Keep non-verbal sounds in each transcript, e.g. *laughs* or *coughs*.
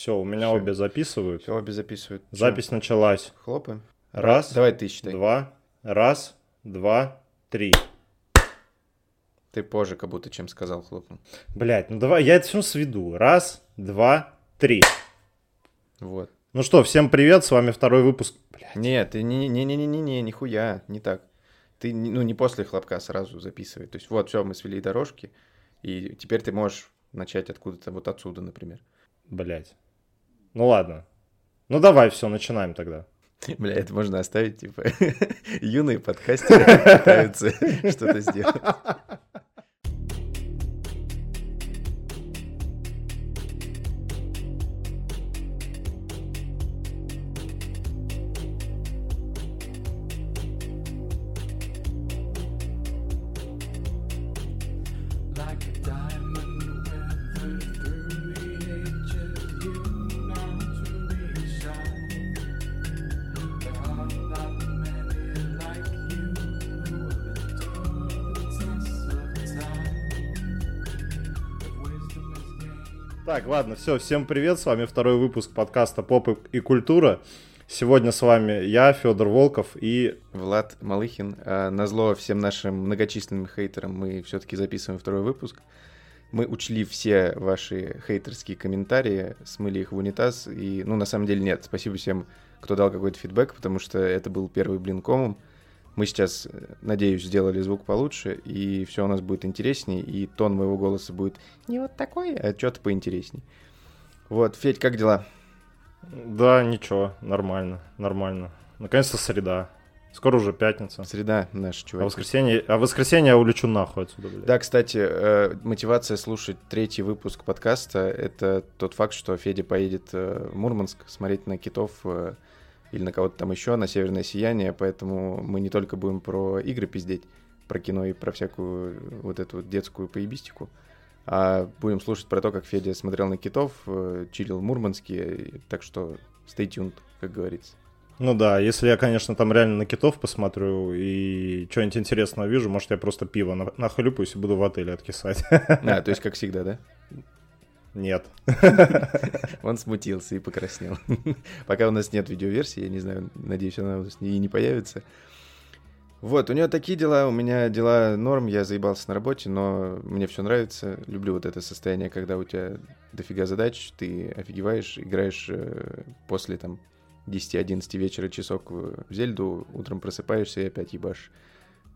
Все, у меня Всё. обе записывают. Все, обе записывают. Запись началась. Хлопаем. Раз, Давай ты считай. два, раз, два, три. Ты позже как будто чем сказал хлопнул. Блять, ну давай, я это все сведу. Раз, два, три. Вот. Ну что, всем привет, с вами второй выпуск. Блядь. Нет, ты не не не не не не нихуя, не так. Ты ну не после хлопка сразу записывай. То есть вот все, мы свели дорожки, и теперь ты можешь начать откуда-то вот отсюда, например. Блять. Ну ладно. Ну давай, все, начинаем тогда. *laughs* Бля, это можно оставить, типа, *laughs* юные подкастеры пытаются *laughs* что-то сделать. Все, всем привет, с вами второй выпуск подкаста «Поп и культура». Сегодня с вами я, Федор Волков, и Влад Малыхин. А, Назло всем нашим многочисленным хейтерам мы все-таки записываем второй выпуск. Мы учли все ваши хейтерские комментарии, смыли их в унитаз, и, ну, на самом деле нет. Спасибо всем, кто дал какой-то фидбэк, потому что это был первый блин комом. Мы сейчас, надеюсь, сделали звук получше, и все у нас будет интересней, и тон моего голоса будет не вот такой, а что-то поинтересней. Вот, Федь, как дела? да, ничего, нормально, нормально. Наконец-то среда. Скоро уже пятница. Среда наш А чувак. воскресенье, а воскресенье я улечу нахуй отсюда, блядь. Да, кстати, э, мотивация слушать третий выпуск подкаста — это тот факт, что Федя поедет э, в Мурманск смотреть на китов э, или на кого-то там еще, на «Северное сияние», поэтому мы не только будем про игры пиздеть, про кино и про всякую вот эту вот детскую поебистику, а будем слушать про то, как Федя смотрел на китов, э, чилил в Мурманске, так что stay tuned, как говорится. Ну да, если я, конечно, там реально на китов посмотрю и что-нибудь интересного вижу, может, я просто пиво на- нахлюпаюсь и буду в отеле откисать. *laughs* А, то есть как всегда, да? Нет. *laughs* Он смутился и покраснел. *laughs* Пока у нас нет видеоверсии, я не знаю, надеюсь, она у нас и не появится. Вот, у него такие дела, у меня дела норм, я заебался на работе, но мне все нравится. Люблю вот это состояние, когда у тебя дофига задач, ты офигеваешь, играешь э, после там 10-11 вечера часок в Зельду, утром просыпаешься и опять ебашь.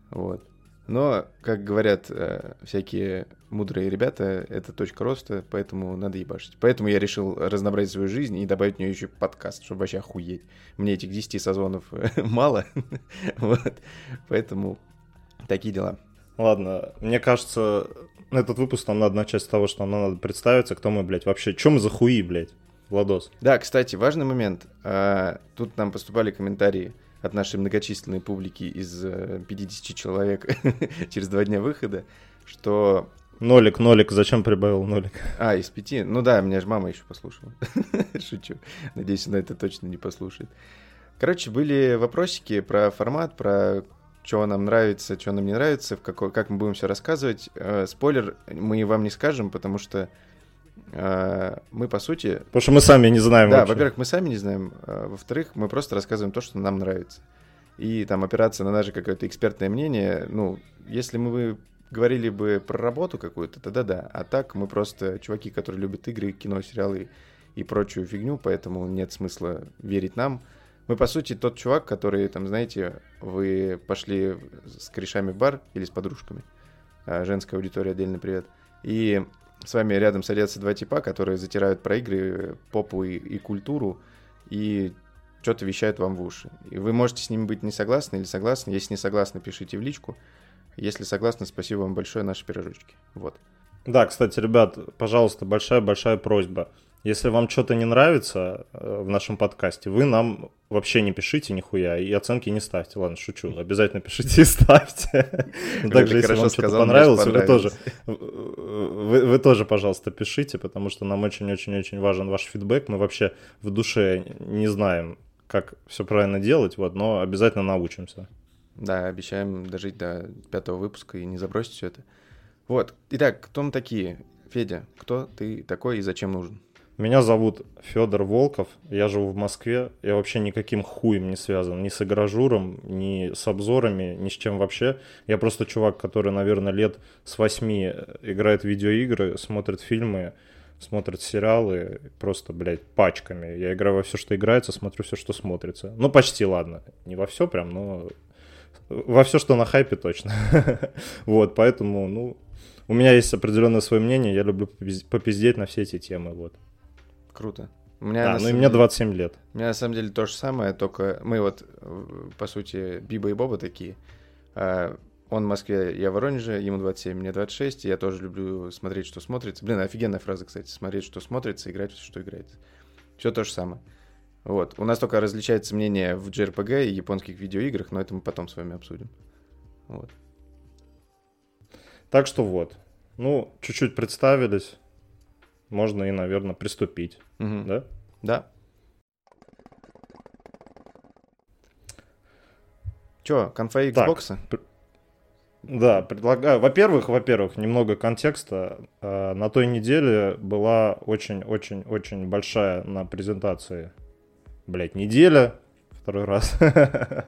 Вот. Но, как говорят э, всякие мудрые ребята, это точка роста, поэтому надо ебашить. Поэтому я решил разнообразить свою жизнь и добавить в нее еще подкаст, чтобы вообще охуеть. Мне этих 10 созвонов *laughs* мало, *laughs* вот. Поэтому такие дела. Ладно, мне кажется, на этот выпуск нам надо начать с того, что нам надо представиться, кто мы, блядь, вообще. Чем мы за хуи, блядь, Владос? Да, кстати, важный момент. А, Тут нам поступали комментарии от нашей многочисленной публики из э, 50 человек *laughs* через два дня выхода, что Нолик, нолик, зачем прибавил нолик? А, из пяти? Ну да, меня же мама еще послушала. *laughs* Шучу. Надеюсь, она это точно не послушает. Короче, были вопросики про формат, про что нам нравится, что нам не нравится, в какой, как мы будем все рассказывать. Э, спойлер мы вам не скажем, потому что э, мы, по сути... Потому что мы сами не знаем Да, вообще. во-первых, мы сами не знаем. а во-вторых, мы просто рассказываем то, что нам нравится. И там опираться на наше какое-то экспертное мнение, ну, если мы говорили бы про работу какую-то, тогда да. А так мы просто чуваки, которые любят игры, кино, сериалы и прочую фигню, поэтому нет смысла верить нам. Мы, по сути, тот чувак, который, там, знаете, вы пошли с корешами в бар или с подружками, а, женская аудитория, отдельный привет, и с вами рядом садятся два типа, которые затирают про игры, попу и, и культуру, и что-то вещают вам в уши. И вы можете с ними быть не согласны или согласны. Если не согласны, пишите в личку. Если согласны, спасибо вам большое, наши пирожочки. Вот. Да, кстати, ребят, пожалуйста, большая-большая просьба. Если вам что-то не нравится э, в нашем подкасте, вы нам вообще не пишите нихуя и оценки не ставьте. Ладно, шучу. Обязательно пишите и ставьте. Также, если вам что-то понравилось, вы тоже, вы, вы тоже, пожалуйста, пишите, потому что нам очень-очень-очень важен ваш фидбэк. Мы вообще в душе не знаем, как все правильно делать, вот, но обязательно научимся. Да, обещаем дожить до пятого выпуска и не забросить все это. Вот. Итак, кто мы такие? Федя, кто ты такой и зачем нужен? Меня зовут Федор Волков, я живу в Москве, я вообще никаким хуем не связан, ни с игражуром, ни с обзорами, ни с чем вообще. Я просто чувак, который, наверное, лет с восьми играет в видеоигры, смотрит фильмы, смотрит сериалы, просто, блядь, пачками. Я играю во все, что играется, смотрю все, что смотрится. Ну, почти, ладно. Не во все прям, но во все, что на хайпе точно. *laughs* Вот, поэтому, ну, у меня есть определенное свое мнение, я люблю попиз- попиздеть на все эти темы, вот. Круто. У меня, Да, ну и самом мне деле- 27 лет. У меня на самом деле то же самое, только мы вот, э, по сути, Биба и Боба такие. А, Он в Москве, я в Воронеже, ему 27, мне 26, и я тоже люблю смотреть, что смотрится. Блин, офигенная фраза, кстати, смотреть, что смотрится, играть, что играется. Все то же самое. Вот. У нас только различается мнение в JRPG и японских видеоиграх, но это мы потом с вами обсудим. Вот. Так что вот. Ну, чуть-чуть представились. Можно и, наверное, приступить, Мгм. да? Да. Че, конфа Так. Xbox? Да, предлагаю. Во-первых, во-первых, немного контекста. Э, На той неделе была очень-очень-очень большая на презентации, блять, неделя, второй раз. *laughs*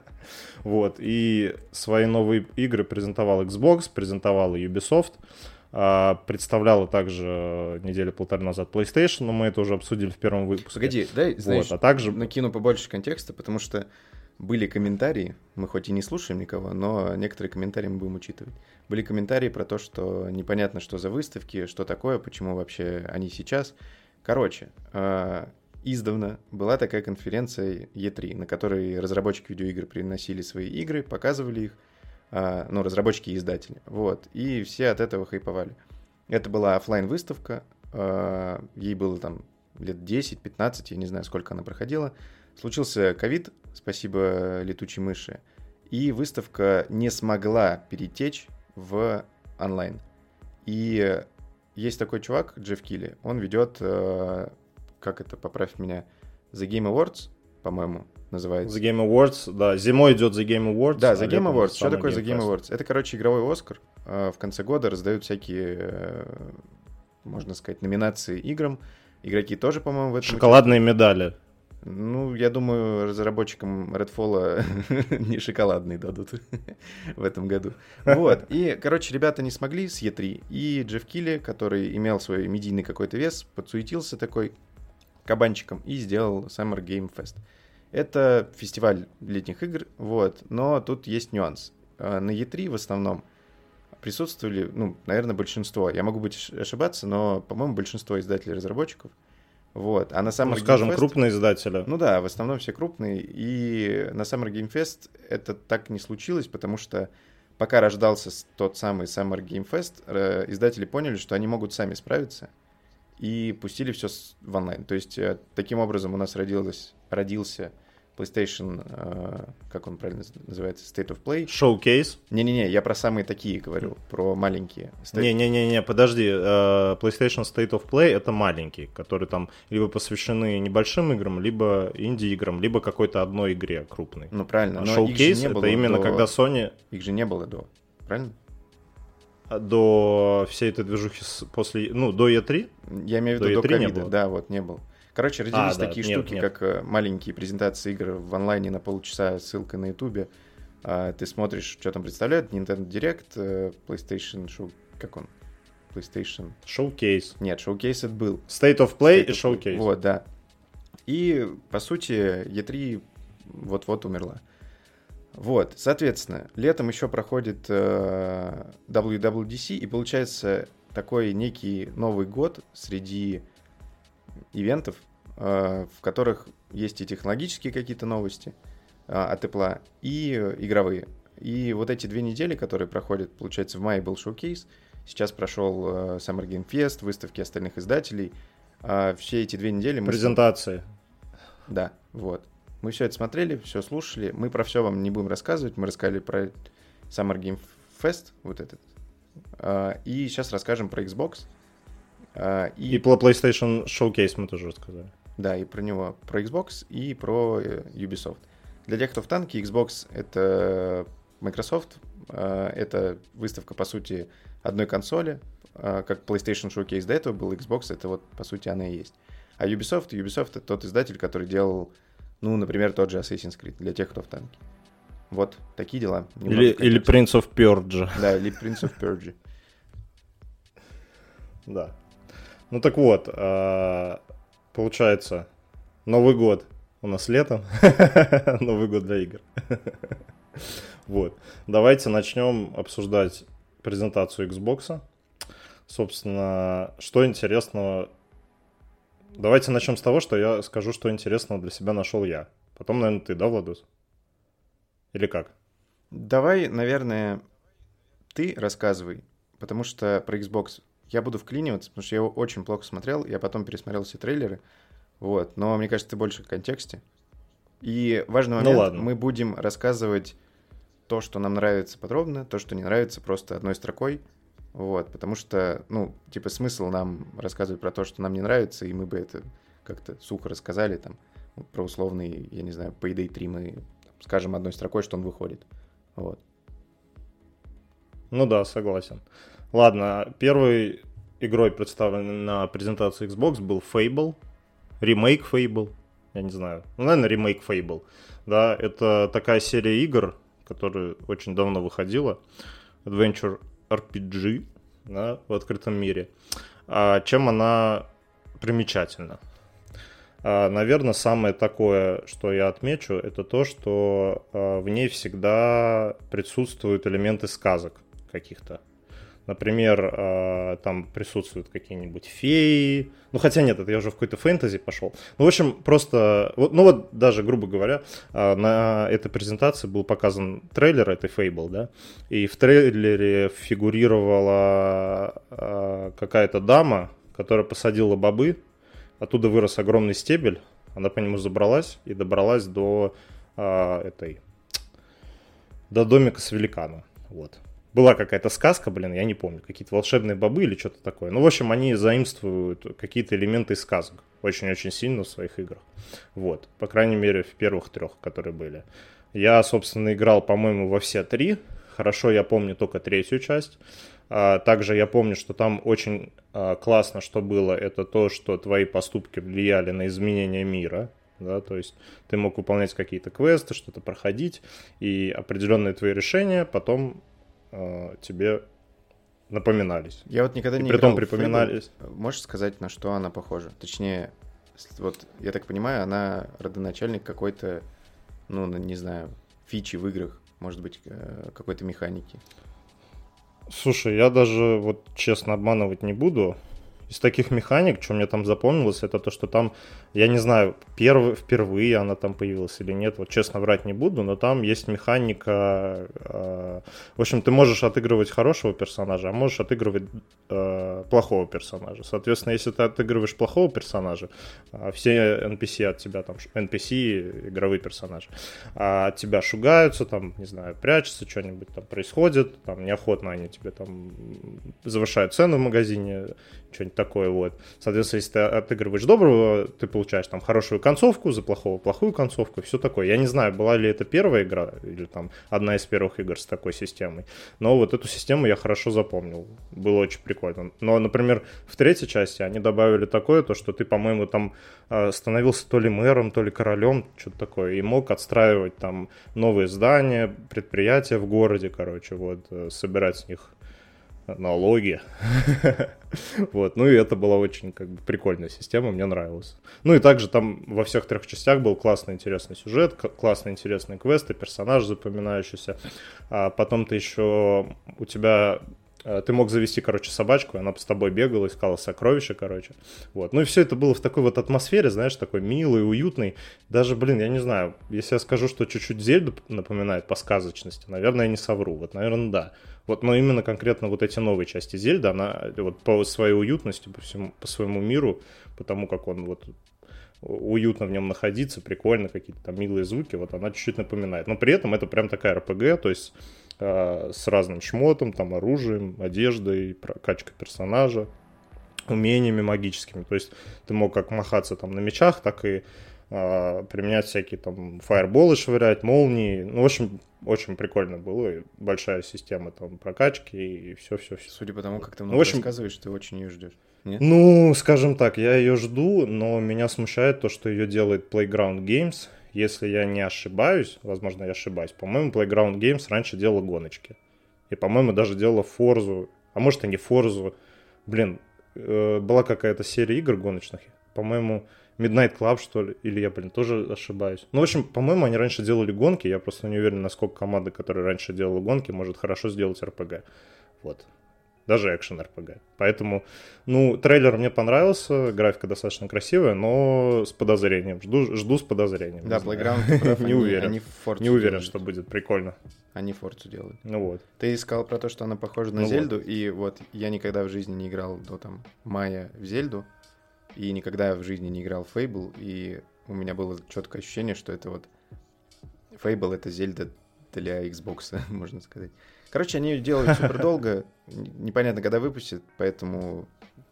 Вот, и свои новые игры презентовал Xbox, презентовала Ubisoft, а, представляла также недели полторы назад PlayStation, но мы это уже обсудили в первом выпуске. Погоди, дай, знаешь, Вот, а также накину побольше контекста, потому что были комментарии, мы хоть и не слушаем никого, но некоторые комментарии мы будем учитывать. Были комментарии про то, что непонятно, что за выставки, что такое, почему вообще они сейчас. Короче, э, издавна была такая конференция E3, на которой разработчики видеоигр приносили свои игры, показывали их, э, ну, разработчики и издатели, вот, и все от этого хайповали. Это была оффлайн выставка ей было там лет 10-15, я не знаю, сколько она проходила. Случился ковид, спасибо летучей мыши, и выставка не смогла перетечь в онлайн. И есть такой чувак, Джефф Килли, он ведет, э, как это, поправь меня, The Game Awards, по-моему, называется. The Game Awards, да, зимой идет The Game Awards. Да, а The Game Awards. Что такое The Game. Awards? Это, короче, игровой Оскар. Э, В конце года раздают всякие, э, можно сказать, номинации играм. Игроки тоже, по-моему, в этом Шоколадные медали. Ну, я думаю, разработчикам Redfall *laughs* не шоколадные дадут *laughs* в этом году. Вот. И, короче, ребята не смогли с E3. И Джефф Килли, который имел свой медийный какой-то вес, подсуетился такой кабанчиком и сделал Summer Game Fest. Это фестиваль летних игр, вот, но тут есть нюанс. А, На E3 в основном присутствовали, ну, наверное, большинство. Я могу быть ошибаться, но, по-моему, большинство издателей и разработчиков. Вот. А на Summer Ну, Game скажем, Fest- крупные издатели. ну да, в основном все крупные. И на Summer Game Fest это так не случилось, потому что пока рождался тот самый Summer Game Fest, э, издатели поняли, что они могут сами справиться и пустили все в онлайн. То есть э, таким образом у нас родилось, родился PlayStation, э, как он правильно наз- называется, State of Play. Шоу-кейс. Не-не-не, я про самые такие говорю, про маленькие. State- Не-не-не, подожди. э, PlayStation State of Play это маленький, которые там либо посвящены небольшим играм, либо инди-играм, либо какой-то одной игре крупной. Ну правильно, А но не это было именно до- когда Sony Их же не было до, правильно? до всей этой движухи после, ну, до E3, Я имею в До виду до E3 не ковида, было? да, вот не был. Короче, родились А, да, такие нет, штуки, нет. как э, маленькие презентации игр в онлайне на полчаса, ссылка на ютубе. А, ты смотришь, что там представляют, Nintendo Direct, э, PlayStation Show, как он? PlayStation... шоу-кейс. Нет, шоу-кейс это был. State of Play State и of шоу-кейс. Вот, да. И, по сути, E3 вот-вот умерла. Вот, соответственно, летом еще проходит э, WWDC, и получается такой некий Новый год среди ивентов, в которых есть и технологические какие-то новости э, от Apple, и э, игровые. И вот эти две недели, которые проходят, получается, в мае был шоу-кейс, сейчас прошел э, Summer Game Fest, выставки остальных издателей. А все эти две недели мы... Презентации. Да, вот. Мы все это смотрели, все слушали. Мы про все вам не будем рассказывать. Мы рассказали про Summer Game Fest, вот этот. А, И сейчас расскажем про Xbox. А, И И, про PlayStation Showcase мы тоже рассказали. Да, и про него, про Xbox и про э, Ubisoft. Для тех, кто в танке, Xbox — это Microsoft. а, Это выставка, по сути, одной консоли. а, Как PlayStation Showcase до этого был Xbox, это вот, по сути, она и есть. А Ubisoft, Ubisoft это тот издатель, который делал, ну, например, тот же Assassin's Creed для тех, кто в танке. Вот, такие дела. Немного Или, или. Prince of Purge. Да, или Prince of Purge. *laughs* Да. Ну так вот, а, получается, Новый год у нас летом, *laughs* Новый год для игр. *laughs* Вот. Давайте начнем обсуждать презентацию Xbox. Собственно, что интересного... Давайте начнем с того, что я скажу, что интересного для себя нашел я. Потом, наверное, ты, да, Владус? Или как? Давай, наверное, ты рассказывай, потому что про Xbox я буду вклиниваться, потому что я его очень плохо смотрел, я потом пересмотрел все трейлеры, вот, но мне кажется, ты больше в контексте. И важный Ну момент, ладно. мы будем рассказывать то, что нам нравится подробно, то, что не нравится просто одной строкой, вот, потому что, ну, типа, смысл нам рассказывать про то, что нам не нравится, и мы бы это как-то сухо рассказали, там, про условный, я не знаю, Payday 3 мы там, скажем одной строкой, что он выходит, вот. Ну да, согласен. Ладно, первой игрой, представленной на презентации Xbox, был Fable, ремейк Fable, я не знаю, ну, наверное, ремейк Fable. Да, это такая серия игр, которая очень давно выходила, Adventure RPG, да, в открытом мире. А чем она примечательна? А, Наверное, самое такое, что я отмечу, это то, что а, в ней всегда присутствуют элементы сказок каких-то. Например, а, там присутствуют какие-нибудь феи. Ну, хотя нет, это я уже в какой-то фэнтези пошел. Ну, в общем, просто... Ну, вот даже, грубо говоря, а, на этой презентации был показан трейлер этой Fable, да? И в трейлере фигурировала а, какая-то дама, которая посадила бобы, оттуда вырос огромный стебель, она по нему забралась и добралась до этой до домика с великаном. Вот. Была какая-то сказка, блин, я не помню, какие-то волшебные бобы или что-то такое. Ну, в общем, они заимствуют какие-то элементы из сказок очень-очень сильно в своих играх. Вот. По крайней мере, в первых трех, которые были. Я, собственно, играл, по-моему, во все три. Хорошо, я помню только третью часть. А, Также я помню, что там очень а, классно, что было, это то, что твои поступки влияли на изменение мира. Да, то есть ты мог выполнять какие-то квесты, что-то проходить, и определенные твои решения потом а, тебе напоминались. Я вот никогда И не притом припоминались. Fable. Можешь сказать, на что она похожа? Точнее, вот я так понимаю, она родоначальник какой-то, ну, не знаю, фичи в играх, может быть, э, какой-то механики. Слушай, я даже вот честно обманывать не буду. Из таких механик, что мне там запомнилось, это то, что там, я не знаю, перв- впервые она там появилась или нет, вот честно врать не буду, но там есть механика, э, в общем, ты можешь отыгрывать хорошего персонажа, а можешь отыгрывать э, плохого персонажа. Соответственно, если ты отыгрываешь плохого персонажа, а все NPC от тебя там, NPC, игровые персонажи, а от тебя шугаются, там, не знаю, прячутся, что-нибудь там происходит, там неохотно они тебе там завышают цены в магазине, что-нибудь такое вот. Соответственно, если ты отыгрываешь доброго, ты получаешь там хорошую концовку, за плохого плохую концовку, все такое. Я не знаю, была ли это первая игра или там одна из первых игр с такой системой, но вот эту систему я хорошо запомнил. Было очень прикольно. Но, например, в третьей части они добавили такое, то, что ты, по-моему, там э, становился то ли мэром, то ли королем, что-то такое, и мог отстраивать там новые здания, предприятия в городе, короче, вот, э, собирать с них налоги. *laughs* Вот, ну и это была очень как бы прикольная система, мне нравилось. Ну и также там во всех трех частях был классный интересный сюжет, классные интересные квесты, персонаж запоминающийся. А потом ты еще у тебя э, ты мог завести, короче, собачку, и она с тобой бегала, искала сокровища, короче. Вот. Ну и все это было в такой вот атмосфере, знаешь, такой милый, уютный. Даже, блин, я не знаю, если я скажу, что чуть-чуть Зельду напоминает по сказочности, наверное, я не совру. Вот, наверное, да. Вот, но именно конкретно вот эти новые части Зельда, она вот по своей уютности, по, всему, по своему миру, потому как он вот уютно в нем находиться, прикольно, какие-то там милые звуки, вот она чуть-чуть напоминает. Но при этом это прям такая РПГ, то есть э, с разным шмотом, там, оружием, одеждой, прокачкой персонажа, умениями магическими. То есть ты мог как махаться там на мечах, так и а, применять всякие там фаерболы швырять, молнии. Ну, в общем, очень прикольно было. и Большая система там прокачки и все-все-все. Судя по тому, как ты Ну, много в общем- рассказываешь, ты очень ее ждешь. Нет? Ну, скажем так, я ее жду, но меня смущает то, что ее делает Playground Games. Если я не ошибаюсь, возможно, я ошибаюсь, по-моему, Playground Games раньше делала гоночки. И, по-моему, даже делала Форзу, а может и не Форзу. Блин, э, была какая-то серия игр гоночных, по-моему, Midnight Club, что ли, или я, блин, тоже ошибаюсь. Ну, в общем, по-моему, они раньше делали гонки, я просто не уверен, насколько команда, которая раньше делала гонки, может хорошо сделать РПГ. Вот. Даже экшен РПГ. Поэтому, ну, трейлер мне понравился, графика достаточно красивая, но с подозрением. Жду, жду с подозрением. Да. Playground, *laughs* Не уверен. Не уверен, что будет прикольно. Они Форцу делают. Ну вот. Ты сказал про то, что она похожа на Ну. Зельду, и вот я никогда в жизни не играл до там мая в Зельду, и никогда в жизни не играл в Fable, и у меня было четкое ощущение, что это вот Fable это Зельда для Xbox, *laughs* можно сказать. Короче, они ее делают супер долго, *laughs* непонятно, когда выпустят, поэтому,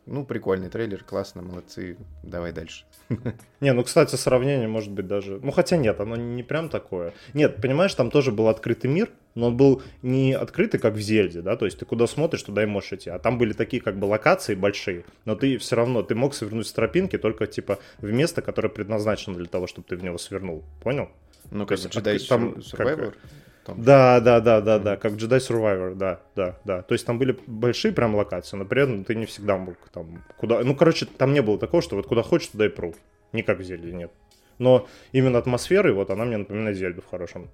ну, прикольный трейлер, классно, молодцы, давай дальше. *laughs* Не, ну, кстати, сравнение может быть даже... Ну, хотя нет, оно не прям такое. Нет, понимаешь, там тоже был открытый мир, но он был не открытый, как в Зельде, да, то есть ты куда смотришь, туда и можешь идти. А там были такие как бы локации большие, но ты все равно, ты мог свернуть с тропинки только, типа, в место, которое предназначено для того, чтобы ты в него свернул. Понял? Ну, как откры- там Sur- как- Survivor. том же. Да, да, да, да, да, как Jedi Survivor, да, да, да. То есть там были большие прям локации, но при этом ты не всегда мог там куда... Ну, короче, там не было такого, что вот куда хочешь, туда и пру. Не как в Зельде, нет. Но именно атмосферой, вот, она мне напоминает Зельду в хорошем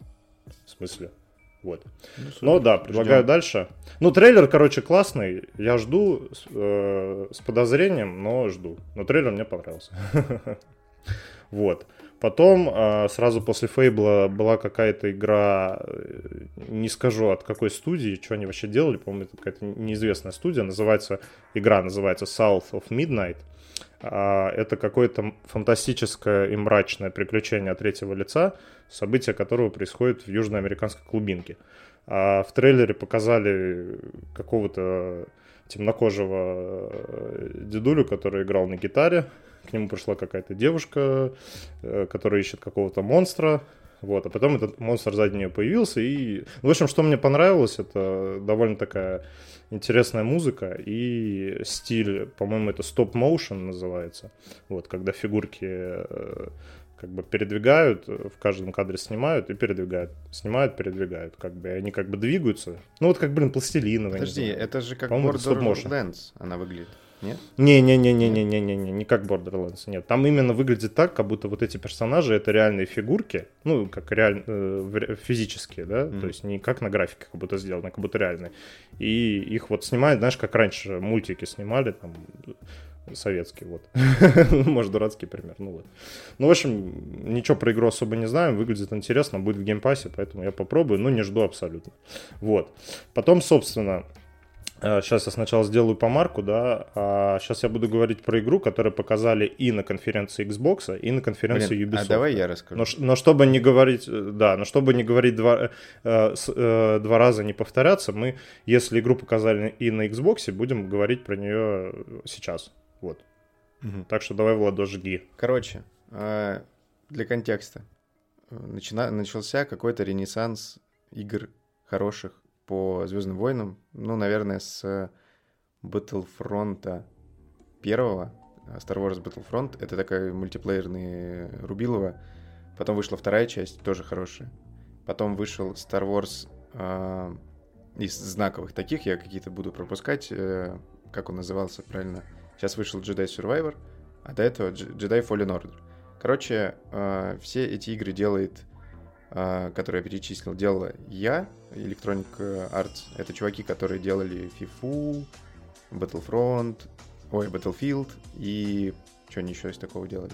смысле. Вот. Ну, Но да, предлагаю Ждем. дальше. Ну, трейлер, короче, классный. Я жду с, э, с подозрением, но жду. Но трейлер мне понравился. *laughs* Вот. Потом, э, сразу после Фейбла была какая-то игра, э, не скажу от какой студии, что они вообще делали, по-моему, это какая-то неизвестная студия, называется, игра называется South of Midnight. А, Это какое-то фантастическое и мрачное приключение третьего лица, события которого происходит в южноамериканской клубинке. А в трейлере показали какого-то темнокожего э, дедулю, который играл на гитаре. К нему пришла какая-то девушка, э, которая ищет какого-то монстра. Вот, а потом этот монстр сзади нее появился. И, в общем, что мне понравилось, это довольно такая интересная музыка и стиль, по-моему, это стоп-моушен называется. Вот, когда фигурки э, как бы передвигают, в каждом кадре снимают и передвигают. Снимают, передвигают, как бы, и они как бы двигаются. Ну, вот как, блин, пластилиновые. Подожди, это же как. Borderlands она выглядит, нет? Не-не-не-не-не-не-не, не как Borderlands, нет. Там именно выглядит так, как будто вот эти персонажи это реальные фигурки, ну, как реаль... э, физические, да, Мгм. то есть не как на графике как будто сделано, как будто реальные. И их вот снимают, знаешь, как раньше мультики снимали, там, советские, вот. *laughs* Может, дурацкий пример, ну вот. Ну, в общем, ничего про игру особо не знаем, выглядит интересно, будет в геймпассе, поэтому я попробую, но не жду абсолютно. Вот. Потом, собственно, Сейчас я сначала сделаю помарку, да, а сейчас я буду говорить про игру, которую показали и на конференции Xbox, и на конференции Блин, Ubisoft. а давай я расскажу. Но, но чтобы не говорить, э, да, но чтобы не говорить два, э, с- э, два раза не повторяться, мы, если игру показали и на Xbox, будем говорить про нее сейчас. Вот. Мгм. Так что давай, Владо, жги. Короче, э, для контекста. Начина- начался какой-то ренессанс игр хороших по Звездным войнам. Ну, наверное, с Battlefront первого. а Star Wars Battlefront. Это такая мультиплеерный Рубилова. Потом вышла вторая часть, тоже хорошая. Потом вышел Star Wars э, из знаковых таких, я какие-то буду пропускать. э, как он назывался правильно? Сейчас вышел Jedi Survivor, а до этого Jedi Fallen Order. Короче, э, все эти игры делает, э, которые я перечислил, делала я, Electronic Arts. Это чуваки, которые делали FIFA, Battlefront, ой, Battlefield и что они еще из такого делали.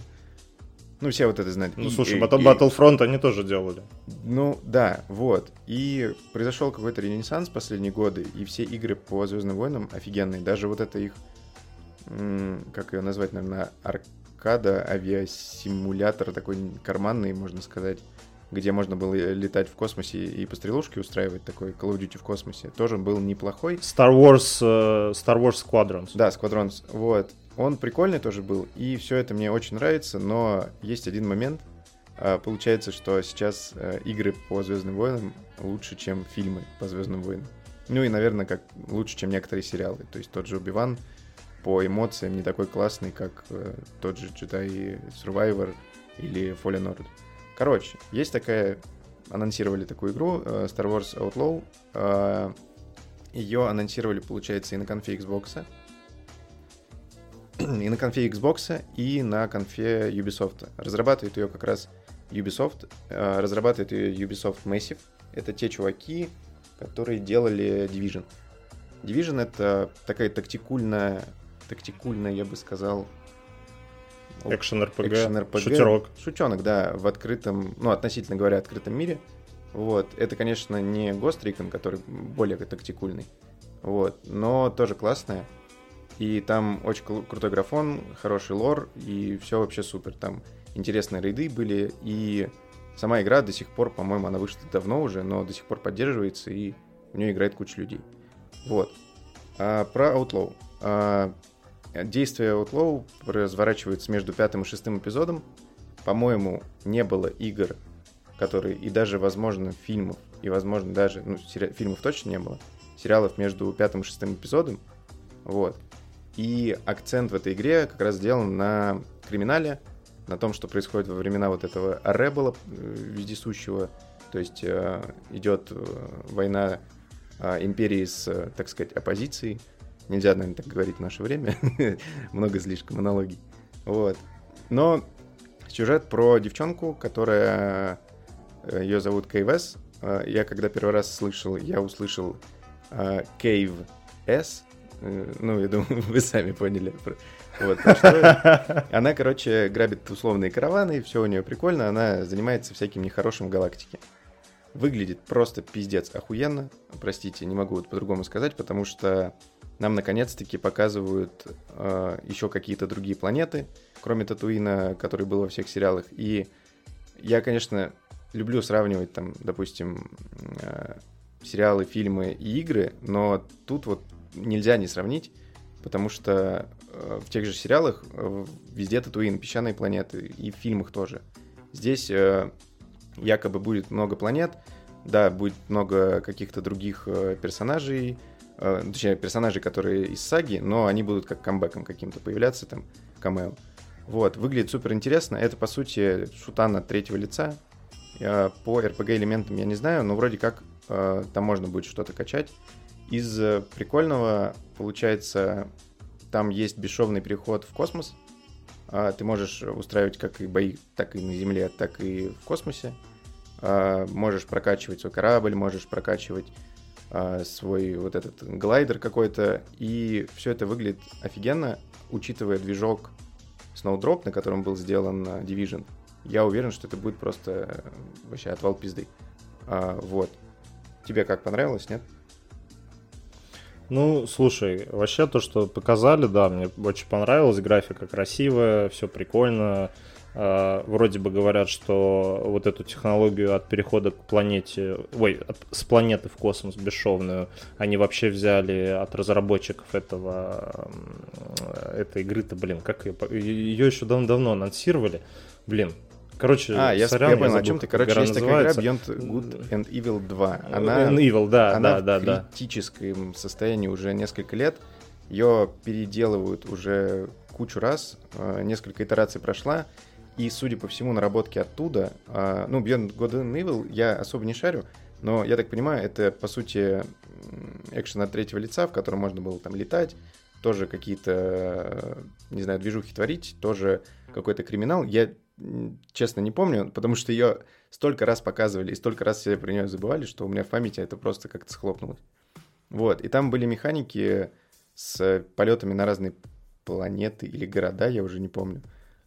Ну, все вот это знают. Ну, И- слушай, и- Battle- и- Battlefront они тоже делали. ну, да, вот. И произошел какой-то ренессанс в последние годы, и все игры по Звездным войнам офигенные. Даже вот это их, как ее назвать, наверное, аркада, авиасимулятор такой карманный, можно сказать, где можно было летать в космосе и по стрелушке устраивать такой Call of Duty в космосе, тоже был неплохой. Star Wars, э, Star Wars Squadrons. Да, Squadrons, вот. он прикольный тоже был, и все это мне очень нравится, но есть один момент. А, Получается, что сейчас э, игры по Звездным войнам лучше, чем фильмы по Звездным войнам. Ну и, наверное, как лучше, чем некоторые сериалы. То есть тот же Убиван по эмоциям не такой классный, как э, тот же Jedi Survivor или Fallen Order. Короче, есть такая... Анонсировали такую игру э, Star Wars Outlaw. Э, Ее анонсировали, получается, и на конфе Xbox. И на конфе Xbox, и на конфе Ubisoft. Разрабатывает ее как раз Ubisoft. Э, Разрабатывает ее Ubisoft Massive. Это те чуваки, которые делали Division. Division это такая тактикульная, тактикульная, я бы сказал, Экшен РПГ, экшен-РПГ. шутерок. Шутенок, да, в открытом, ну, относительно говоря, открытом мире. Вот. Это, конечно, не Ghost Recon, который более тактикульный. Вот. Но тоже классная. И там очень кру- крутой графон, хороший лор, и все вообще супер. Там интересные рейды были, и сама игра до сих пор, по-моему, она вышла давно уже, но до сих пор поддерживается, и в нее играет куча людей. Вот. А, про Outlaw. А, действие Outlaw разворачивается между пятым и шестым эпизодом. По-моему, не было игр, которые, и даже, возможно, фильмов, и, возможно, даже, ну, сери- фильмов точно не было, сериалов между пятым и шестым эпизодом. Вот. И акцент в этой игре как раз сделан на криминале, на том, что происходит во времена вот этого Ребела вездесущего. То есть э, идет э, война э, империи с, э, так сказать, оппозицией. Нельзя, наверное, так говорить в наше время. *laughs* Много слишком аналогий. Вот. Но сюжет про девчонку, которая... Ее зовут Кейвес. Я когда первый раз слышал, я услышал э, S. Э, Ну, я думаю, *laughs* вы сами поняли. Вот. Она, короче, грабит условные караваны, все у нее прикольно, она занимается всяким нехорошим в галактике. Выглядит просто пиздец охуенно, простите, не могу вот по-другому сказать, потому что нам наконец-таки показывают э, еще какие-то другие планеты, кроме Татуина, который был во всех сериалах. И я, конечно, люблю сравнивать там, допустим, э, сериалы, фильмы и игры, но тут вот нельзя не сравнить, потому что э, в тех же сериалах э, везде Татуин, песчаные планеты, и в фильмах тоже. Здесь э, якобы будет много планет, да, будет много каких-то других э, персонажей, точнее, персонажей, которые из саги, но они будут как камбэком каким-то появляться, там, камео. Вот, выглядит супер интересно. Это, по сути, шутан от третьего лица. Э, По RPG-элементам я не знаю, но вроде как э, там можно будет что-то качать. Из э, прикольного, получается, там есть бесшовный переход в космос. Ты можешь устраивать как и бои, так и на Земле, так и в космосе. Можешь прокачивать свой корабль, можешь прокачивать свой вот этот глайдер какой-то. И все это выглядит офигенно, учитывая движок Snowdrop, на котором был сделан а, Division. Я уверен, что это будет просто э, вообще отвал пизды. А, Вот. Тебе как понравилось, нет? Ну, слушай, вообще то, что показали, да, мне очень понравилось, графика красивая, все прикольно. А, Вроде бы говорят, что вот эту технологию от перехода к планете, ой, от- с планеты в космос бесшовную, они вообще взяли от разработчиков этого, этой игры-то, блин, как ее, ее еще давно анонсировали, блин. Короче, А, я, сорян, я понял, забыл, о чем ты. Короче, игра есть такая игра называется. Beyond Good and Evil 2. Она, Э, Evil, да, она да, в да, да. критическом состоянии уже несколько лет. Ее переделывают уже кучу раз. э, Несколько итераций прошла. И, судя по всему, наработки оттуда... э, Ну, Beyond Good and Evil я особо не шарю. Но, я так понимаю, это, по сути, экшен от третьего лица, в котором можно было там летать, тоже какие-то, э, не знаю, движухи творить, тоже какой-то криминал. Я, честно, не помню, потому что ее столько раз показывали и столько раз все про нее забывали, что у меня в памяти это просто как-то схлопнулось. Вот, и там были механики с полетами на разные планеты или города, я уже не помню.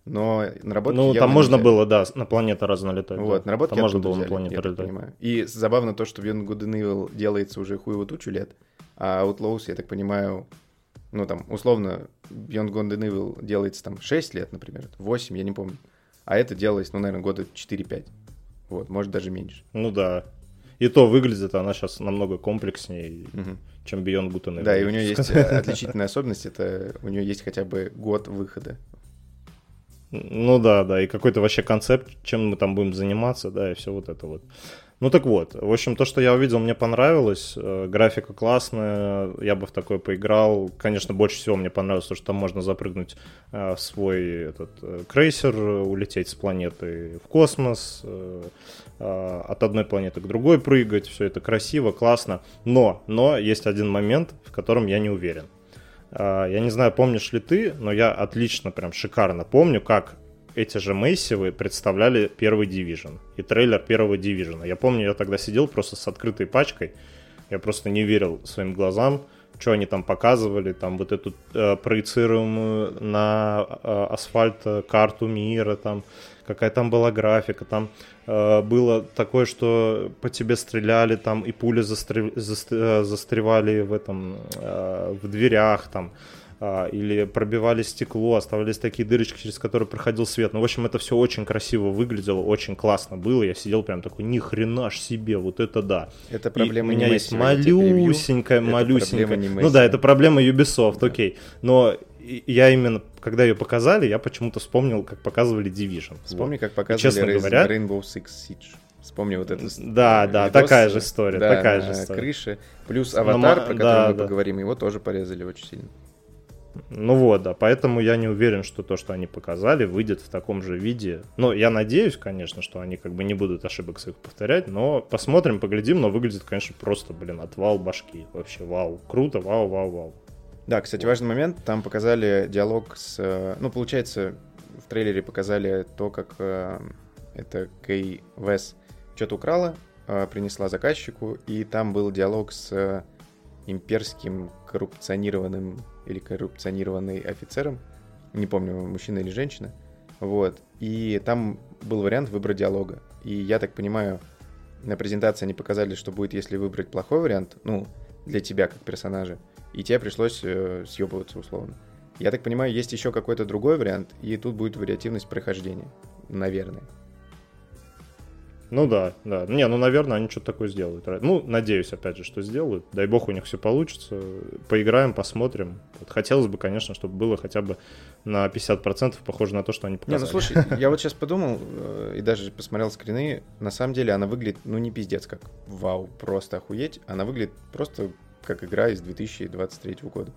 Но наработки Ну, явно там можно нельзя. было, да, на планеты разно летать. да. Вот, наработки Там можно было на взяли, планеты я так летать. понимаю. И забавно то, что and Evil делается уже хуево тучу лет, а Outlaws, я так понимаю, ну там, условно, Beyond Good and Evil делается там 6 лет, например, 8, я не помню. А это делалось, ну, наверное, года 4-5. Вот, может, даже меньше. Ну да. И то выглядит она сейчас намного комплекснее, Мгм. чем Beyond Good and Evil. Да, и у нее есть отличительная особенность, это у нее есть хотя бы год выхода. Ну да, да, и какой-то вообще концепт, чем мы там будем заниматься, да, и все вот это вот. Ну так вот, в общем, то, что я увидел, мне понравилось. Э, Графика классная, я бы в такое поиграл. Конечно, больше всего мне понравилось то, что там можно запрыгнуть э, в свой этот э, крейсер, улететь с планеты в космос, от одной планеты к другой прыгать. Все это красиво, классно. Но, но есть один момент, в котором я не уверен. А, Я не знаю, помнишь ли ты, но я отлично, прям шикарно помню, как эти же Мейсивы представляли первый Division и трейлер первого Division. Я помню, я тогда сидел просто с открытой пачкой, я просто не верил своим глазам, что они там показывали, там вот эту э, проецируемую на э, асфальт э, карту мира, там какая там была графика, там э, было такое, что по тебе стреляли, там и пули застре- заст- э, застревали в этом, э, в дверях, там, а, или пробивали стекло, оставались такие дырочки, через которые проходил свет. Ну, в общем, это все очень красиво выглядело, очень классно было. Я сидел прям такой, ни хрена ж себе, вот это да. Это И проблема у меня есть малюсенькая, малюсенькая. Ну да, это проблема Ubisoft, Да. окей. Но и- я именно, когда ее показали, я почему-то вспомнил, как показывали Division. Вспомни, Вот. как показывали честно Rais- говоря- Rainbow Six Siege. Вспомни вот это. Да, да, такая же история, такая же на история. крыше. Плюс аватар, ма- про который да, мы да. поговорим, его тоже порезали очень сильно. Ну вот, да, поэтому я не уверен, что то, что они показали, выйдет в таком же виде. Но я надеюсь, конечно, что они как бы не будут ошибок своих повторять, но посмотрим, поглядим, но выглядит, конечно, просто, блин, отвал башки. Вообще, вау, круто, вау, вау, вау. Да, кстати, важный момент. Там показали диалог с... э, Ну, получается, в трейлере показали то, как э, это Кей Вес что-то украла, э, принесла заказчику, и там был диалог с э, имперским коррупционированным или коррупционированный офицером, не помню, мужчина или женщина, вот, и там был вариант выбора диалога, и я так понимаю, на презентации они показали, что будет, если выбрать плохой вариант, ну, для тебя как персонажа, и тебе пришлось э, съебываться условно. Я так понимаю, есть еще какой-то другой вариант, и тут будет вариативность прохождения, наверное. Ну да, да. Не, ну, наверное, они что-то такое сделают. Ну, надеюсь, опять же, что сделают. Дай бог у них все получится. Поиграем, посмотрим. Вот хотелось бы, конечно, чтобы было хотя бы на 50% похоже на то, что они Не, показали. ну слушай, я вот сейчас подумал э, и даже посмотрел скрины. На самом деле она выглядит, ну не пиздец, как вау, просто охуеть. Она выглядит просто как игра из 2023 года.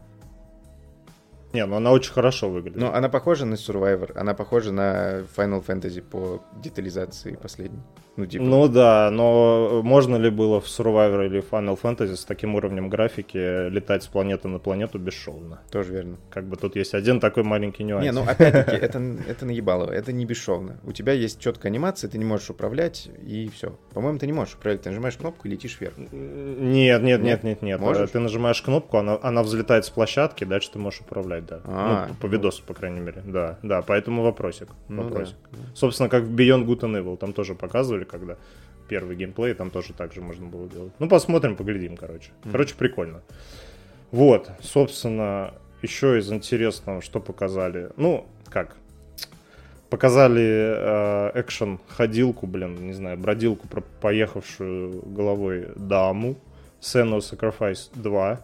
Не, ну она очень хорошо выглядит. Но она похожа на Survivor, она похожа на Final Fantasy по детализации последней. Ну, типа, Ну да, но можно ли было в Survivor или Final Fantasy с таким уровнем графики летать с планеты на планету бесшовно? тоже верно. Как бы тут есть один такой маленький нюанс. Не, ну опять-таки, это, это наебалово, это не бесшовно. У тебя есть четкая анимация, ты не можешь управлять, и все. По-моему, ты не можешь управлять, ты нажимаешь кнопку и летишь вверх. Нет, нет, нет, нет, нет. Можешь? Ты нажимаешь кнопку, она, она взлетает с площадки, дальше ты можешь управлять, да. А, ну, по видосу, по крайней мере. Да, да, поэтому вопросик. Ну да. вопросик. Собственно, как в Beyond Good and Evil, там тоже показывали, когда первый геймплей, там тоже так же можно было делать. Ну, посмотрим, поглядим, короче. Короче, прикольно. Вот, собственно, еще из интересного, что показали. Ну, как? Показали э, экшен ходилку, блин, не знаю, бродилку про поехавшую головой даму. Senua Sacrifice 2.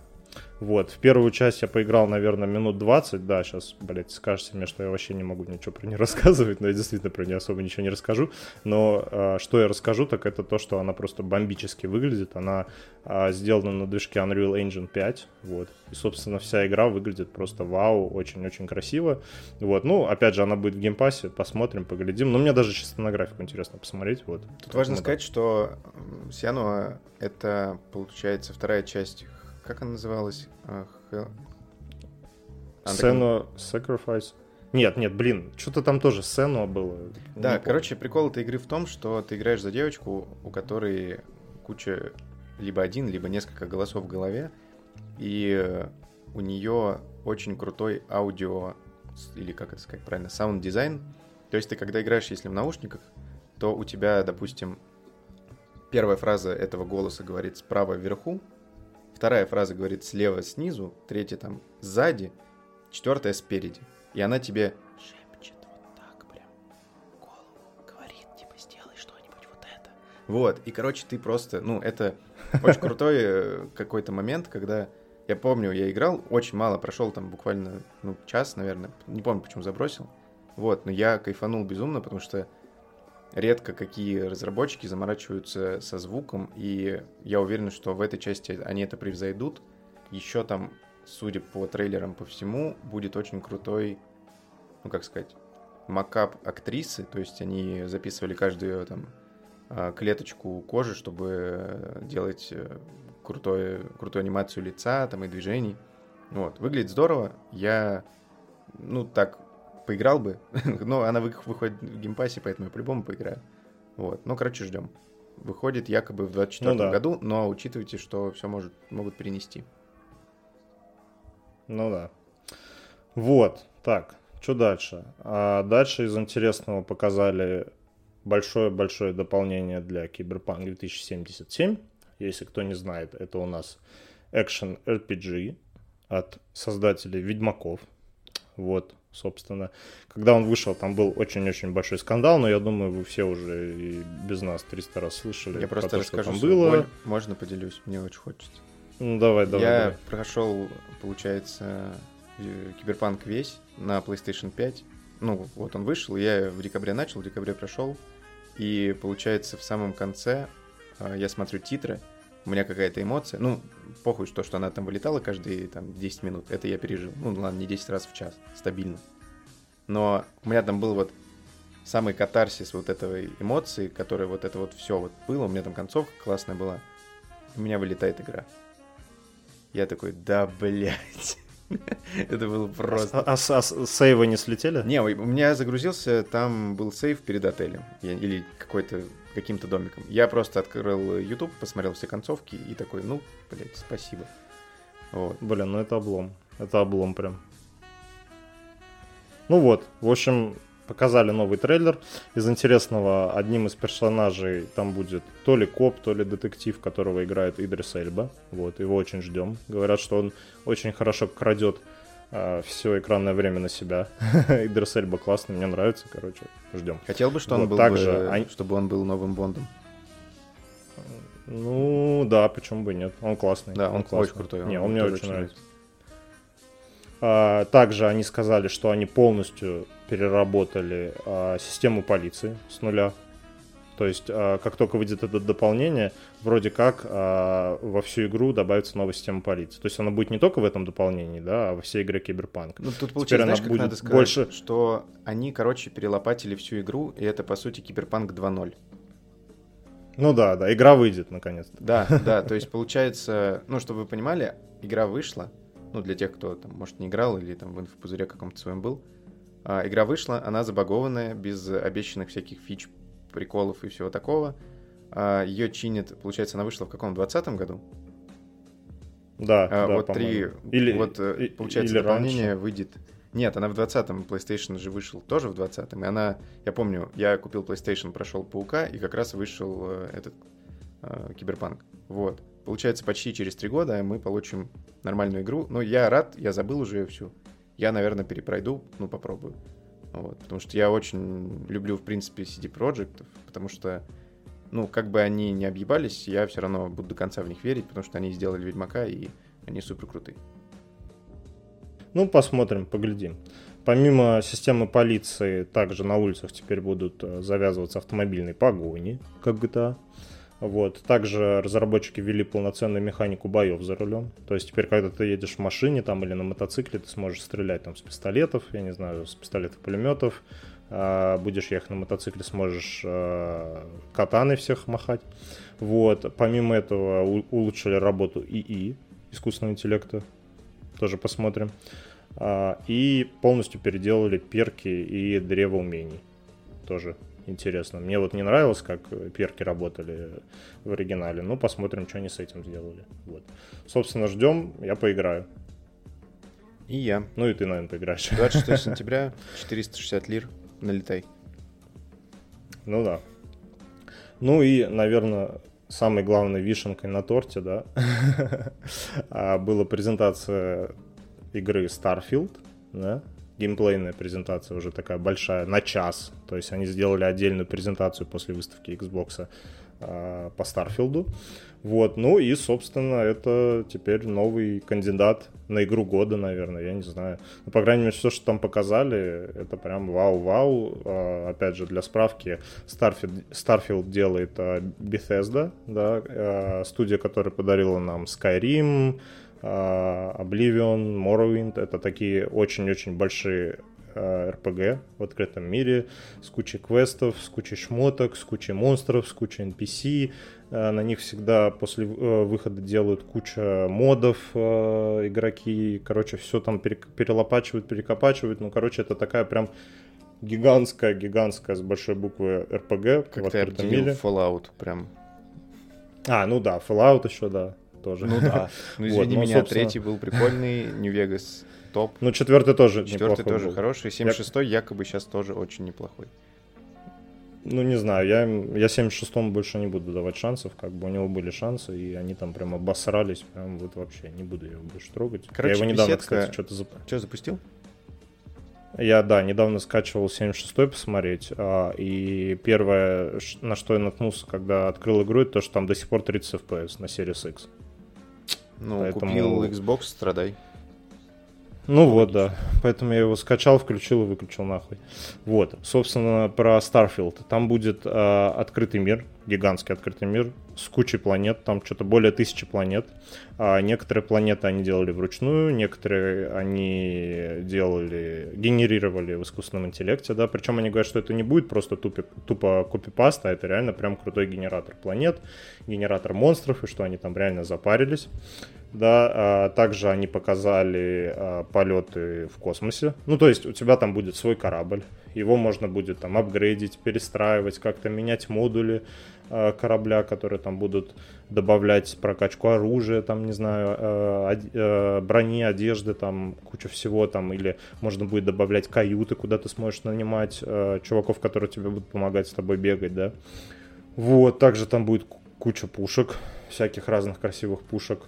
Вот, в первую часть я поиграл, наверное, минут 20, да, сейчас, блядь, скажете мне, что я вообще не могу ничего про нее *laughs* рассказывать, но я действительно про нее особо ничего не расскажу, но э, что я расскажу, так это то, что она просто бомбически выглядит, она э, сделана на движке Unreal Engine 5, вот, и, собственно, вся игра выглядит просто вау, очень-очень красиво, вот, ну, опять же, она будет в геймпассе, посмотрим, поглядим, но мне даже чисто на графику интересно посмотреть, вот. Тут важно да. сказать, что Senua это, получается, вторая часть, как она называлась? А, Senua's Sacrifice. Нет, нет, блин, что-то там тоже сцену было. Не Да, помню. короче, прикол этой игры в том, что ты играешь за девочку, у которой куча либо один, либо несколько голосов в голове, и э, у нее очень крутой аудио, или как это сказать правильно, саунд-дизайн. То есть ты когда играешь, если в наушниках, то у тебя, допустим, первая фраза этого голоса говорит справа вверху, вторая фраза говорит слева снизу, третья там сзади, четвертая спереди. И она тебе шепчет вот так прям голову, говорит, типа, сделай что-нибудь вот это. Вот, и, короче, ты просто, ну, это очень крутой э, какой-то момент, когда, я помню, я играл, очень мало, прошел там буквально, ну, час, наверное, не помню, почему забросил. Вот, но я кайфанул безумно, потому что редко какие разработчики заморачиваются со звуком, и я уверен, что в этой части они это превзойдут. Еще там, судя по трейлерам по всему, будет очень крутой, ну, как сказать, mocap актрисы, то есть они записывали каждую там а, клеточку кожи, чтобы делать э, крутой, крутую анимацию лица там и движений. Вот. Выглядит здорово. Я, ну, так, поиграл бы. *laughs* но она вы- выходит в Game Pass е, поэтому я по-любому поиграю. Вот. Ну, короче, ждем. Выходит якобы в 24 Ну да. году, но учитывайте, что все может, могут перенести. Ну да. Вот, так, что дальше? А дальше из интересного показали большое-большое дополнение для Cyberpunk 2077. Если кто не знает, это у нас экшен RPG от создателей Ведьмаков. Вот, собственно. Когда он вышел, там был очень-очень большой скандал, но я думаю, вы все уже и без нас 300 раз слышали. Я про просто то, что расскажу там свою было. боль. Можно поделюсь? Мне очень хочется. Ну, давай, давай. я давай. прошел, получается, э, Киберпанк весь на PlayStation 5. Ну, вот он вышел, я в декабре начал, в декабре прошел. И, получается, в самом конце э, я смотрю титры, у меня какая-то эмоция. Ну, похуй, что, что она там вылетала каждые там, 10 минут. Это я пережил. Ну, ладно, не 10 раз в час, стабильно. Но у меня там был вот самый катарсис вот этой эмоции, которая вот это вот все вот было. У меня там концовка классная была. У меня вылетает игра. Я такой, да, блядь. *laughs* Это было просто... А, а а сейвы не слетели? Не, у меня загрузился, там был сейф перед отелем. Я- Или какой-то каким-то домиком. Я просто открыл YouTube, посмотрел все концовки и такой, ну, блядь, спасибо. Вот. Блин, ну это облом. Это облом прям. Ну вот, в общем, показали новый трейлер. Из интересного, одним из персонажей там будет то ли коп, то ли детектив, которого играет Идрис Эльба. Вот, его очень ждем. Говорят, что он очень хорошо крадет все экранное время на себя. *laughs* Идрис Эльба классный, мне нравится, короче, ждем. Хотел бы, что он Вот, был также бы- они- чтобы он был новым Бондом. Ну, да, почему бы и нет. Он классный. Да, он классный. очень крутой. Не, он он мне очень нравится. А, Также они сказали, что они полностью переработали а, систему полиции с нуля. То есть, а, как только выйдет это дополнение, вроде как а, во всю игру добавится новая система полиции. То есть она будет не только в этом дополнении, да, а во всей игре Киберпанк. Ну, тут получается, знаешь, как будет надо сказать, больше- что они, короче, перелопатили всю игру, и это, по сути, Киберпанк 2.0. Ну да, да, игра выйдет наконец-то. Да, да, то есть получается, ну, чтобы вы понимали, игра вышла, ну, для тех, кто там, может, не играл или там в инфопузыре каком-то своем был, а, игра вышла, она забагованная, без обещанных всяких фич, приколов и всего такого. Ее чинит, получается, она вышла в каком, 20 году? Да, А, да, вот три. Или, вот, э, и- получается, или дополнение раньше. выйдет... Нет, она в 20-м, PlayStation же вышел тоже в 20-м, и она, я помню, я купил PlayStation, прошел Паука, и как раз вышел э, этот э, Киберпанк. Вот. Получается, почти через три года мы получим нормальную игру. Но я рад, я забыл уже ее всю. Я, наверное, перепройду, ну, попробую. Вот. Потому что я очень люблю, в принципе, CD Projekt, потому что, ну, как бы они не объебались, я все равно буду до конца в них верить, потому что они сделали Ведьмака, и они супер крутые. Ну, посмотрим, поглядим. Помимо системы полиции, также на улицах теперь будут э, завязываться автомобильные погони, как GTA. Вот. Также разработчики ввели полноценную механику боев за рулем. То есть теперь, когда ты едешь в машине там, или на мотоцикле, ты сможешь стрелять там с пистолетов, я не знаю, с пистолетов-пулеметов. А, будешь ехать на мотоцикле, сможешь э, катаны всех махать. Вот. Помимо этого улучшили работу ИИ, искусственного интеллекта. Тоже посмотрим. А, И полностью переделали перки и древо умений. Тоже интересно. Мне вот не нравилось, как перки работали в оригинале. Ну, посмотрим, что они с этим сделали. Вот. Собственно, ждем, я поиграю. И я. Ну и ты, наверное, поиграешь. *laughs* 26 *laughs* сентября, 460 лир, налетай. Ну да. Ну и, наверное, самой главной вишенкой на торте, да, *laughs* а, была презентация игры Starfield, да, геймплейная презентация уже такая большая, на час. То есть они сделали отдельную презентацию после выставки Xbox а, по Старфилду. Вот, ну и, собственно, это теперь новый кандидат на игру года, наверное, я не знаю. Ну, по крайней мере, все, что там показали, это прям вау-вау. А, опять же, для справки, Starfield, Starfield делает а, Bethesda, да, а, студия, которая подарила нам Skyrim, Oblivion, Morrowind. Это такие очень-очень большие а, RPG в открытом мире с кучей квестов, с кучей шмоток, с кучей монстров, с кучей NPC. А, На них всегда после э, выхода делают куча модов игроки. Короче, все там перелопачивают, перекопачивают. Ну, короче, это такая прям гигантская, гигантская с большой буквы RPG в Как ты открытом мире. Fallout прям. А, ну да, Fallout еще, да, тоже. Ну да. *laughs* Ну извини меня, собственно. третий был прикольный, Vegas топ. Ну, четвертый тоже Четвертый тоже был. хороший, 76-й якобы сейчас тоже очень неплохой. Ну, не знаю, я, я 76-му больше не буду давать шансов, как бы у него были шансы, и они там прям обосрались, прям вот вообще, не буду его больше трогать. Короче, я его недавно, беседка- кстати, что-то зап... Что, запустил? Я, да, недавно скачивал 76-й посмотреть, а, и первое, на что я наткнулся, когда открыл игру, это то, что там до сих пор 30 FPS на Series X. Ну, Поэтому- купил Xbox, страдай. Ну вот, да. Поэтому я его скачал, включил и выключил нахуй. Вот, собственно, про Starfield. Там будет э, открытый мир, гигантский открытый мир с кучей планет. Там что-то более тысячи планет. А некоторые планеты они делали вручную, некоторые они делали, генерировали в искусственном интеллекте, да. Причем они говорят, что это не будет просто тупи, тупо копипаста, а это реально прям крутой генератор планет, генератор монстров, и что они там реально запарились. Да, а, также они показали а, полеты в космосе. Ну, то есть у тебя там будет свой корабль. Его можно будет там апгрейдить, перестраивать, как-то менять модули а, корабля, которые там будут добавлять прокачку оружия, там, не знаю, од- э, брони, одежды, там, куча всего там, или можно будет добавлять каюты, куда ты сможешь нанимать э, чуваков, которые тебе будут помогать с тобой бегать, да. Вот, также там будет ку- куча пушек, всяких разных красивых пушек.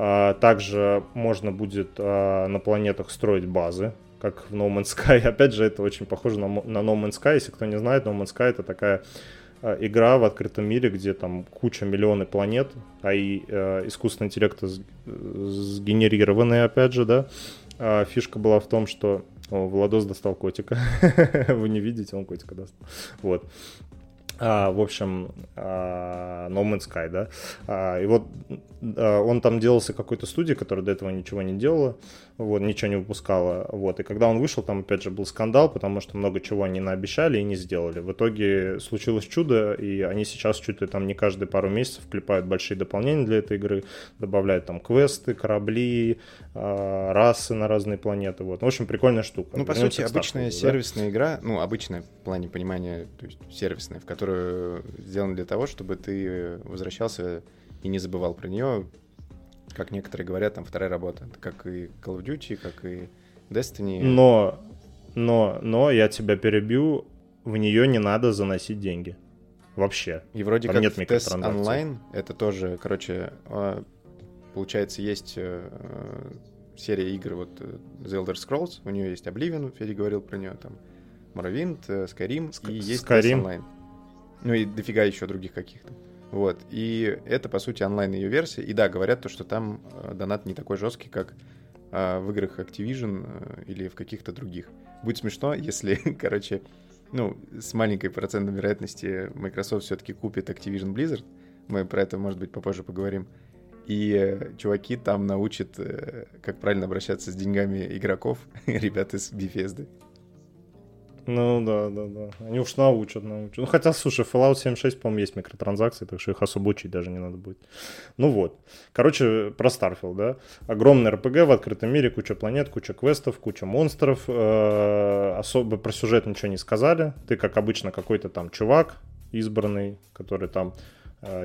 А, Также можно будет а, на планетах строить базы, как в No Man's Sky. *laughs* Опять же, это очень похоже на, No Man's Sky. Если кто не знает, No Man's Sky это такая а, игра в открытом мире, где там куча миллионы планет, а и э, искусственный интеллект сгенерированный, опять же, да. Фишка была в том, что... О, Владос достал котика. *laughs* Вы не видите, он котика достал. Вот. А, в общем, а, No Man's Sky, да. А, и вот а, он там делался какой-то студией, которая до этого ничего не делала, вот, ничего не выпускала. Вот. И когда он вышел, там опять же был скандал, потому что много чего они наобещали и не сделали. В итоге случилось чудо, и они сейчас чуть ли там не каждые пару месяцев клепают большие дополнения для этой игры, добавляют там квесты, корабли, а, расы на разные планеты. Вот. В общем, прикольная штука. Ну, по Вернемся сути, обычная да. сервисная игра, ну, обычная в плане понимания, то есть сервисная, в которую сделана для того, чтобы ты возвращался и не забывал про нее, как некоторые говорят, там вторая работа. Это как и Call of Duty, как и Destiny. Но, но, но я тебя перебью, в нее не надо заносить деньги. Вообще. И вроде Там как нет в микротранзакций. Online это тоже, короче, а, получается, есть э, э, серия игр, вот э, The Elder Scrolls, у нее есть Oblivion, Федя говорил про нее, там Morrowind, Skyrim, Ск- и есть Skyrim. Online. Ну и дофига еще других каких-то. Вот. И это, по сути, онлайн ее версия. И да, говорят то, что там э, донат не такой жесткий, как э, в играх Activision э, или в каких-то других. Будет смешно, *laughs* если, короче, ну, с маленькой процентной вероятности Microsoft все-таки купит Activision Blizzard. Мы про это, может быть, попозже поговорим. И э, чуваки там научат, как правильно обращаться с деньгами игроков, *laughs* ребят из Bethesda. Ну да, да, да. Они уж научат, научат. Ну хотя, слушай, Fallout 76, по-моему, есть микротранзакции, так что их особо учить даже не надо будет. Ну вот. Короче, про Starfield, да. Огромный РПГ в открытом мире, куча планет, куча квестов, куча монстров. Э, Особо про сюжет ничего не сказали. Ты, как обычно, какой-то там чувак избранный, который там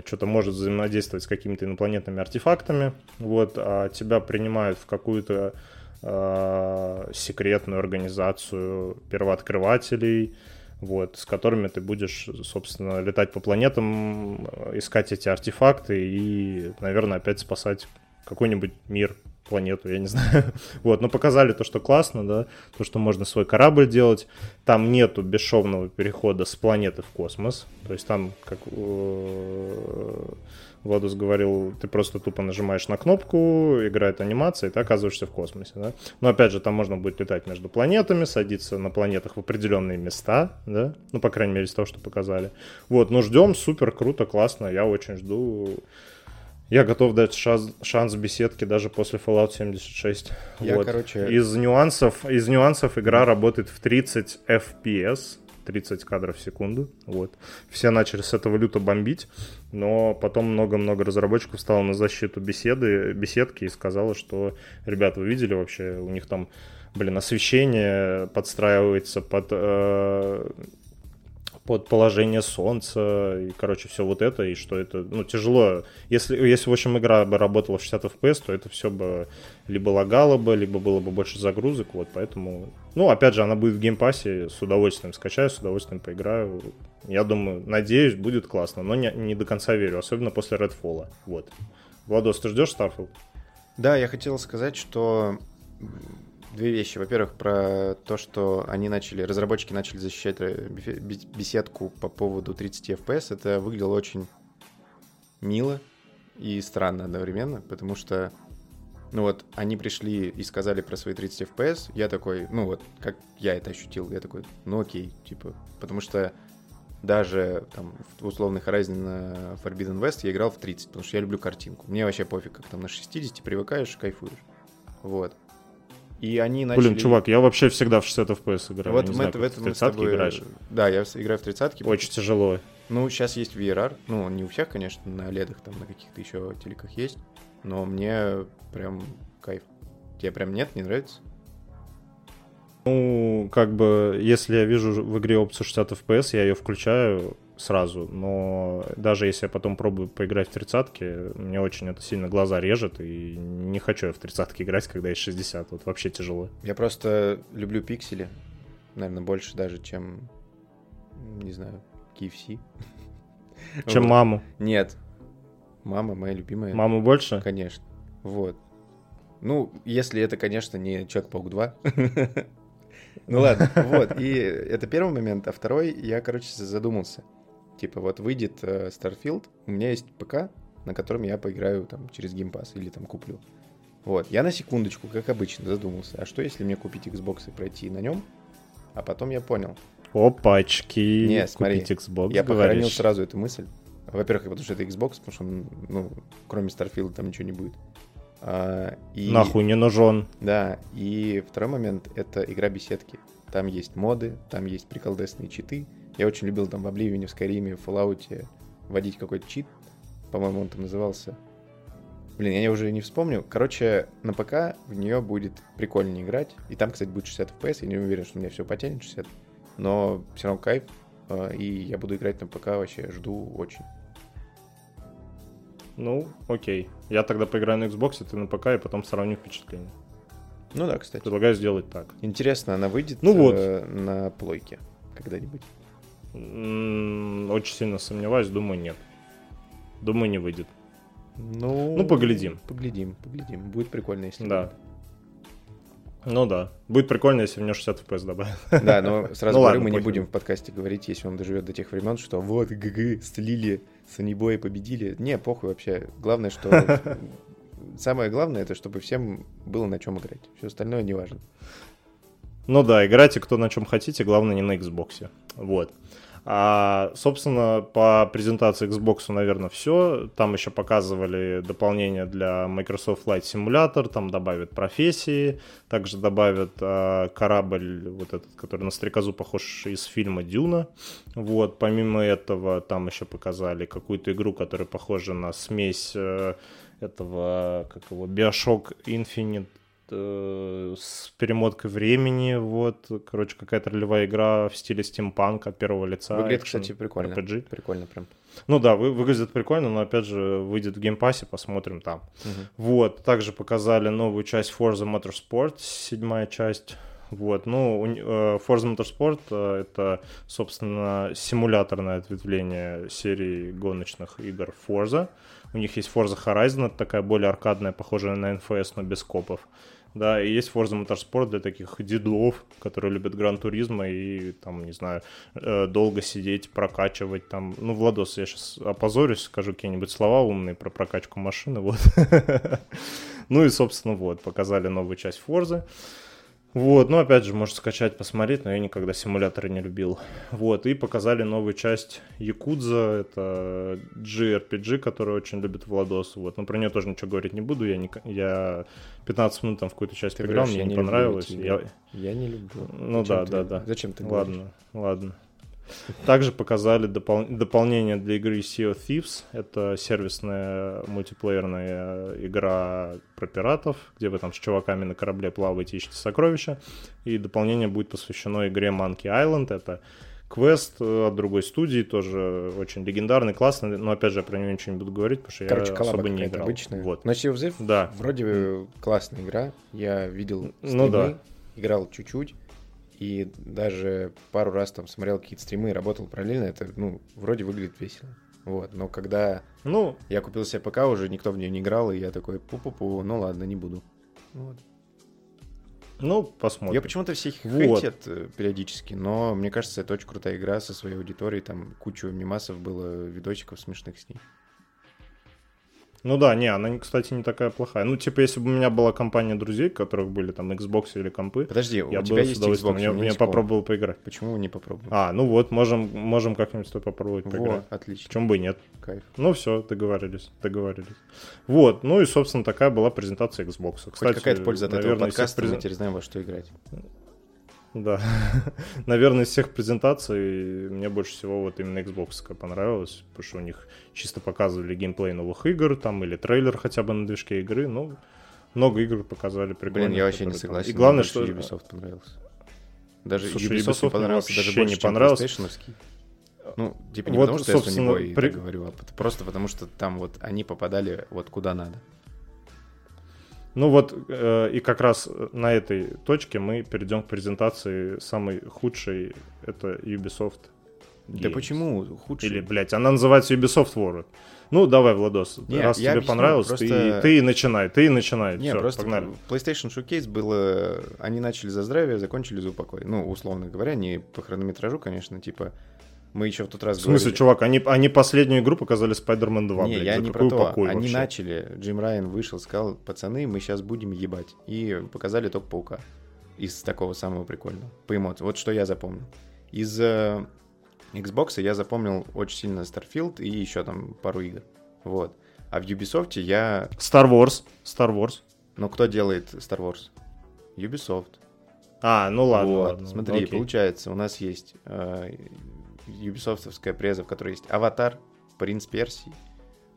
что-то может взаимодействовать с какими-то инопланетными артефактами. Вот, а тебя принимают в какую-то э, секретную организацию первооткрывателей, вот, с которыми ты будешь, собственно, летать по планетам, э, искать эти артефакты и, наверное, опять спасать какой-нибудь мир планету, я не *laughs* знаю. вот, но показали то, что классно, да, то, что можно свой корабль делать. Там нету бесшовного перехода с планеты в космос. То есть там, как э, Владус говорил, ты просто тупо нажимаешь на кнопку, играет анимация, и ты оказываешься в космосе, да. Но опять же, там можно будет летать между планетами, садиться на планетах в определенные места, да, ну, по крайней мере, из того, что показали. Вот, ну, ждем, супер, круто, классно, я очень жду. Я готов дать шанс, шанс беседке даже после Fallout 76. Я, вот. короче- Из нюансов, из нюансов игра работает в 30 FPS, 30 кадров в секунду. Вот. Все начали с этого люто бомбить, но потом много-много разработчиков стало на защиту беседы, беседки и сказала, что, ребята, вы видели вообще, у них там, блин, освещение подстраивается под э, под положение солнца, и, короче, все вот это, и что это, ну, тяжело. Если, если, в общем, игра бы работала в 60 FPS, то это все бы либо лагало бы, либо было бы больше загрузок, вот, поэтому... Ну, опять же, она будет в Game Pass е, с удовольствием скачаю, с удовольствием поиграю. Я думаю, надеюсь, будет классно, но не, не до конца верю, особенно после Redfall, вот. Владос, ты ждешь Starfield? Да, я хотел сказать, что две вещи. Во-первых, про то, что они начали, разработчики начали защищать э, Bethesda по поводу 30 FPS. Это выглядело очень мило и странно одновременно, потому что, ну вот, они пришли и сказали про свои 30 FPS. Я такой, ну вот, как я это ощутил, я такой, ну окей, типа, потому что даже там в условный Horizon на Forbidden West я играл в 30, потому что я люблю картинку. Мне вообще пофиг, как там на 60 привыкаешь, кайфуешь. Вот. И они начали... Блин, чувак, я вообще всегда в 60 FPS играю. вот я не мы знаю, в этом мы с 30 тобой... играешь. Да, я играю в 30 Очень тяжело. Ну, сейчас есть VRR. Ну, он не у всех, конечно, на ледах, там на каких-то еще телеках есть. Но мне прям кайф. Тебе прям нет, не нравится? Ну, как бы, если я вижу в игре опцию 60 FPS, я ее включаю сразу, но даже если я потом пробую поиграть в 30 мне очень это сильно глаза режет, и не хочу я в 30 играть, когда есть 60, вот вообще тяжело. Я просто люблю пиксели. Наверное, больше даже, чем, не знаю, KFC. *laughs* Чем Вот. маму. Нет. Мама моя любимая. Маму больше? Конечно. Вот. Ну, если это, конечно, не Человек-паук 2. *laughs* Ну ладно, вот. И это первый момент. А второй, я, короче, задумался. Типа, вот выйдет э, Starfield, у меня есть ПК, на котором я поиграю там через Game Pass или там куплю. Вот. Я на секундочку, как обычно, задумался. А что, если мне купить Xbox и пройти на нем? А потом я понял. Опачки. Не, смотри, Купить Xbox, Я похоронил говоришь. сразу эту мысль. Во-первых, потому что это Xbox, потому что, он, ну, кроме Starfield там ничего не будет. А, и... Нахуй не нужен. Да, и второй момент — это игра беседки. Там есть моды, там есть приколдесные читы. Я очень любил там в Обливине, в Скайриме, в Fallout вводить какой-то чит. По-моему, он там назывался. Блин, я уже не вспомню. Короче, на ПК в нее будет прикольнее играть. И там, кстати, будет 60 FPS. Я не уверен, что у меня все потянет 60. Но все равно кайф. А, И я буду играть на ПК вообще. Жду очень. Ну, окей. Я тогда поиграю на Xbox, ты на ПК, и потом сравню впечатление. Ну да, кстати. Предлагаю сделать так. Интересно, она выйдет Ну вот. э, на плойке когда-нибудь? Очень сильно сомневаюсь, думаю, нет. Думаю, не выйдет. Ну, Ну, поглядим. Поглядим, поглядим. Будет прикольно, если Да. Ну да. Будет прикольно, если в нее 60 FPS добавят. Да, но *laughs* сразу Ну говорю, ладно, мы не будем в подкасте говорить, если он доживет до тех времен, что вот ГГ слили, Санибои победили. Не, похуй вообще. Главное, что... *laughs* Самое главное, это чтобы всем было на чем играть. Все остальное не важно. Ну да, играйте кто на чем хотите, главное не на Xbox. Вот. А, собственно, по презентации Xbox, наверное, все. Там еще показывали дополнение для Microsoft Flight Simulator, там добавят профессии, также добавят а, корабль, вот этот, который на стрекозу похож из фильма Дюна. Вот, помимо этого, там еще показали какую-то игру, которая похожа на смесь э, этого, как его, Bioshock Infinite э, с перемоткой времени, вот, короче, какая-то ролевая игра в стиле стимпанк от первого лица. Выглядит, экшен, кстати, прикольно. RPG. Прикольно прям. Ну да, вы, выглядит прикольно, но опять же выйдет в Game Pass е, посмотрим там. Мгм. Вот, также показали новую часть Forza Motorsport, седьмая часть. Вот, ну, э, Forza Motorsport э, это, собственно, симуляторное ответвление серии гоночных игр Forza. У них есть Forza Horizon, это такая более аркадная, похожая на NFS, но без копов. Да, и есть Forza Motorsport для таких дидлов, которые любят Гран Туризма и, там, не знаю, э, долго сидеть, прокачивать там. Ну, Владос, я сейчас опозорюсь, скажу какие-нибудь слова умные про прокачку машины, вот. *laughs* Ну и, собственно, вот, показали новую часть Forza. Вот, ну опять же, можете скачать, посмотреть, но я никогда симуляторы не любил. Вот, и показали новую часть Якудза, это JRPG, который очень любит Владос. Вот, но про нее тоже ничего говорить не буду, я, не, я 15 минут там в какую-то часть Ты говоришь, мне не не понравилось. Я. Я не люблю. ну Зачем да, ты- да, да. Зачем ты говоришь? Ладно, ладно. Также показали допол- дополнение для игры Sea of Thieves. Это сервисная мультиплеерная игра про пиратов, где вы там с чуваками на корабле плаваете, ищете сокровища. И дополнение будет посвящено игре Monkey Island. Это квест э, от другой студии, тоже очень легендарный, классный. Но опять же, я про него ничего не буду говорить, потому что Короче, я особо не играл. обычная. Вот. Но Sea of Thieves Да. вроде классная игра. Я видел Ну стримы, да. играл чуть-чуть. И даже пару раз там смотрел какие-то стримы и работал параллельно. Это, ну, вроде выглядит весело. Вот. Но когда Ну, я купил себе ПК, уже никто в нее не играл, и я такой, пу-пу-пу, ну ладно, не буду. Вот. ну, посмотрим. Я почему-то все их Вот. хейтят э, периодически, но мне кажется, это очень крутая игра со своей аудиторией. Там кучу мимасов было, видосиков смешных с ней. Ну да, не, она, кстати, не такая плохая. Ну, типа, если бы у меня была компания друзей, у которых были там Xbox или компы, Подожди, я у бы тебя с есть удовольствием, Xbox, я, у меня я попробовал поиграть. Почему не попробовал? А, ну вот, можем, можем как-нибудь попробовать поиграть. вот, отлично, Почему бы и нет? кайф. Ну все, договорились, договорились. Вот, ну и, собственно, такая была презентация Xbox. Хоть Кстати, какая-то польза от этого наверное, всех подкаста, мы презен- теперь знаем, во что играть. Да. *laughs* Наверное, из всех презентаций мне больше всего вот именно Xbox понравилось, потому что у них чисто показывали геймплей новых игр, там, или трейлер хотя бы на движке игры, ну, много игр показали, прикольно. Блин, я вообще не согласен. И главное, что... Ubisoft понравился. Даже Слушай, Ubisoft, Ubisoft понравился даже больше, не понравился. Ну, типа не Вот, потому, что я Sony Boy при- говорю, а просто потому, что там вот они попадали вот куда надо. Ну вот, э, и как раз на этой точке мы перейдем к презентации самой худшей, это Ubisoft. Да Games. почему худший? Или, блядь, она называется Ubisoft World. Ну, давай, Владос, Не, раз тебе объясню, понравилось, просто- ты, ты и начинай, ты и начинай. Не, Всё, просто погнали. PlayStation Showcase было... Они начали за здравие, закончили за упокой. Ну, условно говоря, не по хронометражу, конечно, типа... Мы еще в тот раз В смысле, говорили- чувак, они, они последнюю игру показали Spider-Man 2, Не, блядь, я за не про то. упокой Они вообще? начали, Джим Райан вышел, сказал, пацаны, мы сейчас будем ебать. И показали только паука. Из такого самого прикольного. По эмоциям. Вот что я запомнил. Из э, Xbox я запомнил очень сильно Starfield и еще там пару игр. Вот. А в Ubisoft я... Star Wars, Star Wars. Ну, кто делает Star Wars? Ubisoft. А, ну ладно, вот, ладно. смотри, окей. получается, у нас есть э, юбисофтовская преза, в которой есть Аватар, Принц Персии,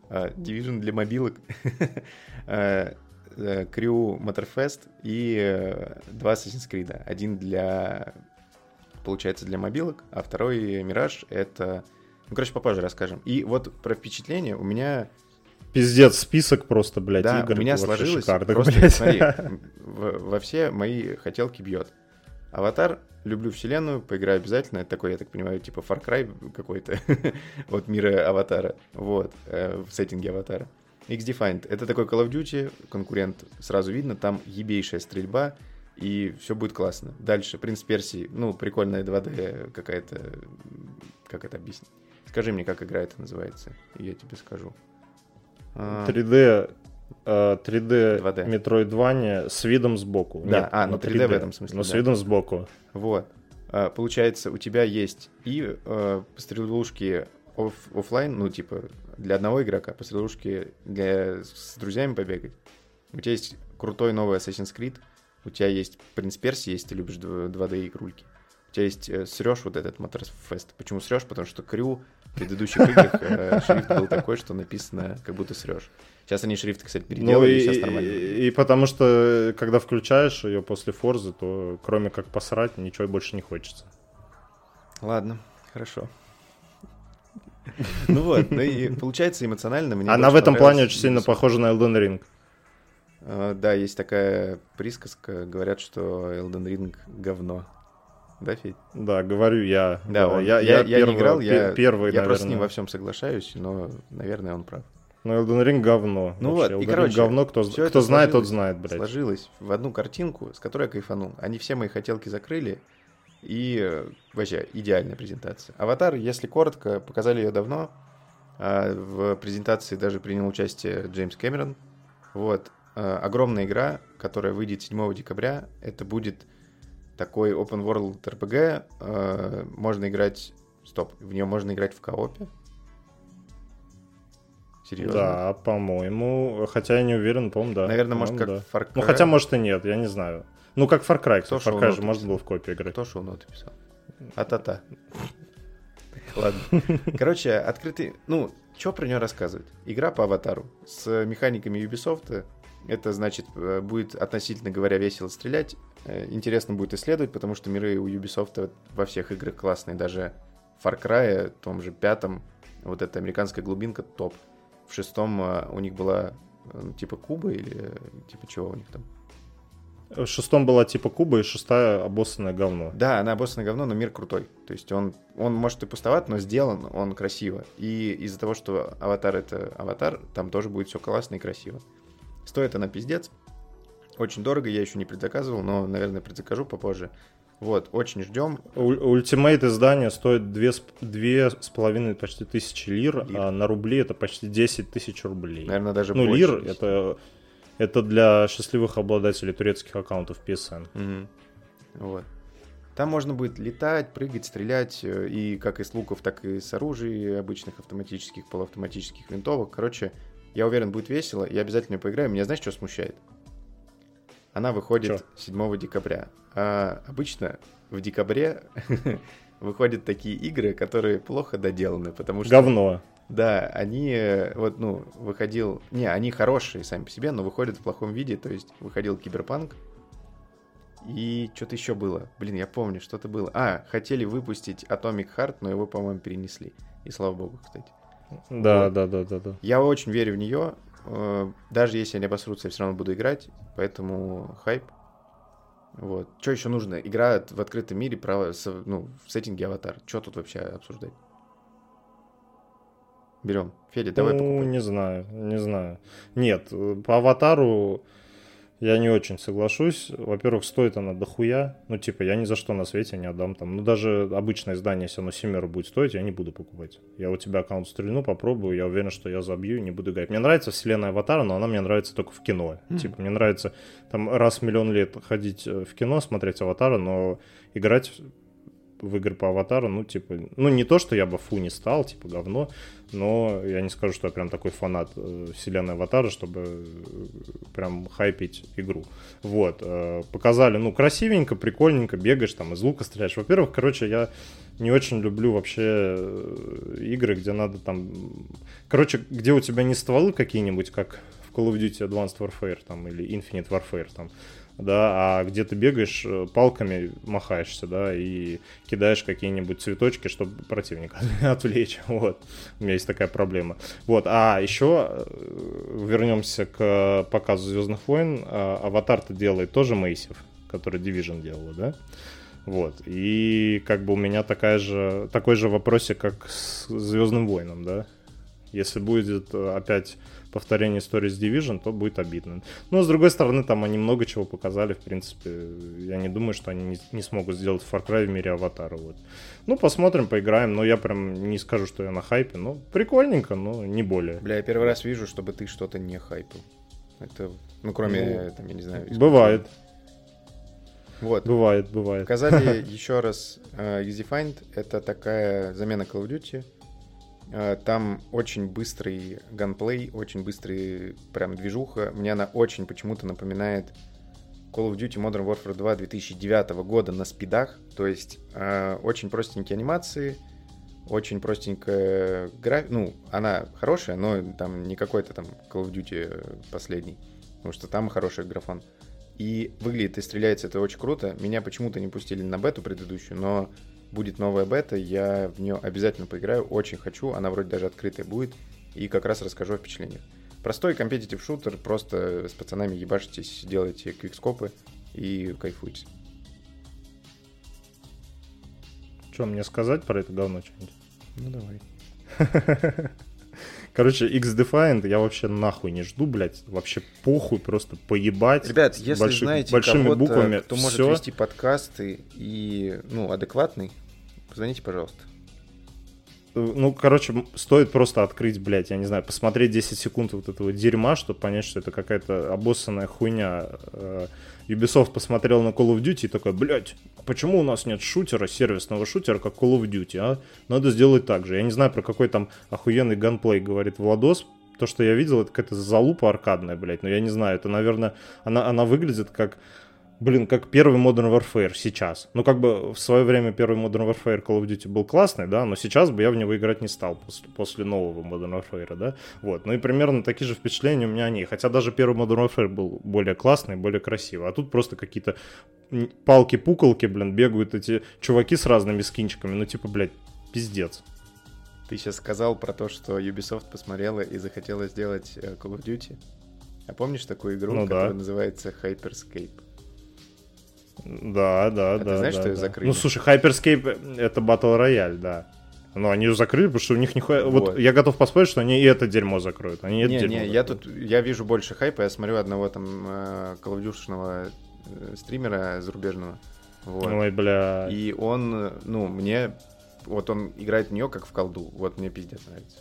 э, Division для мобилок, *laughs* э, э, Крю Моторфест и э, два Assassin's Creed. Один для, получается, для мобилок, а второй Мираж — это... Ну, короче, попозже расскажем. И вот про впечатление у меня Пиздец, список просто, блядь, да, игр. у меня сложилось, шикарных, просто, блядь. смотри, *laughs* во все мои хотелки бьет. Аватар, люблю вселенную, поиграю обязательно. Это такой, я так понимаю, типа Far Cry какой-то *laughs* от мира Аватара, вот, э, в сеттинге Аватара. X-Defined, это такой Call of Duty, конкурент, сразу видно, там ебейшая стрельба, и все будет классно. Дальше, Принц Персии, ну, прикольная 2D какая-то, как это объяснить? Скажи мне, как игра это называется, и я тебе скажу. А, 3D, э, 3D 2D. Metroidvania с видом сбоку. Да, Нет, а, ну 3D в этом смысле, Но с да. видом сбоку. Вот. А, Получается, у тебя есть и э, стрелушки оф- оффлайн, ну, типа, для одного игрока, пострелушки для с друзьями побегать. У тебя есть крутой новый Assassin's Creed, у тебя есть Принц Персии, если ты любишь 2D игрульки. У тебя есть э, срешь вот этот Motorfest. Почему срешь? Потому что Crew в предыдущих играх э, шрифт был такой, что написано, как будто срешь. Сейчас они шрифты, кстати, Ну переделали, и, сейчас нормально. и, и потому что, когда включаешь ее после Форзы, то кроме как посрать, ничего больше не хочется. Ладно, хорошо. Ну вот, ну и получается эмоционально мне Она в этом плане очень сильно похожа на Elden Ring. Э, Да, есть такая присказка, говорят, что Elden Ring говно. Да, Федь? Да, говорю я. Да, он- я, я, я, я не играл, я, первый, я просто с ним во всем соглашаюсь, но, наверное, он прав. Ну, Elden Ring говно. Ну вообще. вот, и, Ring короче, говно, кто, кто знает, тот знает, блядь. Сложилось в одну картинку, с которой я кайфанул. Они все мои хотелки закрыли, и э, вообще идеальная презентация. Аватар, если коротко, показали ее давно. А В презентации даже принял участие Джеймс Кэмерон. Вот. А, Огромная игра, которая выйдет 7 декабря. Это будет такой open world RPG. А, Можно играть... Стоп, в нее можно играть в коопе. Серьезно? Да, по-моему. Хотя я не уверен, по-моему, да. Наверное, может, как в Far да. Ну, Cry. хотя, может, и нет, я не знаю. Ну, как Far Cry, Кто. Far Cry же можно было в копии играть. Кто шоу-ноты писал? А-та-та. Ладно. Короче, открытый... Ну, что про нее рассказывать? Игра по аватару с механиками Ubisoft. Это значит, э, будет относительно говоря весело стрелять. Э, Интересно будет исследовать, потому что миры у Ubisoft во всех играх классные. Даже в Far Cry, том же пятом, вот эта американская глубинка топ. В шестом э, у них была э, типа Куба или э, типа чего у них там? В шестом была типа Куба, и шестая обоссанное говно. Да, она обоссанное говно, но мир крутой. То есть он, он может и пустоват, но сделан он красиво. И из-за того, что аватар это аватар, там тоже будет все классно и красиво. Стоит она пиздец. Очень дорого, я еще не предзаказывал, но, наверное, предзакажу попозже. Вот, очень ждем. Ultimate издание стоит две, с- две с половиной почти тысячи лир, Лир. а на рубли это почти 10 тысяч рублей. Наверное, даже ну, больше. лир это, это для счастливых обладателей турецких аккаунтов PSN. Мгм. Вот. Там можно будет летать, прыгать, стрелять, э, и как из луков, так и с оружия обычных автоматических, полуавтоматических винтовок. Короче, я уверен, будет весело, я обязательно поиграю. Меня знаешь, что смущает? Она выходит Чё? 7 декабря. А обычно в декабре *laughs* выходят такие игры, которые плохо доделаны, потому что... Говно. Да, они э, вот, ну, выходил... Не, они хорошие сами по себе, но выходят в плохом виде. То есть выходил Киберпанк, и что-то еще было. Блин, я помню, что-то было. А, хотели выпустить Atomic Heart, но его, по-моему, перенесли. И слава богу, кстати. Да, Вот. да, да, да, да. Я очень верю в нее. э, Даже если они обосрутся, я все равно буду играть. Поэтому хайп. Вот. Что еще нужно? Игра в открытом мире с- ну, в сеттинге аватар. Что тут вообще обсуждать? Берем. Федя, давай ну, покупай. не знаю, не знаю. Нет, э, по аватару я не очень соглашусь. Во-первых, стоит она дохуя. Ну, типа, я ни за что на свете не отдам там. Ну, даже обычное издание, если оно семеро будет стоить, я не буду покупать. Я у тебя аккаунт стрельну, попробую, я уверен, что я забью и не буду играть. Мне нравится вселенная Аватара, но она мне нравится только в кино. Мгм. Типа, мне нравится там раз в миллион лет ходить э, в кино, смотреть Аватара, но играть в игры по аватару, ну, типа, ну, не то, что я бы фу не стал, типа, говно, но я не скажу, что я прям такой фанат э, вселенной аватара, чтобы э, прям хайпить игру. Вот, э, показали, ну, красивенько, прикольненько, бегаешь там, из лука стреляешь. Во-первых, короче, я не очень люблю вообще игры, где надо там... Короче, где у тебя не стволы какие-нибудь, как в Call of Duty Advanced Warfare там, или Infinite Warfare там, да, а где ты бегаешь, э, палками махаешься, да, и кидаешь какие-нибудь цветочки, чтобы противника *laughs* отвлечь, вот. У меня есть такая проблема. Вот, а еще вернемся к показу Звездных войн. А, Аватар-то делает тоже Мейсив, который Division делала, да? Вот, и как бы у меня такая же, такой же вопросик, как с Звездным войном, да? Если будет э, опять повторение истории с Division, то будет обидно. Но, с другой стороны, там они много чего показали, в принципе. Я не думаю, что они не, не смогут сделать Far Cry в мире Аватара. Вот. Ну, посмотрим, поиграем. Но я прям не скажу, что я на хайпе. Ну, прикольненько, но не более. Бля, я первый раз вижу, чтобы ты что-то не хайпил. Это, ну, кроме, Ну, там, я не знаю... искусства. Бывает, Вот. бывает, бывает. Показали *laughs* еще раз э, Easy Find. Это такая замена Call of Duty. Э, Там очень быстрый ганплей, очень быстрый прям движуха. Мне она очень почему-то напоминает Call of Duty Modern Warfare 2 2009 года на спидах. То есть э, очень простенькие анимации, очень простенькая графика. Ну, она хорошая, но там не какой-то там Call of Duty э, последний. Потому что там хороший графон. И выглядит и стреляется это очень круто. Меня почему-то не пустили на бету предыдущую, но будет новая бета, я в нее обязательно поиграю, очень хочу. Она вроде даже открытая будет. И как раз расскажу о впечатлениях. Простой компетитив шутер, просто с пацанами ебашитесь, делаете квикскопы и кайфуете. Что мне сказать про это говно что-нибудь? Ну давай. *laughs* Короче, X-Defiant я вообще нахуй не жду, блядь. Вообще похуй, просто поебать. Ребят, если больших- знаете большими кого-то, буквами. кто может всё. вести подкасты и, ну, адекватный, позвоните, пожалуйста. Э, Ну, короче, стоит просто открыть, блядь, я не знаю, посмотреть 10 секунд вот этого дерьма, чтобы понять, что это какая-то обоссанная хуйня. Э, Ubisoft посмотрел на Call of Duty и такой, блядь, почему у нас нет шутера, сервисного шутера, как Call of Duty, а? Надо сделать так же. Я не знаю, про какой там охуенный ганплей говорит Владос. То, что я видел, это какая-то залупа аркадная, блядь. Но я не знаю, это, наверное, она, она выглядит как Блин, как первый Modern Warfare сейчас. Ну, как бы в свое время первый Modern Warfare Call of Duty был классный, да, но сейчас бы я в него играть не стал после, после нового Modern Warfare, да. Вот, ну и примерно такие же впечатления у меня о ней. Хотя даже первый Modern Warfare был более классный, более красивый. А тут просто какие-то палки-пуколки, блин, бегают эти чуваки с разными скинчиками. Ну, типа, блядь, пиздец. Ты сейчас сказал про то, что Ubisoft посмотрела и захотела сделать э, Call of Duty. А помнишь такую игру, Ну которая да. называется Hyperscape? Да, да, А ты да. знаешь, да, что да. закрыли? Ну, слушай, Hyperscape это Battle Royale, да. Но они ее закрыли, потому что у них не Вот. Вот. я готов поспорить, что они и это дерьмо закроют. Они это Не, дерьмо не, я закроют. тут, я вижу больше хайпа, я смотрю одного там э, э, стримера зарубежного. Вот. Ой, бля. И он, э, ну, мне, вот он играет в нее как в колду, вот мне пиздец нравится.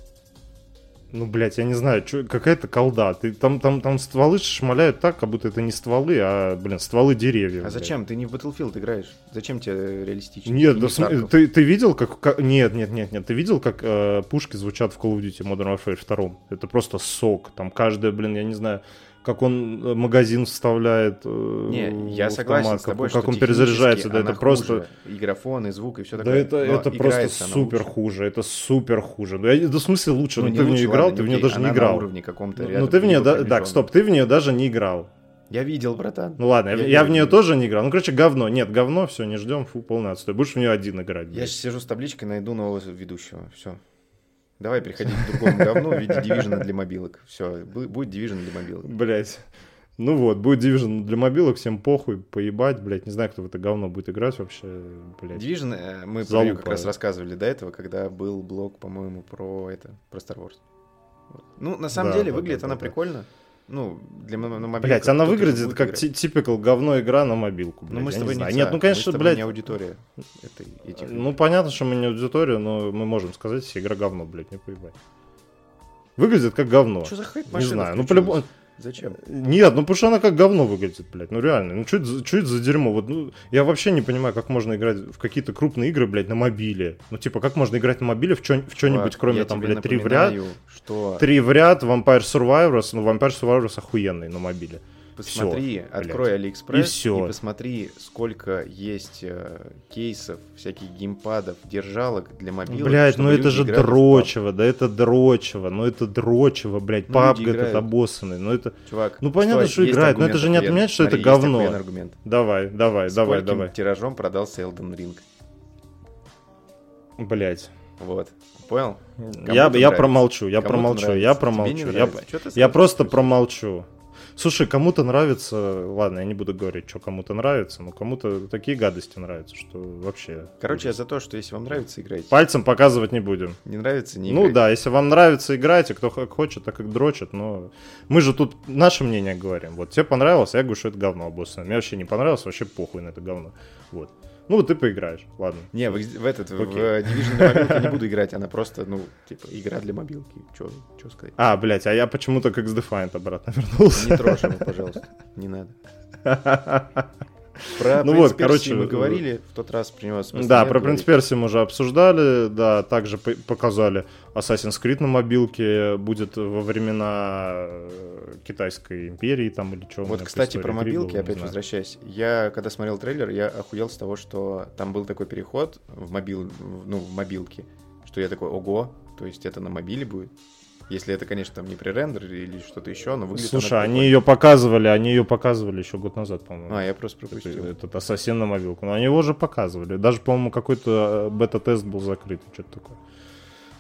Ну, блядь, я не знаю, какая-то колда. Ты, там, там, там стволы шмаляют так, как будто это не стволы, а, блин, стволы деревьев. А блядь. зачем? Ты не в Battlefield играешь. Зачем тебе реалистично? Нет, да Тарков. ты, ты видел, как, как- Нет, нет, нет, нет. Ты видел, как э, пушки звучат в Call of Duty Modern Warfare 2? Это просто сок. Там каждая, блин, я не знаю, как он э, магазин вставляет. э, Не, я в согласен с тобой, как, как он перезаряжается. Да, это она просто... хуже. И графон, и звук, и все Да такое. это, Но это просто супер лучше. хуже, это супер хуже. Ну, я, да в смысле лучше? Ну, не ты в лучше, нее играл, ладно, ты в не нее даже не играл. на уровне каком-то Ну, рядом, ты в нее, да, так, стоп, ты в нее даже не играл. Я видел, братан. Ну ладно, я, Я я в не нее тоже не играл. Ну, короче, говно. Нет, говно, все, не ждем, фу, полный отстой. Будешь в нее один играть. Я сейчас сижу с табличкой, найду нового ведущего. Все. Давай переходить к другому говну в виде дивижена для мобилок. Все, будет дивижен для мобилок. Блять. Ну вот, будет Division для мобилок, всем похуй, поебать, блядь. Не знаю, кто в это говно будет играть вообще, блядь. Division, э, мы про Залупа. неё как раз рассказывали до этого, когда был блог, по-моему, про это, про Star Wars. Ну, на самом Да, деле, да, выглядит да, она да, да. Ну, для на Блять, она выглядит как типикал говно игра на мобилку, блядь. Ну, мы с тобой не не Нет, ну, мы конечно, с тобой блядь. не аудитория этой, этих. Ну, понятно, что мы не аудитория, но мы можем сказать, если игра говно, блядь, не поебать. Выглядит как говно. Что за хайп Не знаю, ну по-любому... Зачем? Нет, ну потому что она как говно выглядит, блядь. Ну реально, ну что это, за- чё это за дерьмо? Вот, ну, я вообще не понимаю, как можно играть в какие-то крупные игры, блядь, на мобиле. Ну типа, как можно играть на мобиле в, чё- в что-нибудь, Чувак, кроме там, блядь, три в ряд, что три в ряд, Vampire Survivors, ну Vampire Survivors охуенный на мобиле. Посмотри, блядь. открой И Алиэкспресс всё. и посмотри, сколько есть э, кейсов, всяких геймпадов, держалок для мобилок. Блядь, чтобы ну это же дрочево, да это дрочево, ну это дрочево, блядь, Ну, PUBG этот обоссанный, ну это... Чувак, Ну, понятно, что есть играют, но это же не отменяет, что это Смотри, есть говно. аргумент. Давай, давай, давай, давай. тиражом продался Elden Ring? Блядь. Вот. Понял? Я, Кому-то я нравится. промолчу, я Кому-то промолчу, я промолчу. Я, я просто промолчу. Слушай, кому-то нравится, ладно, я не буду говорить, что кому-то нравится, но кому-то такие гадости нравятся, что вообще... Короче, я за то, что если вам нравится, играйте. Пальцем показывать не будем. Не нравится, не ну играйте. да, если вам нравится, играйте, кто как хочет, так как дрочит, но мы же тут наше мнение говорим. Вот тебе понравилось, а я говорю, что это говно обоссанное. Мне вообще не понравилось, вообще похуй на это говно. Вот. Ну, ты поиграешь, ладно. Не, в, в этот, в Окей. Division для мобилки не *laughs* буду играть, она просто, ну, типа, игра для мобилки. Чё, чё сказать? А, блядь, а я почему-то как с Defiant обратно вернулся. Не трожь его, пожалуйста. Не надо. *laughs* Про Ну «Принц вот, Персии» короче, мы говорили в тот раз, про него Да, про говорить. «Принц Персии» мы уже обсуждали, да, также по- показали Assassin's Creed на мобилке, будет во времена э, Китайской империи там или что. Вот, кстати, про мобилки, опять возвращаясь. Я, когда смотрел трейлер, я охуел с того, что там был такой переход в мобил, ну, в мобилке, что я такой, ого, то есть это на мобиле будет? Если это, конечно, там не пререндер или что-то еще, но выглядит Слушай, они прикольно. ее показывали, они ее показывали еще год назад, по-моему. А, я просто Этот, пропустил. этот Ассасин на мобилку. Но они его уже показывали. Даже, по-моему, какой-то э, бета-тест был закрыт, что-то такое.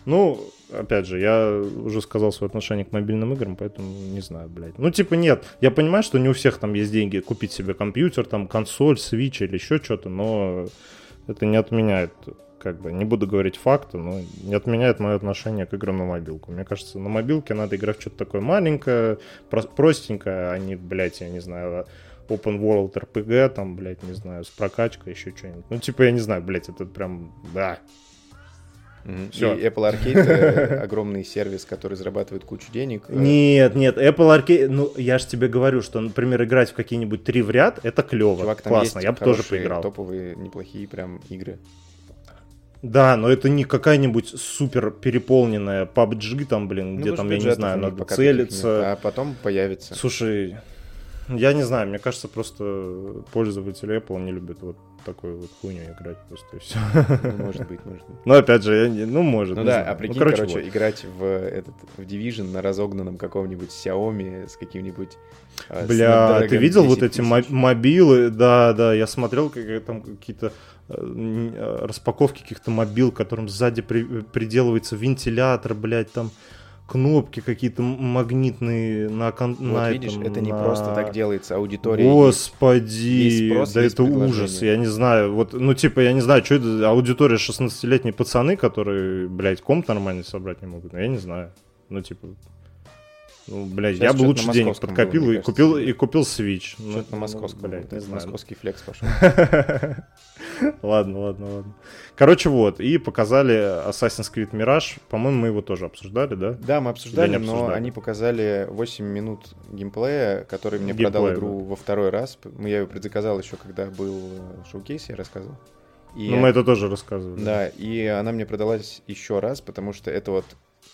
Ну, опять же, я уже сказал свое отношение к мобильным играм, поэтому не знаю, блядь. Ну, типа, нет, я понимаю, что не у всех там есть деньги купить себе компьютер, там, консоль, свич или еще что-то, но это не отменяет, как бы, не буду говорить факты, но не отменяет мое отношение к играм на мобилку. Мне кажется, на мобилке надо играть в что-то такое маленькое, про- простенькое, а не, блядь, я не знаю, open world RPG, там, блядь, не знаю, с прокачкой, еще что-нибудь. Ну, типа, я не знаю, блядь, это прям, да, Мгм. Всё. И Apple Arcade *laughs* огромный сервис, который зарабатывает кучу денег. Нет, нет, Apple Arcade, ну, я же тебе говорю, что, например, играть в какие-нибудь три в ряд, это клево, Чувак, классно, я бы тоже поиграл. топовые, неплохие прям игры. Да, но это не какая-нибудь супер переполненная PUBG там, блин, Ну, где там, я не знаю, надо таких нет, целиться. А потом появится. Слушай, я не знаю, мне кажется, просто пользователи Apple не любят вот такую вот хуйню играть просто и все. Ну, может быть, может быть. Но опять же, я не- ну, может. Ну да, знаю. а прикинь, короче, короче, вот. играть в этот в Division на разогнанном каком-нибудь Xiaomi с каким-нибудь э, Бля, ты Snapdragon видел вот 10 эти тысяч? мобилы? Да, да, я смотрел как, там какие-то э, э, распаковки каких-то мобил, которым сзади при- приделывается вентилятор, блядь, там кнопки какие-то магнитные на кон- Вот на видишь, этом, это не на- просто так делается, аудитория. Господи, Есть спрос, да есть это ужас, я не знаю, вот, ну, типа, я не знаю, что это, аудитория 16-летние пацаны, которые, блядь, комп нормально собрать не могут, ну, я не знаю, ну, типа, ну, блядь, Сейчас я бы лучше денег подкопил было, и кажется. купил, и купил Switch. Ну, Что-то на ну, московском, блядь, вот не знаю. московский флекс пошел. *laughs* Ладно, ладно, ладно. Короче, вот, и показали Assassin's Creed Mirage, по-моему, мы его тоже обсуждали, да? Да, мы обсуждали, но обсуждали? они показали 8 минут геймплея, который мне Геймплея, продал игру во второй раз. Ну, я ее предзаказал еще, когда был шоу-кейс, я рассказывал. И, Ну, мы это тоже рассказывали. Да, и она мне продалась еще раз, потому что это вот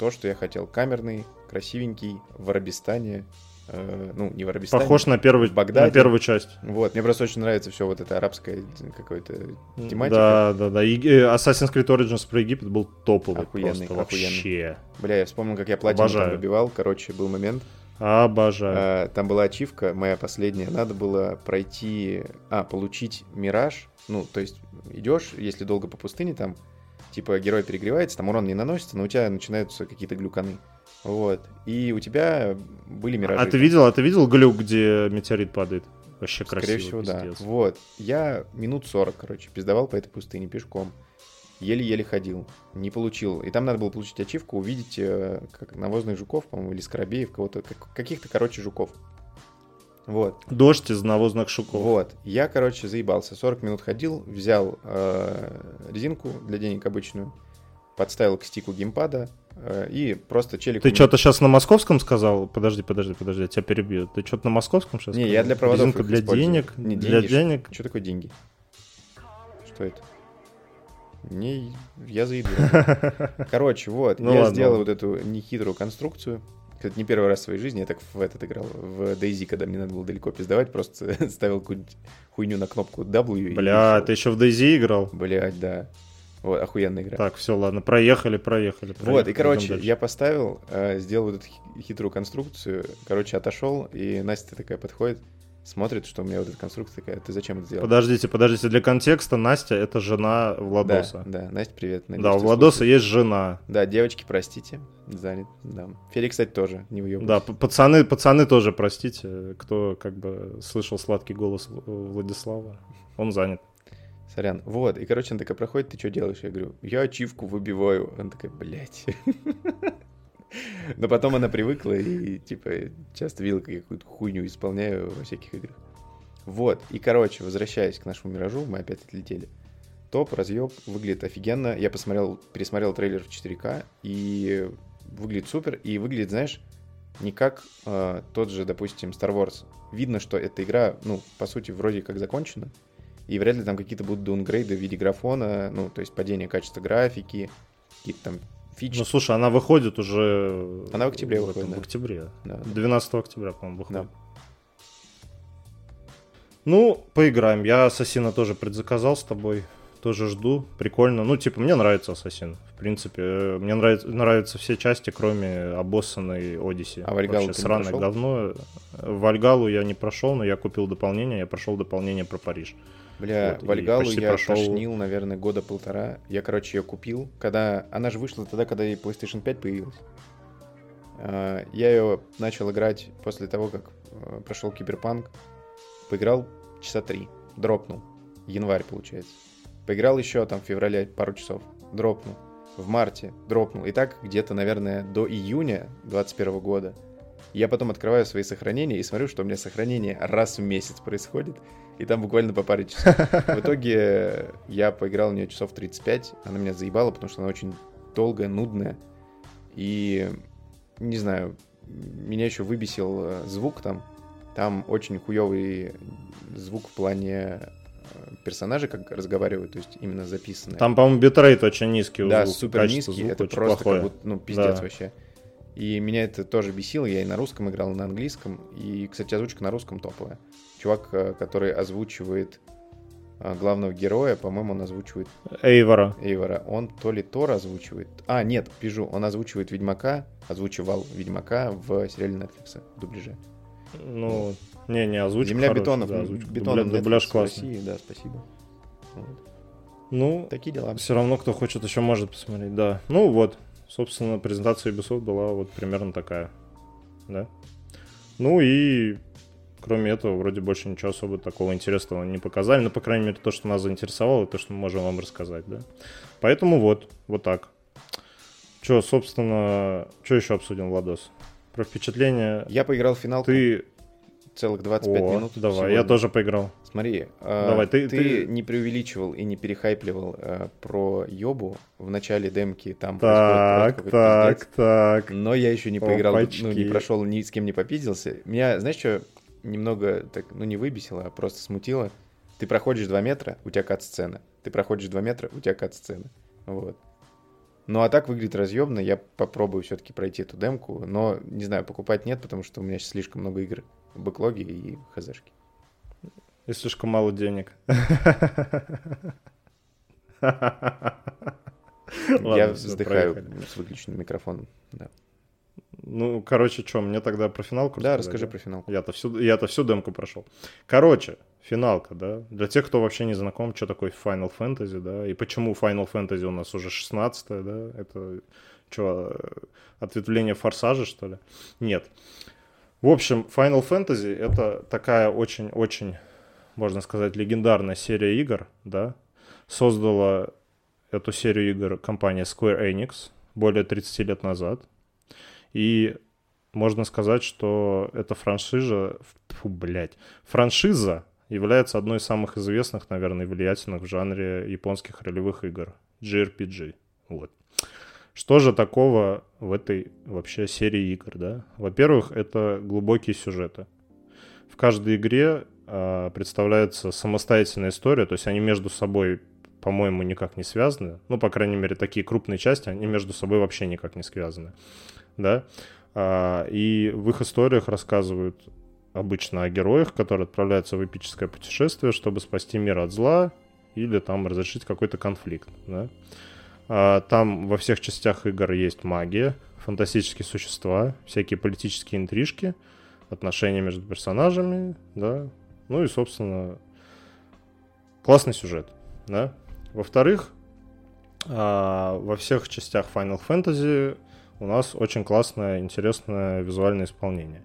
то, что я хотел. Камерный, красивенький, в Арабистане. Э, ну, не в Арабистане. Похож на, первый, Багдаде. на первую часть. Вот, мне просто очень нравится все вот это арабское какое-то тематика. Да, да, да. И, э, Assassin's Creed Origins про Египет был топовый Охуенный, просто охуенный. вообще. Бля, я вспомнил, как я платину там выбивал. Короче, был момент. Обожаю. А, Там была ачивка, моя последняя. Надо было пройти, а, получить мираж. Ну, то есть идешь, если долго по пустыне, там, типа, герой перегревается, там урон не наносится, но у тебя начинаются какие-то глюканы. Вот. И у тебя были миражи. а ты видел, а ты видел глюк, где метеорит падает? Вообще Скорее красиво, всего, да. Вот. Я минут 40, короче, пиздовал по этой пустыне пешком. Еле-еле ходил. Не получил. И там надо было получить ачивку, увидеть э, как навозных жуков, по-моему, или скоробеев, кого-то, как- каких-то, короче, жуков. Вот. Дождь из навозных шуков. Вот. Я, короче, заебался. 40 минут ходил, взял э, резинку для денег обычную, подставил к стику геймпада э, и просто челик... Ты меня- что-то сейчас на московском сказал? Подожди, подожди, подожди, я тебя перебью. Ты что-то на московском сейчас Не, сказал? я для проводов Резинка для использую. денег? Не, для деньги, денег? Что такое деньги? Что это? Не, я заеду. *laughs* Короче, вот, Ну я ладно, сделал вот эту нехитрую конструкцию. Это не первый раз в своей жизни, я так в этот играл, в DayZ, когда мне надо было далеко пиздавать, просто *laughs* ставил какую-нибудь хуйню на кнопку W. и Бля, шел. ты еще в DayZ играл? Блядь, да. Вот, охуенная игра. Так, все, ладно, проехали, проехали. Вот, проехали, и, короче, я поставил, э, сделал вот эту хи- хитрую конструкцию, короче, отошел, и Настя такая подходит, смотрит, что у меня вот эта конструкция такая, ты зачем это сделал? Подождите, подождите, для контекста Настя это жена Да, Владоса. да, Настя, привет. надеюсь, Да, у Владоса слушаешь. есть жена. Да, девочки, простите, занят, да. Феликс, кстати, тоже, не уебывайся. Да, пацаны, пацаны тоже, простите, кто как бы слышал сладкий голос Владислава. Он занят. Сорян. Вот, и, короче, она такая проходит, ты что делаешь? Я говорю, я ачивку выбиваю. Она такая, блядь. *laughs* Но потом она привыкла и, типа, часто видела, как я какую-то хуйню исполняю во всяких играх. Вот, и, короче, возвращаясь к нашему Миражу, мы опять отлетели. Топ, разъеб, выглядит офигенно. Я посмотрел, пересмотрел трейлер в 4К, и выглядит супер, и выглядит, знаешь, не как э, тот же, допустим, Star Wars. Видно, что эта игра, ну, по сути, вроде как закончена, и вряд ли там какие-то будут даунгрейды в виде графона, ну, то есть падение качества графики, какие-то там фичи. Ну, слушай, она выходит уже... Она в октябре в выходит, этом, да. В октябре. Да, да. 12 октября, по-моему, выходит. Да. Ну, поиграем. Я Ассасина тоже предзаказал с тобой. Тоже жду. Прикольно. Ну, типа, мне нравится Ассасин. В принципе, Э, мне нравится, нравятся все части, кроме обоссанной Одиссе. А Вальгалу Вообще ты не сраное прошел? говно. Вальгалу я не прошел, но я купил дополнение. Я прошел дополнение про Париж. Бля, Вот, Вальгалу я прошел- тошнил, наверное, года полтора. Я, короче, ее купил, когда... Она же вышла тогда, когда и PlayStation 5 появилась. А, Я ее начал играть после того, как э, прошел Киберпанк. Поиграл часа три. Дропнул. Январь, получается. Поиграл еще там в феврале пару часов. Дропнул. В марте дропнул. И так где-то, наверное, до июня 21 года. Я потом открываю свои сохранения и смотрю, что у меня сохранение раз в месяц происходит. И там буквально по паре часов. В *laughs* итоге я поиграл в нее часов 35. Она меня заебала, потому что она очень долгая, нудная. И, не знаю, меня еще выбесил э, звук там. Там очень хуёвый звук в плане э, персонажей, как разговаривают, то есть именно записанные. Там, по-моему, битрейт очень низкий. Да, звука, супер низкий, это просто плохое. как будто, ну, пиздец Да. вообще. И меня это тоже бесило, я и на русском играл, и на английском, и, кстати, озвучка на русском топовая. Чувак, э, который озвучивает э, главного героя, по-моему, он озвучивает Эйвора. Эйвора, он то ли Тора озвучивает, а, нет, пижу, он озвучивает Ведьмака, озвучивал Ведьмака в сериале Netflix в дубляже. Ну, не, не озвучка Земля хорошая, бетонов, да, озвучка. бетонов Дубля- дубляж классный. России, да, спасибо. Вот. Ну, Такие дела. все равно, кто хочет, еще может посмотреть, да. Ну вот, собственно, презентация Ubisoft была вот примерно такая, да. Ну и кроме этого, вроде больше ничего особо такого интересного не показали, ну, по крайней мере, то, что нас заинтересовало, то, что мы можем вам рассказать, да. Поэтому вот, вот так. Че, собственно, что еще обсудим, Владос? Про впечатление. Я поиграл в финалку Ты... целых 25 О, минут. давай, сегодня. я тоже поиграл. Смотри, э, Давай, ты- ты, ты- не преувеличивал и не перехайпливал э, про Йобу в начале демки, там Так, так, так. Но я еще не поиграл, Опачки. ну, не прошел, ни с кем не попиздился. Меня, знаешь, что немного, так, ну, не выбесило, а просто смутило. Ты проходишь 2 метра, у тебя кат-сцена. Ты проходишь 2 метра, у тебя кат-сцена. Вот. Ну, а так выглядит разъемно. Я попробую все-таки пройти эту демку. Но, не знаю, покупать нет, потому что у меня сейчас слишком много игр в бэклоге и хзшки. И слишком мало денег. *laughs* Я вздыхаю с выключенным микрофоном. Да, Ну, короче, что, мне тогда про финалку да рассказать, расскажи про финал. Я-то всю, я-то всю демку прошел. Короче, финалка, да. Для тех, кто вообще не знаком, что такое Final Fantasy, да, и почему Final Fantasy у нас уже 16 да, это что, ответвление форсажа, что ли? Нет. В общем, Final Fantasy это такая очень-очень, можно сказать, легендарная серия игр, да. Создала эту серию игр компания Square Enix более 30 лет назад. И можно сказать, что эта франшиза, фу, блядь, франшиза является одной из самых известных, наверное, и влиятельных в жанре японских ролевых игр. JRPG. Вот. Что же такого в этой вообще серии игр, да? Во-первых, это глубокие сюжеты. В каждой игре а, представляется самостоятельная история, то есть они между собой, по-моему, никак не связаны. Ну, по крайней мере, такие крупные части, они между собой вообще никак не связаны. Да? А, и в их историях рассказывают обычно о героях, которые отправляются в эпическое путешествие, чтобы спасти мир от зла или там разрешить какой-то конфликт. Да? А, Там во всех частях игр есть магия, фантастические существа, всякие политические интрижки, отношения между персонажами, да. Ну и, собственно, классный сюжет, да. Во-вторых, а, во всех частях Final Fantasy у нас очень классное, интересное визуальное исполнение,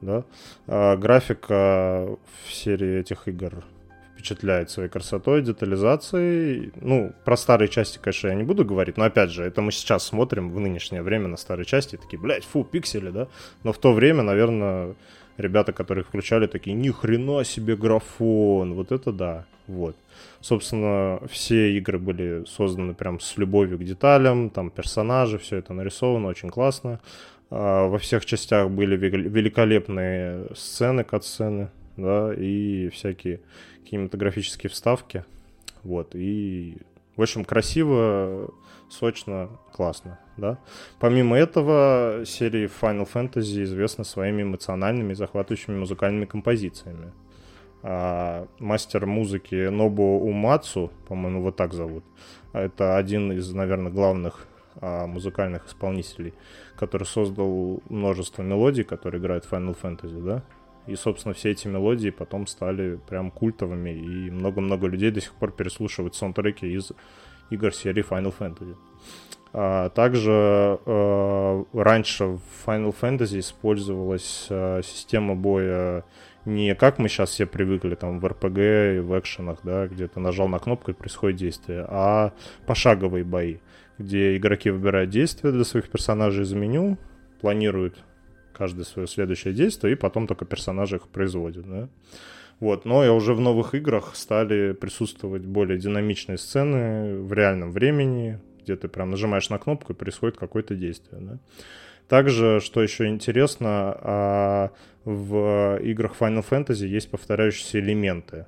да. А, Графика в серии этих игр впечатляет своей красотой, детализацией. Ну, про старые части, конечно, я не буду говорить, но опять же, это мы сейчас смотрим в нынешнее время на старые части, такие, блядь, фу, пиксели, да? Но в то время, наверное, ребята, которые включали, такие, ни хрена себе графон, вот это да, вот. Собственно, все игры были созданы прям с любовью к деталям, там персонажи, все это нарисовано очень классно. А, Во всех частях были вел- великолепные сцены, кат-сцены, да, и всякие кинематографические вставки. Вот, и, в общем, красиво, сочно, классно, да. Помимо этого, серии Final Fantasy известна своими эмоциональными захватывающими музыкальными композициями. А, мастер музыки Нобу Умацу, по-моему, вот так зовут, это один из, наверное, главных а, музыкальных исполнителей, который создал множество мелодий, которые играют в Final Fantasy, да. И, собственно, все эти мелодии потом стали прям культовыми, и много-много людей до сих пор переслушивают саундтреки из игр серии Final Fantasy. А, также э, раньше в Final Fantasy использовалась э, система боя не как мы сейчас все привыкли там в RPG и в экшенах, да, где ты нажал на кнопку и происходит действие, а пошаговые бои, где игроки выбирают действия для своих персонажей из меню, планируют каждое свое следующее действие, и потом только персонажи их производят, да. Вот, но и уже в новых играх стали присутствовать более динамичные сцены в реальном времени, где ты прям нажимаешь на кнопку и происходит какое-то действие, да. Также, что еще интересно, а, в играх Final Fantasy есть повторяющиеся элементы.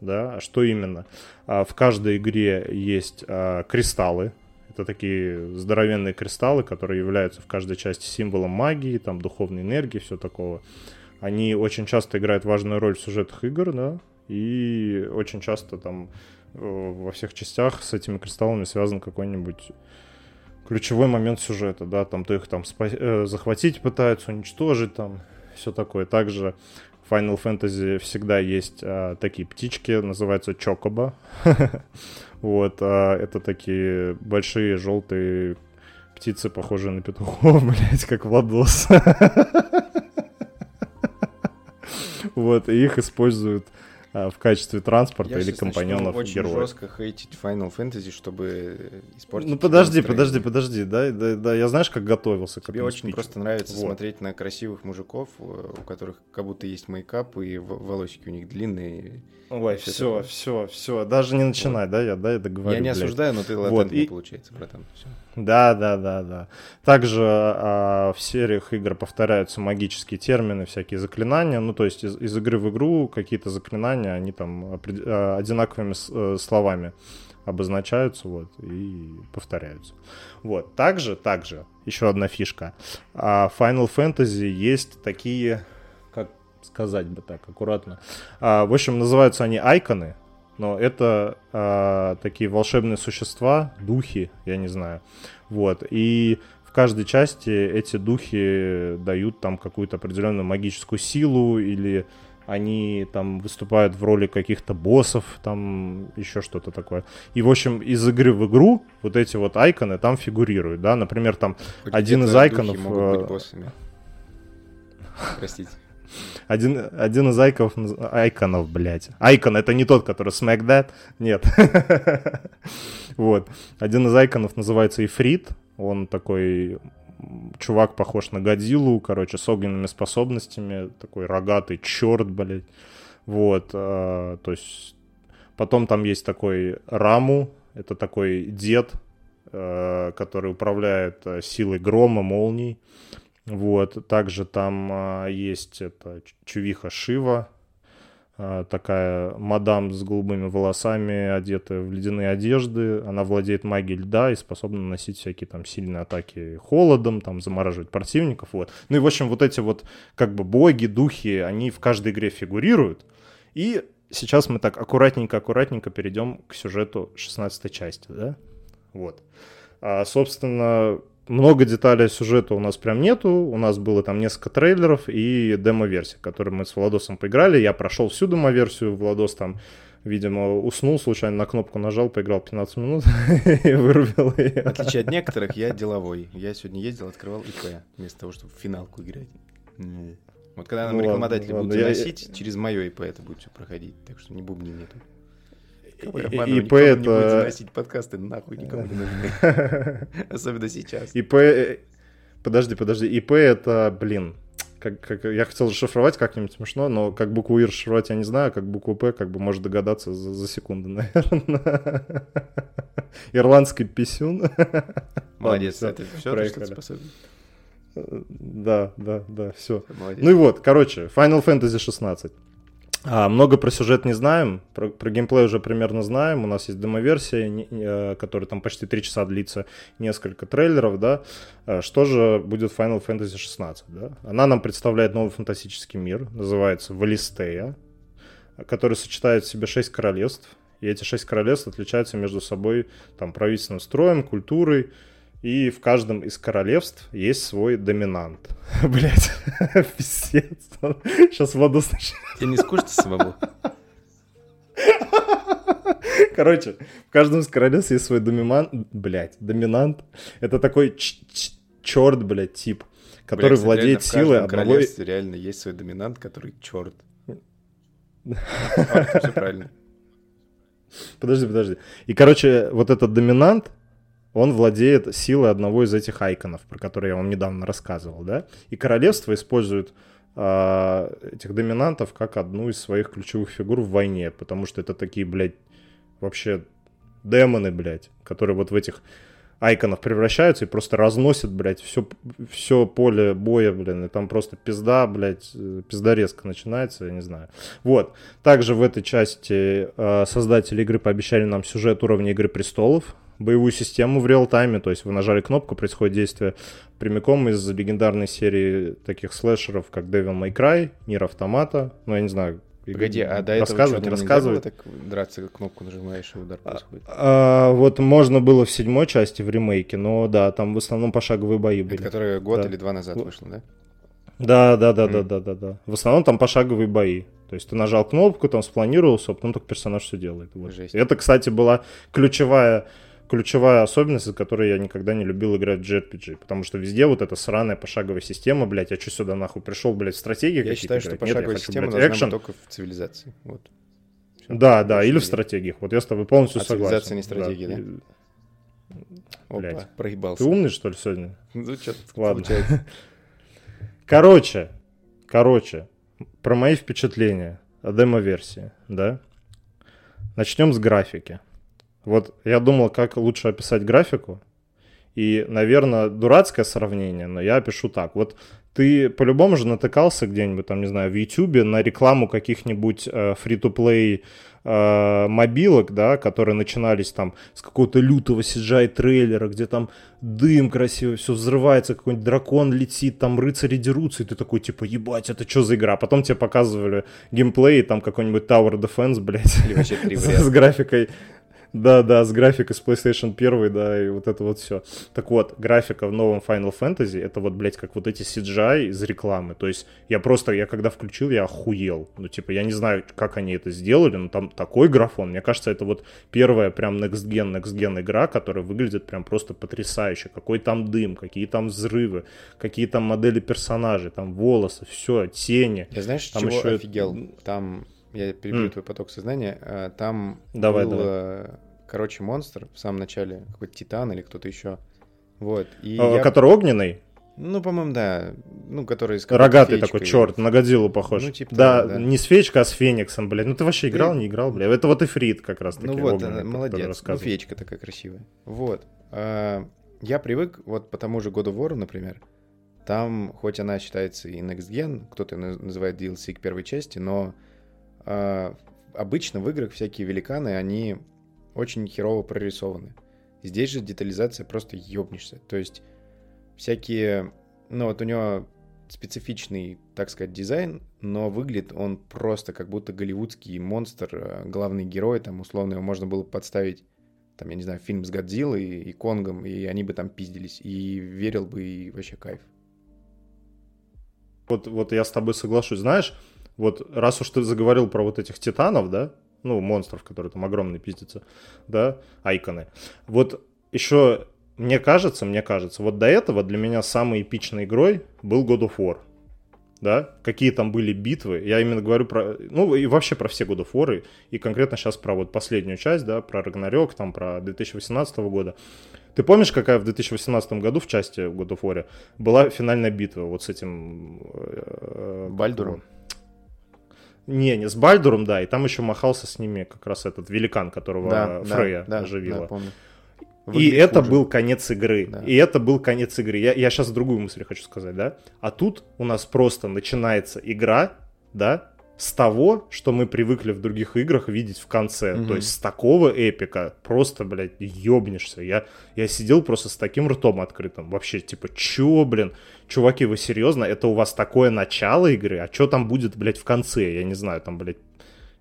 Да? А Что именно? А, В каждой игре есть а, кристаллы. Это такие здоровенные кристаллы, которые являются в каждой части символом магии, там, духовной энергии, все такого. Они очень часто играют важную роль в сюжетах игр, да, и очень часто там э, во всех частях с этими кристаллами связан какой-нибудь ключевой момент сюжета, да, там то их там спа- э, захватить пытаются, уничтожить там, все такое. Также в Final Fantasy всегда есть а, такие птички, называются чокоба. *laughs* Вот, а, это такие большие желтые птицы, похожие на петухов, *laughs* блять, как Владос. *laughs* Вот, и их используют в качестве транспорта Я или щас начну компаньонов очень героя. жестко хейтить Final Fantasy, чтобы испортить Ну подожди, подожди, подожди, да, да, да, я знаешь, как готовился к Тебе этому очень спичу? просто нравится Вот. смотреть на красивых мужиков, э, у которых как будто есть мейкап, и волосики у них длинные. Ой, все, такое. все, все, даже не начинай, да, я, да, я договорю. Я не блядь. осуждаю, но ты Вот, латентный и- получается, братан. Всё. Да, да, да, да. Также а, в сериях игр повторяются магические термины, всякие заклинания. Ну, то есть из, из игры в игру какие-то заклинания, они там а, одинаковыми э, словами обозначаются, вот, и повторяются. Вот. Также, также, еще одна фишка. А, Final Fantasy есть такие, как сказать бы так, аккуратно. А, в общем, называются они айконы, но это а, такие волшебные существа, духи, я не знаю. Вот. И в каждой части эти духи дают там какую-то определенную магическую силу или они там выступают в роли каких-то боссов, там еще что-то такое. И, в общем, из игры в игру вот эти вот айконы там фигурируют, да, например, там Один из айконов, могут быть э, боссами. Простите. Один, один из айконов, наз- айконов, блядь. Айкон это не тот, который Smack That, нет. *laughs* Вот. Один из айконов называется Ифрит. Он такой чувак похож на Годзиллу, короче, с огненными способностями. Такой рогатый черт, блядь. Вот. а, то есть потом там есть такой Раму. Это такой дед, э, который управляет э, силой грома, молний. Вот, также там а, есть это чувиха Шива, такая мадам с голубыми волосами, одетая в ледяные одежды. Она владеет магией льда и способна наносить всякие там сильные атаки холодом, там замораживать противников. Вот. Ну и, в общем, вот эти вот как бы боги, духи, они в каждой игре фигурируют. И сейчас мы так аккуратненько-аккуратненько перейдем к сюжету 16 части, да? Вот. А, собственно, много деталей сюжета у нас прям нету. У нас было там несколько трейлеров и демо-версия, которые мы с Владосом поиграли. Я прошел всю демо-версию. Владос там, видимо, уснул, случайно на кнопку нажал, поиграл 15 минут *laughs* и вырубил В ее. отличие от некоторых, я деловой. Я сегодня ездил, открывал ИП, вместо того, чтобы в финалку играть. Вот когда нам Ну рекламодатели ладно, будут я- заносить, через мое ИП это будет все проходить. Так что не бубни нету. Кого я? ИП нам не будет это- заносить подкасты, нахуй никому не нужны. *laughs* Особенно сейчас. ИП... э, Подожди, подожди. ИП это, блин, как, как, я хотел расшифровать как-нибудь смешно, но как букву И расшифровать я не знаю, как букву П, как бы может догадаться за, за секунду, *laughs* наверное. Ирландский писюн. Молодец, это все, проехали. что способен. Да, да, да, все. Молодец. Ну и вот, короче, Final Fantasy 16. А, много про сюжет не знаем, про, про геймплей уже примерно знаем. У нас есть демо-версия, не- э, которая там почти 3 часа длится, несколько трейлеров, да. А, Что же будет Final Fantasy 16, да? Она нам представляет новый фантастический мир, называется Валистея, который сочетает в себе 6 королевств. И эти 6 королевств отличаются между собой там правительственным строем, культурой, и в каждом из королевств есть свой доминант. *laughs* Блять, *laughs* пиздец. Сейчас воду сначала. Тебе не скучно самому? Короче, в каждом из королевств есть свой доминант. Блять, доминант. Это такой черт, блядь, тип, который владеет в силой одного... королевстве реально есть свой доминант, который черт. *laughs* Все правильно. Подожди, подожди. И, короче, вот этот доминант, он владеет силой одного из этих айконов, про которые я вам недавно рассказывал, да? И королевство использует а, этих доминантов как одну из своих ключевых фигур в войне, потому что это такие, блядь, вообще демоны, блядь, которые вот в этих айконов превращаются и просто разносят, блядь, все, все поле боя, блин, и там просто пизда, блядь, э, пиздарезка начинается, я не знаю. Вот. Также в этой части э, создатели игры пообещали нам сюжет уровня Игры Престолов, боевую систему в реал-тайме, то есть вы нажали кнопку, происходит действие прямиком из легендарной серии таких слэшеров, как Devil May Cry, Нир Автомата, ну, я не знаю, Погоди, а до этого рассказывать, что, не рассказывать. так драться, кнопку нажимаешь, и удар происходит? А, вот можно было в седьмой части в ремейке, но да, там в основном пошаговые бои были. Это которая год Да. или два назад Вот. вышла, да? Да, да, да, да, Мгм. да, да, да. В основном там пошаговые бои. То есть ты нажал кнопку, там спланировался, а потом только персонаж все делает. Вот. Жесть. Это, кстати, была ключевая ключевая особенность, из которой я никогда не любил играть в JRPG, потому что везде вот эта сраная пошаговая система, блядь, я что сюда нахуй пришел, блядь, в стратегии Я считаю, что играть? Нет, я пошаговая хочу, система блядь, должна экшен. быть только в цивилизации. Вот. Всё. Да, да, или в стратегиях. Вот я с тобой полностью А согласен. цивилизация не стратегия, да? И- Опа, блядь. проебался. Ты умный, что ли, сегодня? *laughs* Ну, что Ладно. получается. *laughs* Короче, короче, про мои впечатления о демо-версии, да? Начнем с графики. Вот я думал, как лучше описать графику. И, наверное, дурацкое сравнение, но я опишу так. Вот ты по-любому же натыкался где-нибудь, там, не знаю, в Ютубе на рекламу каких-нибудь э, free-to-play э, мобилок, да, которые начинались там с какого-то лютого CGI трейлера, где там дым красивый, все взрывается, какой-нибудь дракон летит, там рыцари дерутся, и ты такой, типа, ебать, это что за игра? Потом тебе показывали геймплей, там какой-нибудь Tower Defense, блядь, *laughs* с графикой. Да, да, с графикой с PlayStation 1, да, и вот это вот все. Так вот, графика в новом Final Fantasy, это вот, блядь, как вот эти CGI из рекламы. То есть я просто, я когда включил, я охуел. Ну, типа, я не знаю, как они это сделали, но там такой графон. Мне кажется, это вот первая прям next gen, next gen игра, которая выглядит прям просто потрясающе. Какой там дым, какие там взрывы, какие там модели персонажей, там волосы, все, тени. Я знаешь, Там чего это- офигел? Там, я перебью М. твой поток сознания, а, там Давай, был, давай. э, короче, монстр в самом начале, какой-то титан или кто-то еще. Вот, и Э, я- Который огненный, Ну, по-моему, да. Ну, который с Рогатый такой, черт, на Годзиллу похож. Ну, типа да, того, да. не с феечкой, а с Фениксом, блядь. Ну ты вообще играл, Ты- не играл, блядь. Это вот Эфрит как раз таки. Ну вот, огненный, молодец. Ну, феечка такая красивая. Вот. А, Я привык, вот по тому же God of War, например, там, хоть она считается и Next Gen, кто-то на- называет DLC к первой части, но а, обычно в играх всякие великаны, они очень херово прорисованы. Здесь же детализация просто ёбнешься. То есть всякие... Ну вот у него специфичный, так сказать, дизайн, но выглядит он просто как будто голливудский монстр, э, главный герой, там условно его можно было подставить, там, я не знаю, фильм с Годзиллой и Конгом, и они бы там пиздились, и верил бы, и вообще кайф. Вот, вот я с тобой соглашусь. Знаешь, вот раз уж ты заговорил про вот этих титанов, да, ну, монстров, которые там огромные пиздятся, да, айконы. Вот еще, мне кажется, мне кажется, вот до этого для меня самой эпичной игрой был God of War. Да, какие там были битвы, я именно говорю про, ну и вообще про все God of War, и, конкретно сейчас про вот последнюю часть, да, про Рагнарёк, там про 2018 года. Ты помнишь, какая в 2018 году в части God of War была финальная битва вот с этим... э, Бальдуром? Не, не с Бальдуром, да, и там еще махался с ними как раз этот великан, которого Фрея оживила. да, помню. И Выглядит это хуже. был конец игры. Да. И это был конец игры. Я, я сейчас другую мысль хочу сказать, да? А тут у нас просто начинается игра, да, с того, что мы привыкли в других играх видеть в конце. Мгм. То есть с такого эпика просто, блядь, ёбнешься. Я, я сидел просто с таким ртом открытым. Вообще, типа, чё, блин? Чуваки, вы серьезно? Это у вас такое начало игры? А что там будет, блядь, в конце? Я не знаю, там, блядь,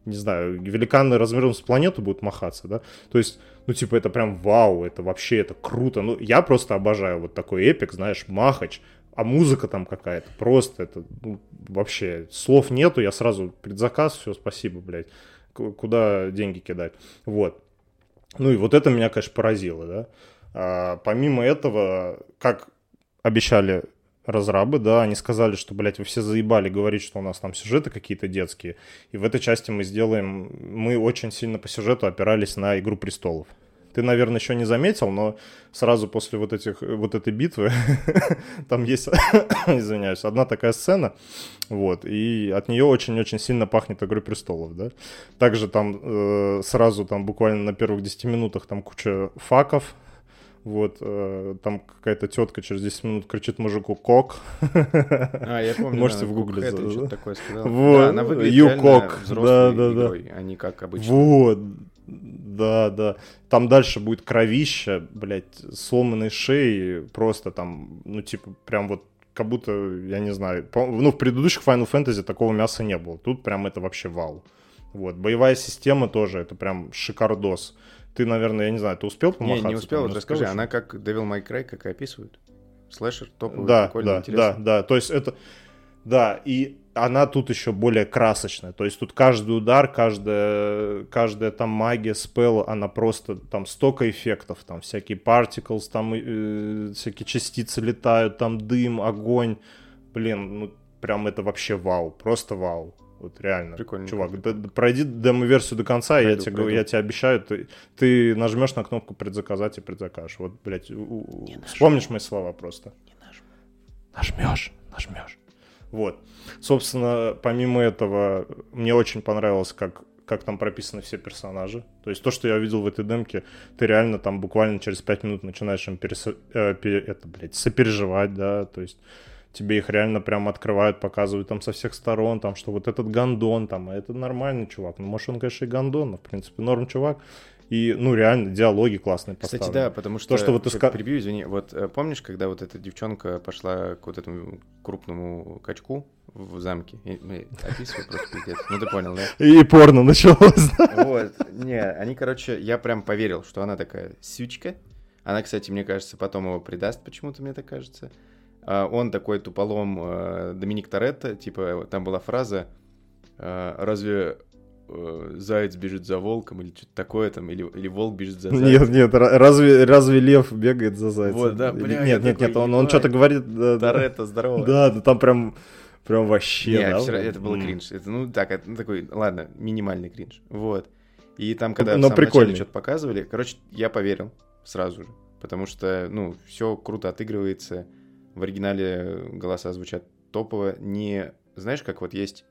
не знаю, великаны размером с планету будут махаться, да, то есть, ну, типа, это прям вау, это вообще, это круто, ну, я просто обожаю вот такой эпик, знаешь, махач, а музыка там какая-то, просто это, ну, вообще, слов нету, я сразу предзаказ, все, спасибо, блядь, куда деньги кидать, вот. Ну, и вот это меня, конечно, поразило, да. А, помимо этого, как обещали разрабы, да, они сказали, что, блядь, вы все заебали говорить, что у нас там сюжеты какие-то детские, и в этой части мы сделаем, мы очень сильно по сюжету опирались на «Игру престолов». Ты, наверное, еще не заметил, но сразу после вот, этих, вот этой битвы *laughs* там есть, *coughs* извиняюсь, одна такая сцена, вот, и от нее очень-очень сильно пахнет «Игрой престолов», да. Также там э, сразу там буквально на первых 10 минутах там куча факов, вот, э, там какая-то тетка через 10 минут кричит мужику «Кок». *laughs* А, я помню, *laughs* Можете Cookhead или да? что-то такое сказала. Вот, Да, она выглядит реально взрослой да, да. игрой, а не как обычно. Вот, да, да. Там дальше будет кровища, блядь, сломанные шеи, просто там, ну, типа, прям вот как будто, я не знаю, ну, в предыдущих Final Fantasy такого мяса не было. Тут прям это вообще вау. Вот, боевая система тоже, это прям шикардос. Ты, наверное, я не знаю, ты успел Не, помахаться? не успел, там, вот не расскажи, успел она как Devil May Cry, как и описывают? Слэшер, топовый, Да, прикольный, да, интересный. да, да. То есть это, да, и она тут еще более красочная. То есть тут каждый удар, каждая, каждая там магия, спел, она просто там столько эффектов, там всякие particles, там э, всякие частицы летают, там дым, огонь. Блин, ну прям это вообще вау, просто вау. Вот реально. Прикольно. Чувак, д- д- пройди демо-версию до конца, и я Пройду, тебе, говорю, пройду. я тебе обещаю, ты, ты нажмешь на кнопку предзаказать и предзакажешь. Вот, блядь, у- у- вспомнишь мои слова просто. Нажмешь, нажмешь. Вот. Собственно, помимо этого, мне очень понравилось, как, как там прописаны все персонажи. То есть то, что я видел в этой демке, ты реально там буквально через 5 минут начинаешь им пересо- э, пере- это, блядь, сопереживать, да, то есть тебе их реально прям открывают, показывают там со всех сторон, там, что вот этот гандон, там, а это нормальный чувак. Ну, может, он, конечно, и гандон, но, в принципе, норм чувак. И, ну, реально, диалоги классные Кстати, поставлены. да, потому что... То, что вот ты сейчас ска- Перебью, извини. Вот э, помнишь, когда вот эта девчонка пошла к вот этому крупному качку в замке? Описываю просто пиздец. Ну ты понял, да? И порно началось? Вот, не, они, короче, я прям поверил, что она такая сючка. Она, кстати, мне кажется, потом его предаст, почему-то мне так кажется. А Он такой туполом э, Доминик Торетто, типа, там была фраза э, «Разве э, заяц бежит за волком?» или что-то такое там, или, или волк бежит за зайцем. Нет, нет, ра- разве, разве лев бегает за зайцем? Вот, да, Или- бля, Нет, нет, такой, нет, он, он что-то говорит. Да, да. Торетто, здорово. Да, да, там прям, прям вообще, Не, да? вот. это был М. кринж. Это, ну, так, это, ну, такой, ладно, минимальный кринж. Вот. И там, когда Но в самом прикольный. начале что-то показывали, короче, я поверил сразу же. Потому что, ну, все круто отыгрывается. В оригинале голоса звучат топово. Не, знаешь, как вот есть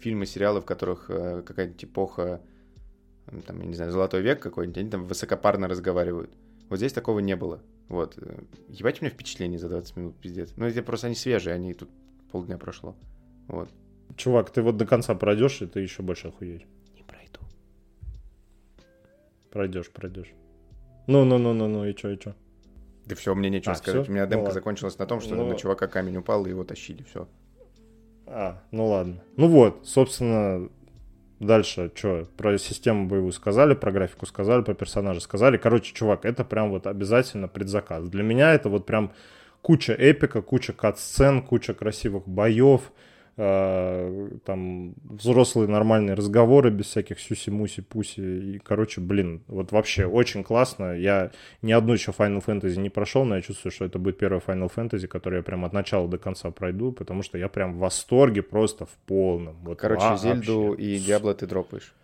фильмы, сериалы, в которых э, какая-нибудь эпоха, там, я не знаю, золотой век какой-нибудь, они там высокопарно разговаривают. Вот здесь такого не было. Вот. Ебать у меня впечатление за 20 минут, пиздец. Ну, это просто они свежие, они тут полдня прошло. Вот. Чувак, ты вот до конца пройдешь, и ты еще больше охуеешь. Не пройду. Пройдешь, пройдешь. Ну, ну, ну, ну, ну, и чё, и чё? Да все, мне нечего А, сказать. всё? У меня Ну демка ладно. закончилась на том, что Ну- на чувака камень упал, и его тащили. Все. А, ну ладно. Ну вот, собственно, дальше что, про систему боевую сказали, про графику сказали, про персонажа сказали. Короче, чувак, это прям вот обязательно предзаказ. Для меня это вот прям куча эпика, куча кат-сцен, куча красивых боев, там взрослые нормальные разговоры без всяких сюси-муси-пуси. И, короче, блин, вот вообще очень классно. Я ни одну еще Final Fantasy не прошел, но я чувствую, что это будет первая Final Fantasy, которую я прям от начала до конца пройду, потому что я прям в восторге просто в полном. Вот Короче, вообще. Зельду и Диабло ты дропаешь.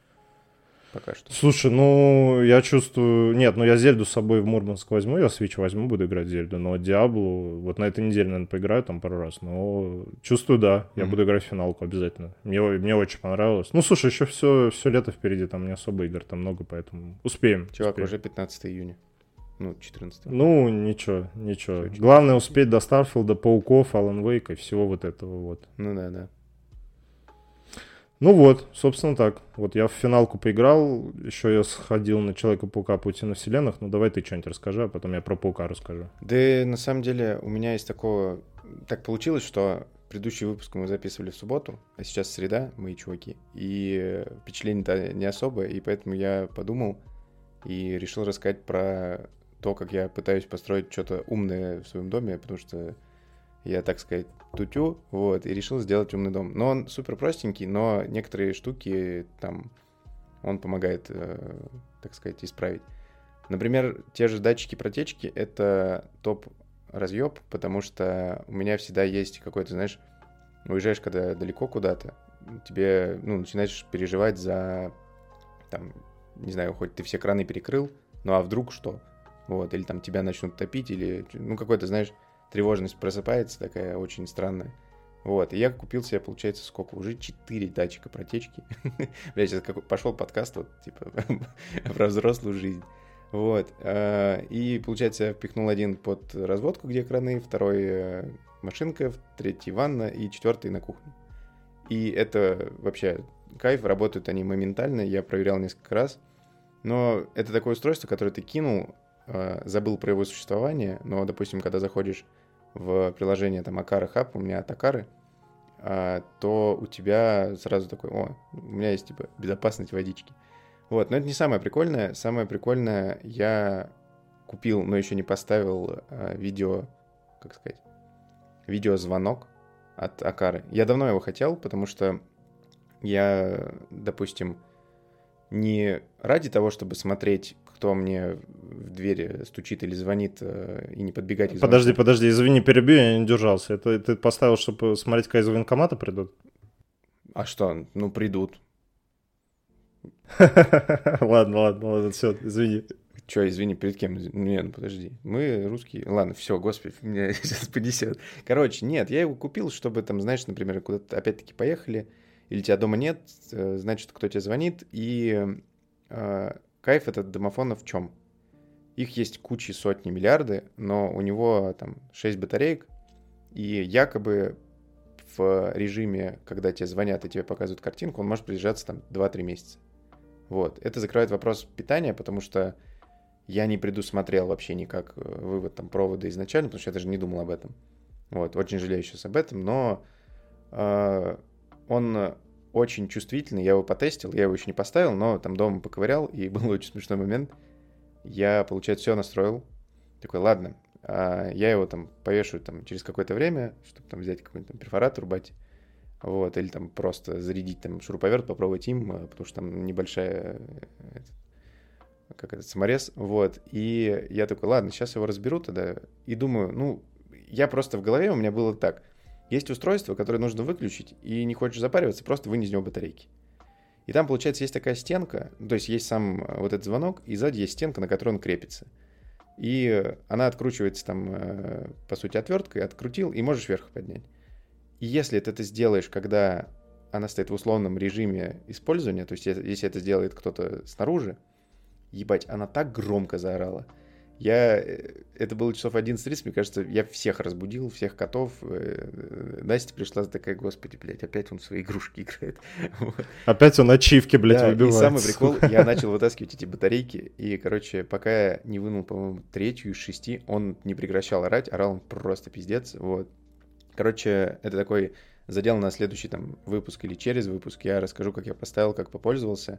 Пока что. Слушай, ну, я чувствую... Нет, ну я Зельду с собой в Мурманск возьму, я Switch возьму, буду играть Зельду, но Диаблу вот на этой неделе, наверное, поиграю там пару раз, но чувствую, да, я Мгм. буду играть в финалку обязательно. Мне, мне очень понравилось. Ну, слушай, еще все, все лето впереди, там не особо игр, там много, поэтому успеем. Чувак, успеем. уже 15 июня. Ну, 14. Ну, ничего, ничего. Всё, Главное успеть до Старфилда, Пауков, Алан Вейка и всего вот этого вот. Ну да, да. Ну вот, собственно так. Вот я в финалку поиграл, еще я сходил на Человека-паука Паутина Вселенных. Ну давай ты что-нибудь расскажи, а потом я про Паука расскажу. Да на самом деле у меня есть такого... Так получилось, что предыдущий выпуск мы записывали в субботу, а сейчас среда, мои чуваки. И впечатление-то не особо, и поэтому я подумал и решил рассказать про то, как я пытаюсь построить что-то умное в своем доме, потому что я, так сказать, тутю, вот, и решил сделать умный дом. Но он супер простенький, но некоторые штуки там он помогает, э, так сказать, исправить. Например, те же датчики протечки — это топ разъеб, потому что у меня всегда есть какой-то, знаешь, уезжаешь когда далеко куда-то, тебе, ну, начинаешь переживать за, там, не знаю, хоть ты все краны перекрыл, ну а вдруг что? Вот, или там тебя начнут топить, или, ну, какой-то, знаешь, тревожность просыпается такая очень странная. Вот, и я купил себе, получается, сколько? Уже 4 датчика протечки. *laughs* Бля, сейчас как пошел подкаст, вот, типа, *laughs* про взрослую жизнь. Вот, э, и, получается, я впихнул один под разводку, где краны, второй э, машинка, третий ванна и четвертый на кухне. И это вообще кайф, работают они моментально, я проверял несколько раз. Но это такое устройство, которое ты кинул, э, забыл про его существование, но, допустим, когда заходишь в приложение там Акара Хаб, у меня от Акары, а, то у тебя сразу такой, о, у меня есть типа безопасность водички. Вот, но это не самое прикольное. Самое прикольное, я купил, но еще не поставил а, видео, как сказать, видеозвонок от Акары. Я давно его хотел, потому что я, допустим, не ради того, чтобы смотреть, кто мне в двери стучит или звонит, э, и не подбегать. Подожди, подожди, извини, перебью, я не держался. Это ты поставил, чтобы смотреть, когда из военкомата придут? А что, ну придут. *laughs* Ладно, ладно, ладно, все, извини. Че, извини, перед кем? Не, ну подожди. Мы русские. Ладно, все, господи, меня *laughs* сейчас понесет. Короче, нет, я его купил, чтобы там, знаешь, например, куда-то опять-таки поехали, или тебя дома нет, э, значит, кто тебе звонит, и э, кайф этот домофона в чем? Их есть кучи, сотни, миллиарды, но у него там 6 батареек, и якобы в режиме, когда тебе звонят и тебе показывают картинку, он может продержаться там 2-3 месяца. Вот. Это закрывает вопрос питания, потому что я не предусмотрел вообще никак э, вывод там провода изначально, потому что я даже не думал об этом. Вот. Очень жалею сейчас об этом, но э, он очень чувствительный, я его потестил, я его еще не поставил, но там дома поковырял, и *laughs* был очень смешной момент. Я, получается, все настроил. Такой, ладно, а я его там повешу там через какое-то время, чтобы там взять какой-нибудь там перфоратор, рубать. Вот, или там просто зарядить там шуруповерт, попробовать им, э, потому что там небольшая, э, как этот, саморез, вот. И я такой, ладно, сейчас его разберу тогда. И думаю, ну, я просто в голове у меня было так. Есть устройство, которое нужно выключить, и не хочешь запариваться, просто вынь из него батарейки. И там, получается, есть такая стенка, то есть есть сам э, вот этот звонок, и сзади есть стенка, на которой он крепится. И она откручивается там, э, по сути, отверткой, открутил, и можешь вверх поднять. И если ты это сделаешь, когда она стоит в условном режиме использования, то есть если это сделает кто-то снаружи, ебать, она так громко заорала. Я, э, это было часов 11.30, мне кажется, я всех разбудил, всех котов. Э, Настя пришла такая, господи, блядь, опять он в свои игрушки играет. *laughs* Опять он ачивки, блядь, Да, выбивает. И самый прикол, *laughs* я начал вытаскивать эти батарейки, и, короче, пока я не вынул, по-моему, третью из шести, он не прекращал орать, орал он просто пиздец, вот. Короче, это такой задел на следующий там выпуск или через выпуск, я расскажу, как я поставил, как попользовался,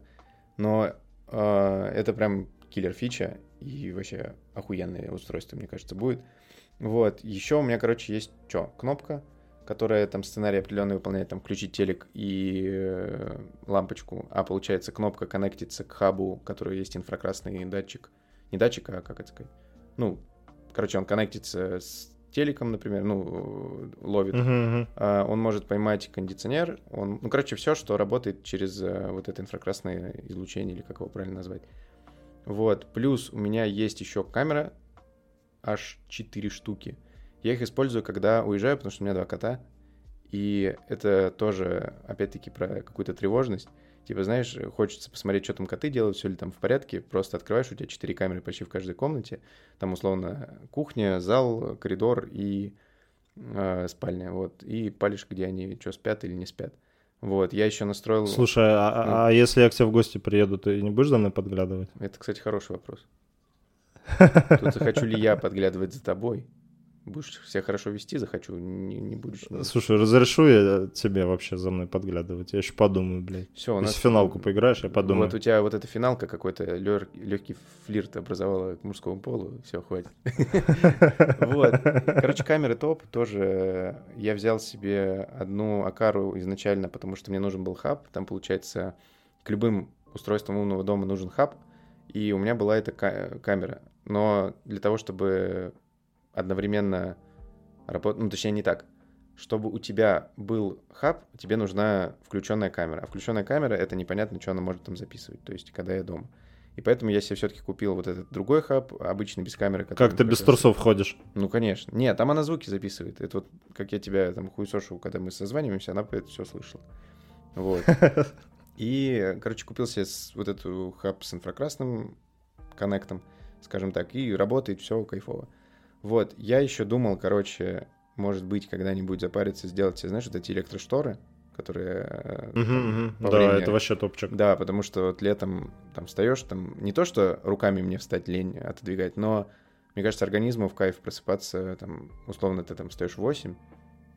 но э, это прям киллер фича и вообще охуенное устройство, мне кажется, будет. Вот, еще у меня, короче, есть что, кнопка, которая там сценарий определенный выполняет, там включить телек и э, лампочку, а получается кнопка коннектится к хабу, который есть инфракрасный датчик, не датчик, а как это сказать, ну, короче, он коннектится с телеком, например, ну, ловит, Мгм, мгм. а, он может поймать кондиционер, он, ну, короче, все, что работает через э, вот это инфракрасное излучение, или как его правильно назвать. Вот, плюс у меня есть еще камера, аж 4 штуки. Я их использую, когда уезжаю, потому что у меня два кота, и это тоже, опять-таки, про какую-то тревожность. Типа, знаешь, хочется посмотреть, что там коты делают, все ли там в порядке. Просто открываешь, у тебя четыре камеры почти в каждой комнате. Там, условно, кухня, зал, коридор и э, спальня. Вот. И палишь, где они, что, спят или не спят. Вот. Я еще настроил... Слушай, а, а- а если я к тебе в гости приеду, ты не будешь за мной подглядывать? Это, кстати, хороший вопрос. *laughs* Тут захочу ли я подглядывать за тобой? Будешь себя хорошо вести, захочу, не, не будешь. Слушай, разрешу я тебе вообще за мной подглядывать? Я еще подумаю, блядь. Все, у нас... Если финалку поиграешь, я подумаю. Вот у тебя вот эта финалка какой-то легкий флирт образовала к мужскому полу. Все, хватит. *laughs* Вот. Короче, камеры топ. Тоже я взял себе одну Акару изначально, потому что мне нужен был хаб. Там, получается, к любым устройствам умного дома нужен хаб. И у меня была эта ка- камера. Но для того, чтобы одновременно работать, ну, точнее, не так. Чтобы у тебя был хаб, тебе нужна включенная камера. А включенная камера это непонятно, что она может там записывать. То есть, когда я дома. И поэтому я себе все-таки купил вот этот другой хаб, обычный без камеры. Как ты без раз- трусов ходишь? Ну, конечно. Нет, там она звуки записывает. Это вот, как я тебя там хуесошу, когда мы созваниваемся, она это все слышала. Вот. *laughs* И, короче, купил себе вот эту хаб с инфракрасным коннектом, скажем так, и работает все кайфово. Вот, я еще думал, короче, может быть, когда-нибудь запариться, сделать себе, знаешь, вот эти электрошторы, которые... э, там, по Да, времени- это вообще топчик. да, потому что вот летом там встаешь, там не то, что руками мне встать лень отодвигать, но мне кажется, организму в кайф просыпаться, там, условно, ты там встаешь в 8,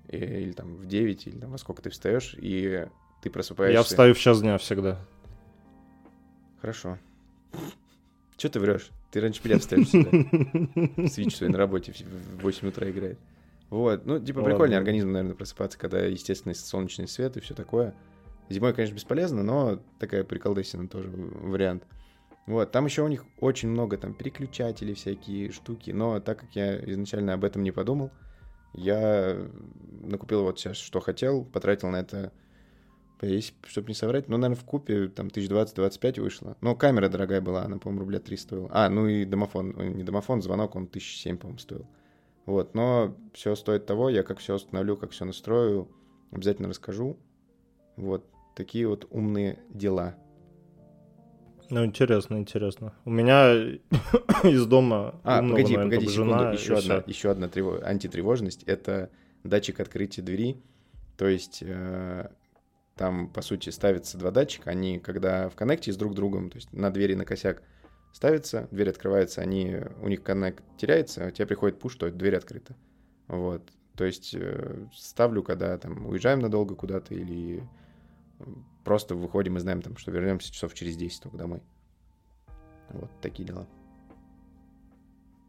и- или там в 9, или там во сколько ты встаешь, и ты просыпаешься. Я встаю в час дня всегда. Хорошо. Че ты врешь? Ты раньше меня встаешь всегда. *laughs* Свич свой на работе в в 8 утра играет. Вот, ну, типа, Ладно. прикольный организм, наверное, просыпаться, когда естественный солнечный свет и все такое. Зимой, конечно, бесполезно, но такая приколдесина тоже вариант. Вот, там еще у них очень много там переключателей всякие штуки, но так как я изначально об этом не подумал, я накупил вот сейчас, что хотел, потратил на это, если, чтобы не соврать, ну, наверное, в купе там 1020-25 вышло. Но камера дорогая была, она, по-моему, рубля 3 стоила. А, ну и домофон, не домофон, звонок, он 1007, по-моему, стоил. Вот, но все стоит того, я как все установлю, как все настрою, обязательно расскажу. Вот, такие вот умные дела. Ну, интересно, интересно. У меня *coughs* из дома А, умного, погоди, наверное, погоди секунду, жена, еще одна, всё. еще одна трево- антитревожность, это датчик открытия двери, то есть э, там, по сути, ставятся два датчика, они, когда в коннекте с друг другом, то есть на двери на косяк ставится, дверь открывается, они, у них коннект теряется, у тебя приходит пуш, что дверь открыта. Вот, то есть э, ставлю, когда там уезжаем надолго куда-то или э, просто выходим и знаем, там, что вернемся часов через 10 только домой. Вот такие дела.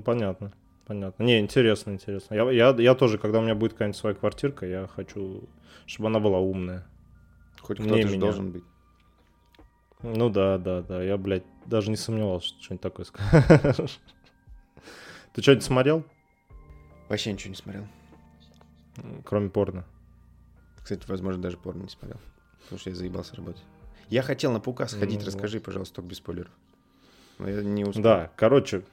Понятно, понятно. Не, интересно, интересно. Я, я, я тоже, когда у меня будет какая-нибудь своя квартирка, я хочу, чтобы она была умная. Хоть кто-то же меня. должен быть. Ну да, да, да. Я, блядь, даже не сомневался, что что-нибудь такое скажешь. Ты что-нибудь смотрел, Вообще ничего не смотрел. кроме порно? Кстати, возможно, даже порно не смотрел. Потому что я заебался работать. Я хотел на паука сходить, Ну, расскажи, пожалуйста, только без спойлеров. Но я не успел. Да, короче,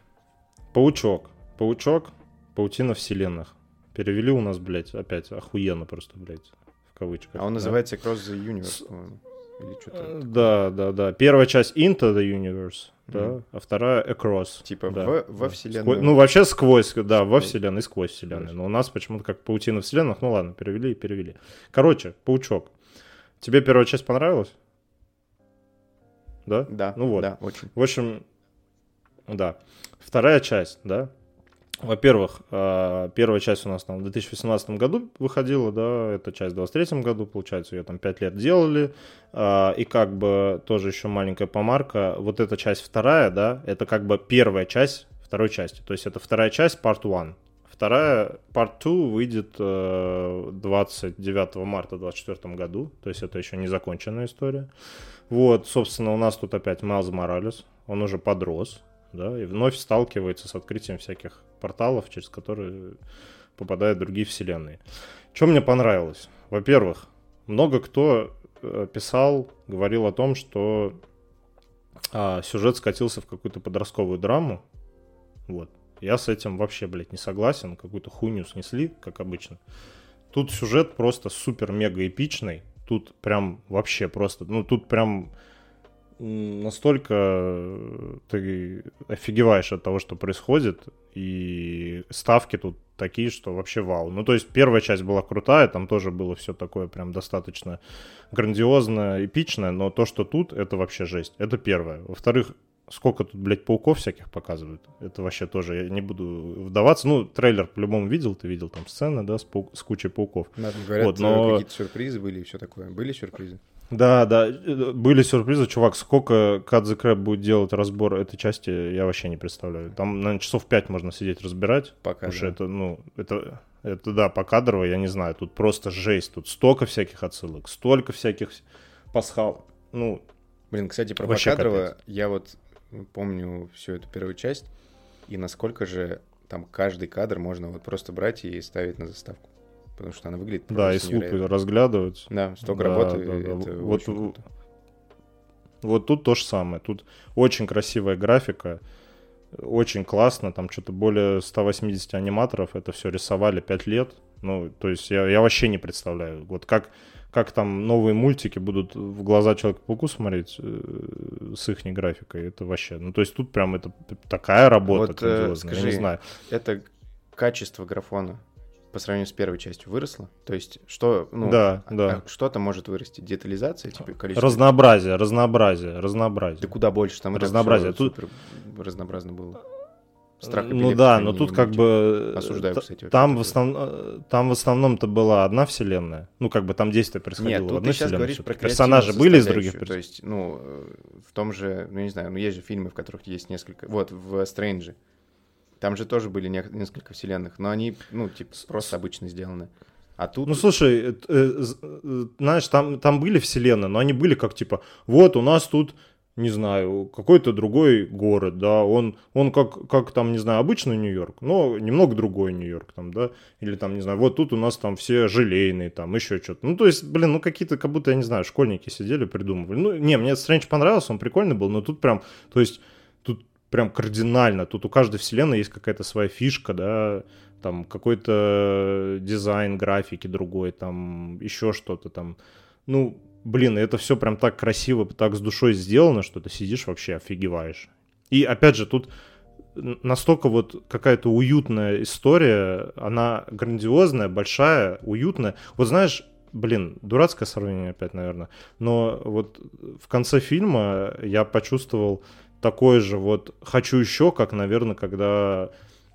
паучок. Паучок, паутина вселенных. Перевели у нас, блядь, опять охуенно просто, блядь, кавычках. А он да. называется Cross the Universe, С- по-моему. Или Э, что-то. Да, да, да. Первая часть Into the Universe, да, Мгм. а вторая Across. Типа да, в- во да. вселенную. Сквозь- ну, вообще сквозь, да, во вселенной, сквозь вселенную. Но у нас почему-то как паутина вселенных. Ну ладно, перевели и перевели. Короче, паучок. Тебе первая часть понравилась? Да? Да, Ну вот. да, очень. В общем, да. Вторая часть, да. Во-первых, э, первая часть у нас там в 2018 году выходила, да, эта часть в 2023 году, получается, ее там 5 лет делали, э, и как бы тоже еще маленькая помарка, вот эта часть вторая, да, это как бы первая часть второй части, то есть это вторая часть, part one. Вторая, part two выйдет э, 29 марта в 2024 году, то есть это еще не законченная история. Вот, собственно, у нас тут опять Майлз Моралес, он уже подрос, да, и вновь сталкивается с открытием всяких порталов, через которые попадают другие вселенные. Что мне понравилось? Во-первых, много кто э, писал, говорил о том, что а, сюжет скатился в какую-то подростковую драму. Вот. Я с этим вообще, блядь, не согласен. Какую-то хуйню снесли, как обычно. Тут сюжет просто супер-мега эпичный. Тут прям вообще просто, ну тут прям настолько э, ты офигеваешь от того, что происходит, и ставки тут такие, что вообще вау. Ну, то есть первая часть была крутая, там тоже было все такое прям достаточно грандиозно, эпичное, но то, что тут, это вообще жесть. Это первое. Во-вторых, сколько тут, блядь, пауков всяких показывают. Это вообще тоже, я не буду вдаваться. Ну, трейлер по-любому видел, ты видел там сцены, да, с, пау- с кучей пауков. Да, говорят, Вот, но- э, какие-то сюрпризы были и все такое. Были сюрпризы? Да, да, были сюрпризы, чувак, сколько Cut the Crab будет делать разбор этой части, я вообще не представляю. Там, наверное, часов пять можно сидеть разбирать. Пока, Потому что да. это, ну, это, это, да, покадрово, я не знаю, тут просто жесть, тут столько всяких отсылок, столько всяких вс- пасхалок. Ну, Блин, кстати, про Покадрово, капец. я вот помню всю эту первую часть, и насколько же там каждый кадр можно вот просто брать и ставить на заставку. Потому что она выглядит да, и просто с лупой невероятно. разглядывать. Да, столько Да, работы, да, да. это Вот очень круто. Вот тут то же самое. Тут очень красивая графика, очень классно. Там что-то более 180 аниматоров это все рисовали 5 лет. Ну, то есть я, я вообще не представляю. Вот как, как там новые мультики будут в глаза Человека-пауку смотреть э, с их графикой, это вообще... Ну, то есть тут прям это такая работа Вот, э, грандиозная, я скажи, не знаю. Это качество графона по сравнению с первой частью выросло? То есть что, ну, Да, а- да. а что-то может вырасти? Детализация, типа количество... Разнообразие, разнообразие, разнообразие. Да куда больше, там Разнообразие. Тут- супер разнообразно было. Страх Ну да, но тут как бы... Осуждаю, т- кстати, Там в, основном, там в основном-то была одна вселенная. Ну, как бы там действие происходило Нет, в тут одной ты сейчас говоришь про Персонажи были из других составляющую. То персонажей. есть, ну, э, в том же, ну, не знаю, ну, есть же фильмы, в которых есть несколько... Вот, в Стрэнджи. Там же тоже были не- несколько вселенных, но они, ну, типа, просто обычно сделаны. А тут... Ну, слушай, э, э, э, знаешь, там, там были вселенные, но они были как типа, вот у нас тут, не знаю, какой-то другой город, да, он, он как, как там, не знаю, обычный Нью-Йорк, но немного другой Нью-Йорк там, да, или там, не знаю, вот тут у нас там все желейные, там еще что-то. Ну, то есть, блин, ну какие-то, как будто, я не знаю, школьники сидели, придумывали. Ну, не, мне Стрэндж понравился, он прикольный был, но тут прям, то есть, прям кардинально, тут у каждой вселенной есть какая-то своя фишка, да, там какой-то дизайн графики другой, там еще что-то там. Ну, блин, это все прям так красиво, так с душой сделано, что ты сидишь вообще офигеваешь. И опять же, тут настолько вот какая-то уютная история, она грандиозная, большая, уютная. Вот знаешь, блин, дурацкое сравнение опять, наверное, но вот в конце фильма я почувствовал такое же вот «хочу еще», как, наверное, когда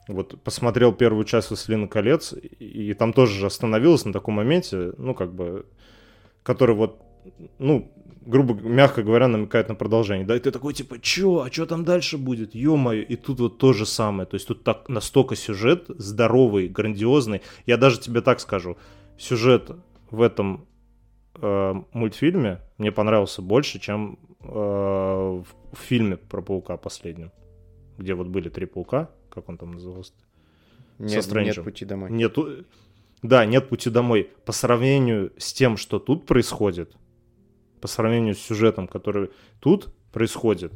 вот посмотрел первую часть «Властелина колец», и, там тоже же остановилась на таком моменте, ну, как бы, который вот, ну, грубо, мягко говоря, намекает на продолжение. Да, и ты такой, типа, чё, а что там дальше будет? Ё-моё, и тут вот то же самое. То есть тут так настолько сюжет здоровый, грандиозный. Я даже тебе так скажу, сюжет в этом э, мультфильме мне понравился больше, чем в, в фильме про паука последнем, где вот были три паука, как он там назывался? нет, нет Стрэнджем. пути домой. Нету, да, нет пути домой. По сравнению с тем, что тут происходит, по сравнению с сюжетом, который тут происходит,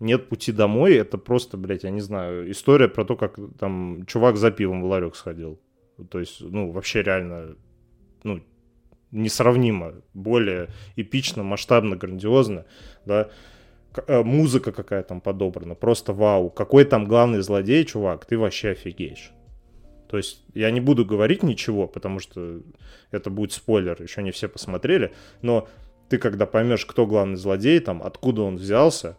нет пути домой, это просто, блядь, я не знаю, история про то, как там чувак за пивом в ларек сходил. То есть, ну, вообще реально, ну, несравнимо, более эпично, масштабно, грандиозно, да, э, музыка какая там подобрана, просто вау, какой там главный злодей, чувак, ты вообще офигеешь. То есть я не буду говорить ничего, потому что это будет спойлер, еще не все посмотрели, но ты когда поймешь, кто главный злодей, там, откуда он взялся,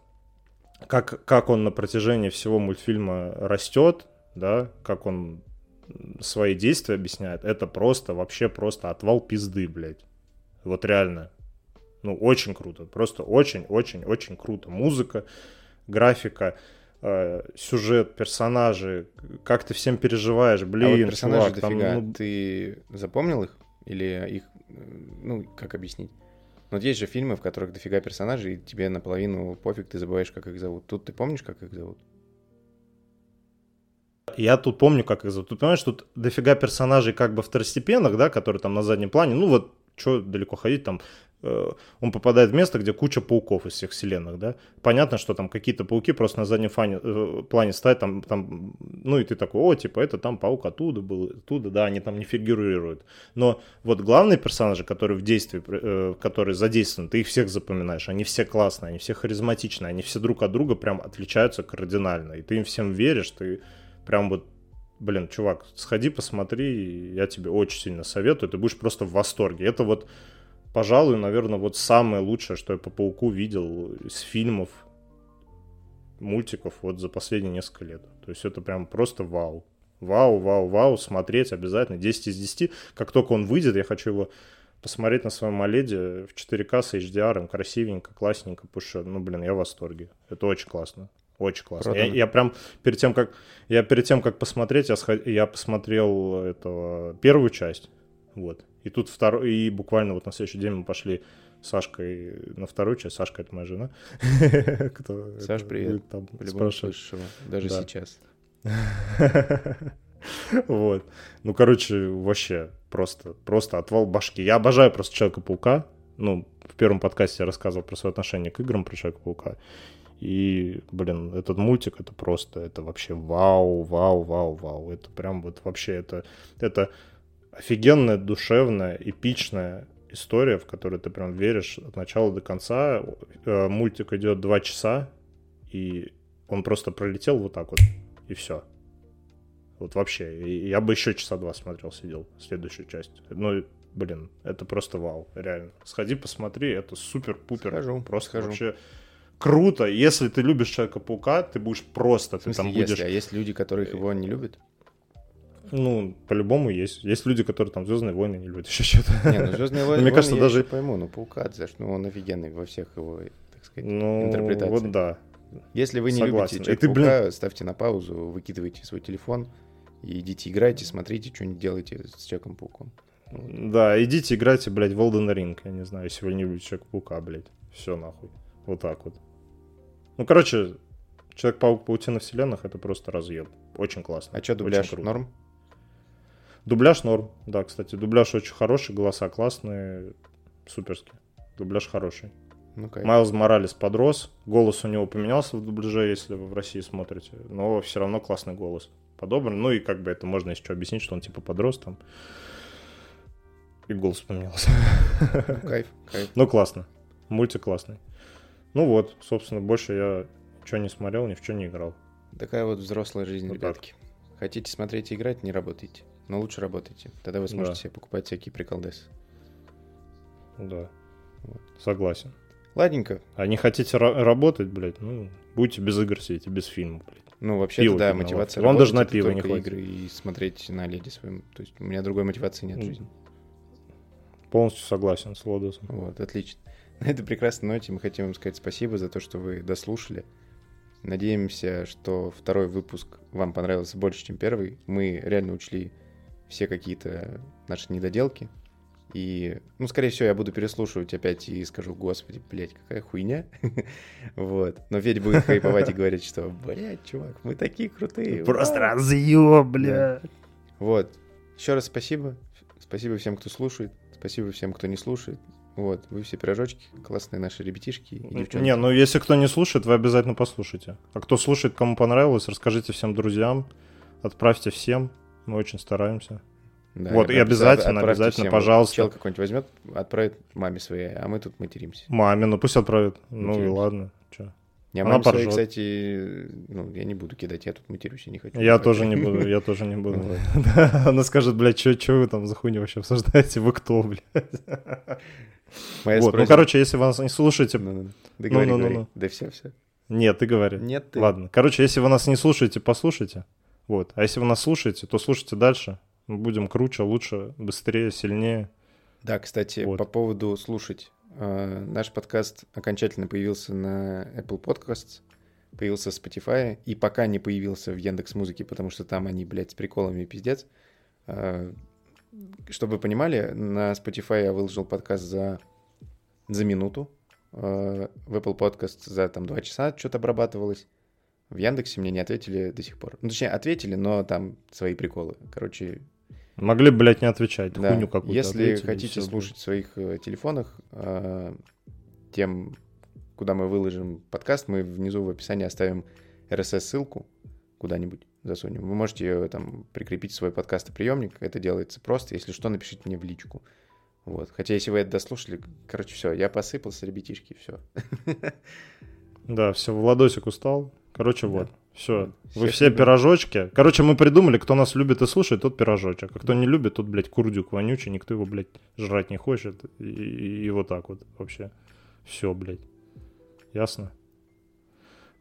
как, как он на протяжении всего мультфильма растет, да, как он свои действия объясняет, это просто, вообще просто отвал пизды, блядь. Вот реально. Ну, очень круто. Просто очень-очень-очень круто. Музыка, графика, э, сюжет, персонажи, как ты всем переживаешь, а вот блин, персонажи чувак, там, дофига. ну, Ты запомнил их? Или их, э, ну, как объяснить? Ну, Вот есть же фильмы, в которых дофига персонажей, и тебе наполовину пофиг, ты забываешь, как их зовут. Тут ты помнишь, как их зовут? Я тут помню, как их зовут. Тут, понимаешь, тут дофига персонажей как бы второстепенных, да, которые там на заднем плане. Ну вот, что далеко ходить, там э, он попадает в место, где куча пауков из всех вселенных, да. Понятно, что там какие-то пауки просто на заднем фане, э, плане стоят, там, там, ну и ты такой, о, типа, это там паук оттуда был, оттуда, да, они там не фигурируют. Но вот главные персонажи, которые в действии, э, которые задействованы, ты их всех запоминаешь, они все классные, они все харизматичные, они все друг от друга прям отличаются кардинально, и ты им всем веришь, ты прям вот, блин, чувак, сходи, посмотри, я тебе очень сильно советую, ты будешь просто в восторге. Это вот, пожалуй, наверное, вот самое лучшее, что я по Пауку видел из фильмов. мультиков вот за последние несколько лет. То есть это прям просто вау. Вау, вау, вау, смотреть обязательно. 10 из 10. Как только он выйдет, я хочу его посмотреть на своем OLED в 4К с HDR, красивенько, классненько, потому что, ну, блин, я в восторге. Это очень классно. Очень классно. Я, Продано. я прям перед тем, как я перед тем, как посмотреть, я, сход- я посмотрел этого первую часть, вот. И тут второй, и буквально вот на следующий день мы пошли с Сашкой на вторую часть. Сашка это моя жена. *laughs* Кто Саш, привет. там его, даже Да. сейчас. *laughs* Вот. Ну, короче, вообще просто, просто отвал башки. Я обожаю просто Человека-паука. Ну, в первом подкасте я рассказывал про свое отношение к играм про Человека-паука. И, блин, этот мультик, это просто, это вообще вау, вау, вау, вау. Это прям вот вообще, это, это офигенная, душевная, эпичная история, в которую ты прям веришь от начала до конца. Э, Мультик идет два часа, и он просто пролетел вот так вот, и все. Вот вообще. И я бы еще часа два смотрел, сидел, следующую часть. Ну, блин, это просто вау, реально. Сходи, посмотри, это супер-пупер. Схожу, Просто схожу. вообще круто. Если ты любишь Человека-паука, ты будешь просто, ты там будешь... если, а есть люди, которые его не любят? Ну, по-любому есть. Есть люди, которые там Звездные войны не любят, *laughs* еще что-то. Не, ну Звездные войны, Мне кажется, даже- пойму, ну паука, знаешь, ну он офигенный во всех его, так сказать, Ну, интерпретациях. вот да. Если вы не Согласен. любите Человека-паука, ставьте на паузу, выкидывайте свой телефон и идите играйте, смотрите, что-нибудь делайте с Человеком-пауком. Да, идите играйте, блядь, в Elden Ring, я не знаю, если вы не любите Человека-паука, блядь. Все нахуй. Вот так вот. Ну, короче, Человек-паук Паутина Вселенных это просто разъеб. Очень классно. А что, дубляж круто. норм? Дубляж норм, да, кстати. Дубляж очень хороший, голоса классные, суперский. Дубляж хороший. Ну. Майлз Моралес подрос, голос у него поменялся в дубляже, если вы в России смотрите, но все равно классный голос подобран. Ну и как бы это можно еще объяснить, что он типа подрос там. И голос поменялся. Ну, кайф, кайф. Ну классно. Мультик классный. Ну вот, собственно, больше я ничего не смотрел, ни в что не играл. Такая вот взрослая жизнь, Вот так. ребятки. Хотите смотреть и играть, не работайте. Но лучше работайте. Тогда вы сможете Да. себе покупать всякие приколдесы. Да. Вот. Согласен. Ладненько. А не хотите ра- работать, блядь, ну, будьте без игр сидите, без фильмов, блядь. Ну, вообще, да, мотивация. Вам даже на пиво не хватит. игры и смотреть на леди своем. То есть у меня другой мотивации нет в жизни. Полностью согласен с Лодосом. Вот, отлично. *laughs* На этой прекрасной ноте мы хотим вам сказать спасибо за то, что вы дослушали. Надеемся, что второй выпуск вам понравился больше, чем первый. Мы реально учли все какие-то наши недоделки. И, ну, скорее всего, я буду переслушивать опять и скажу, господи, блядь, какая хуйня. *laughs* Вот. Но Федя будет хайповать и говорить, что, блядь, чувак, мы такие крутые. вау». разъеб, бля. Вот. Еще раз спасибо. Спасибо всем, кто слушает. Спасибо всем, кто не слушает. Вот, вы все пирожочки, классные наши ребятишки и девчонки. Не, ну если кто не слушает, вы обязательно послушайте. А кто слушает, кому понравилось, расскажите всем друзьям, отправьте всем. Мы очень стараемся. Да, вот, и обязательно, обязательно, всем. пожалуйста. Чел какой-нибудь возьмет, отправит маме своей, а мы тут материмся. Маме, ну пусть отправит. Ну и Материмся. ладно. Чё. Я Она маме своей, кстати, ну, я не буду кидать, я тут матерюсь, я не хочу. Я тоже не буду, я тоже не буду. *laughs* Она скажет, блядь, что вы там за хуйню вообще обсуждаете? Вы кто, блядь? *laughs* Вот, ну, короче, если вы нас не слушаете... Ну-ну-ну-ну. говори. Да все, все. Нет, ты говори. Нет, ты. Ладно. Короче, если вы нас не слушаете, послушайте. Вот. А если вы нас слушаете, то слушайте дальше. Мы будем круче, лучше, быстрее, сильнее. Да, кстати, Вот. по поводу слушать. Э, Наш подкаст окончательно появился на Apple Podcasts, появился в Spotify, и пока не появился в Яндекс Музыке, потому что там они, блядь, с приколами пиздец. Э, Чтобы вы понимали, на Spotify я выложил подкаст за, за минуту, э, в Apple Podcast за там два часа что-то обрабатывалось. В Яндексе мне не ответили до сих пор. Ну, точнее, ответили, но там свои приколы. Короче, Могли бы, блядь, не отвечать. да. Хуйню какую-то Если хотите всё, слушать в своих э, телефонах, э, тем, куда мы выложим подкаст, мы внизу в описании оставим RSS-ссылку куда-нибудь засунем. Вы можете ее там прикрепить в свой подкастоприемник. Это делается просто. Если что, напишите мне в личку. Вот. Хотя, если вы это дослушали, короче, все, я посыпался, ребятишки, все. *laughs* Да, все, Владосик устал. Короче, Да. вот. Все. Вы Всех все пирожочки. Короче, мы придумали, кто нас любит и слушает, тот пирожочек. А кто не любит, тот, блядь, курдюк вонючий, никто его, блядь, жрать не хочет. И, и- и вот так вот вообще. Все, блядь. Ясно?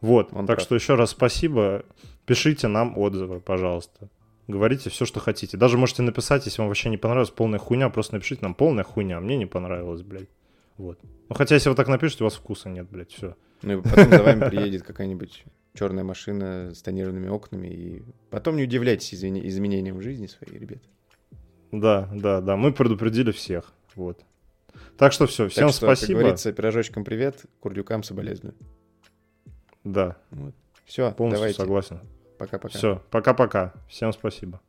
Вот, Он так прав. что еще раз спасибо. Пишите нам отзывы, пожалуйста. Говорите все, что хотите. Даже можете написать, если вам вообще не понравилась полная хуйня, просто напишите нам полная хуйня. Мне не понравилось, блядь. Вот. Ну, хотя, если вы так напишете, у вас вкуса нет, блядь, все. Ну и потом за вами приедет какая-нибудь черная машина с тонированными окнами. И потом не удивляйтесь извини- изменениям в жизни своей, ребят. Да, да, да. Мы предупредили всех. Вот. Так что все, всем так что, спасибо. как говорится, пирожочком привет, курдюкам соболезную. Да, Все, полностью давайте. согласен. Пока-пока. Все, пока-пока. Всем спасибо.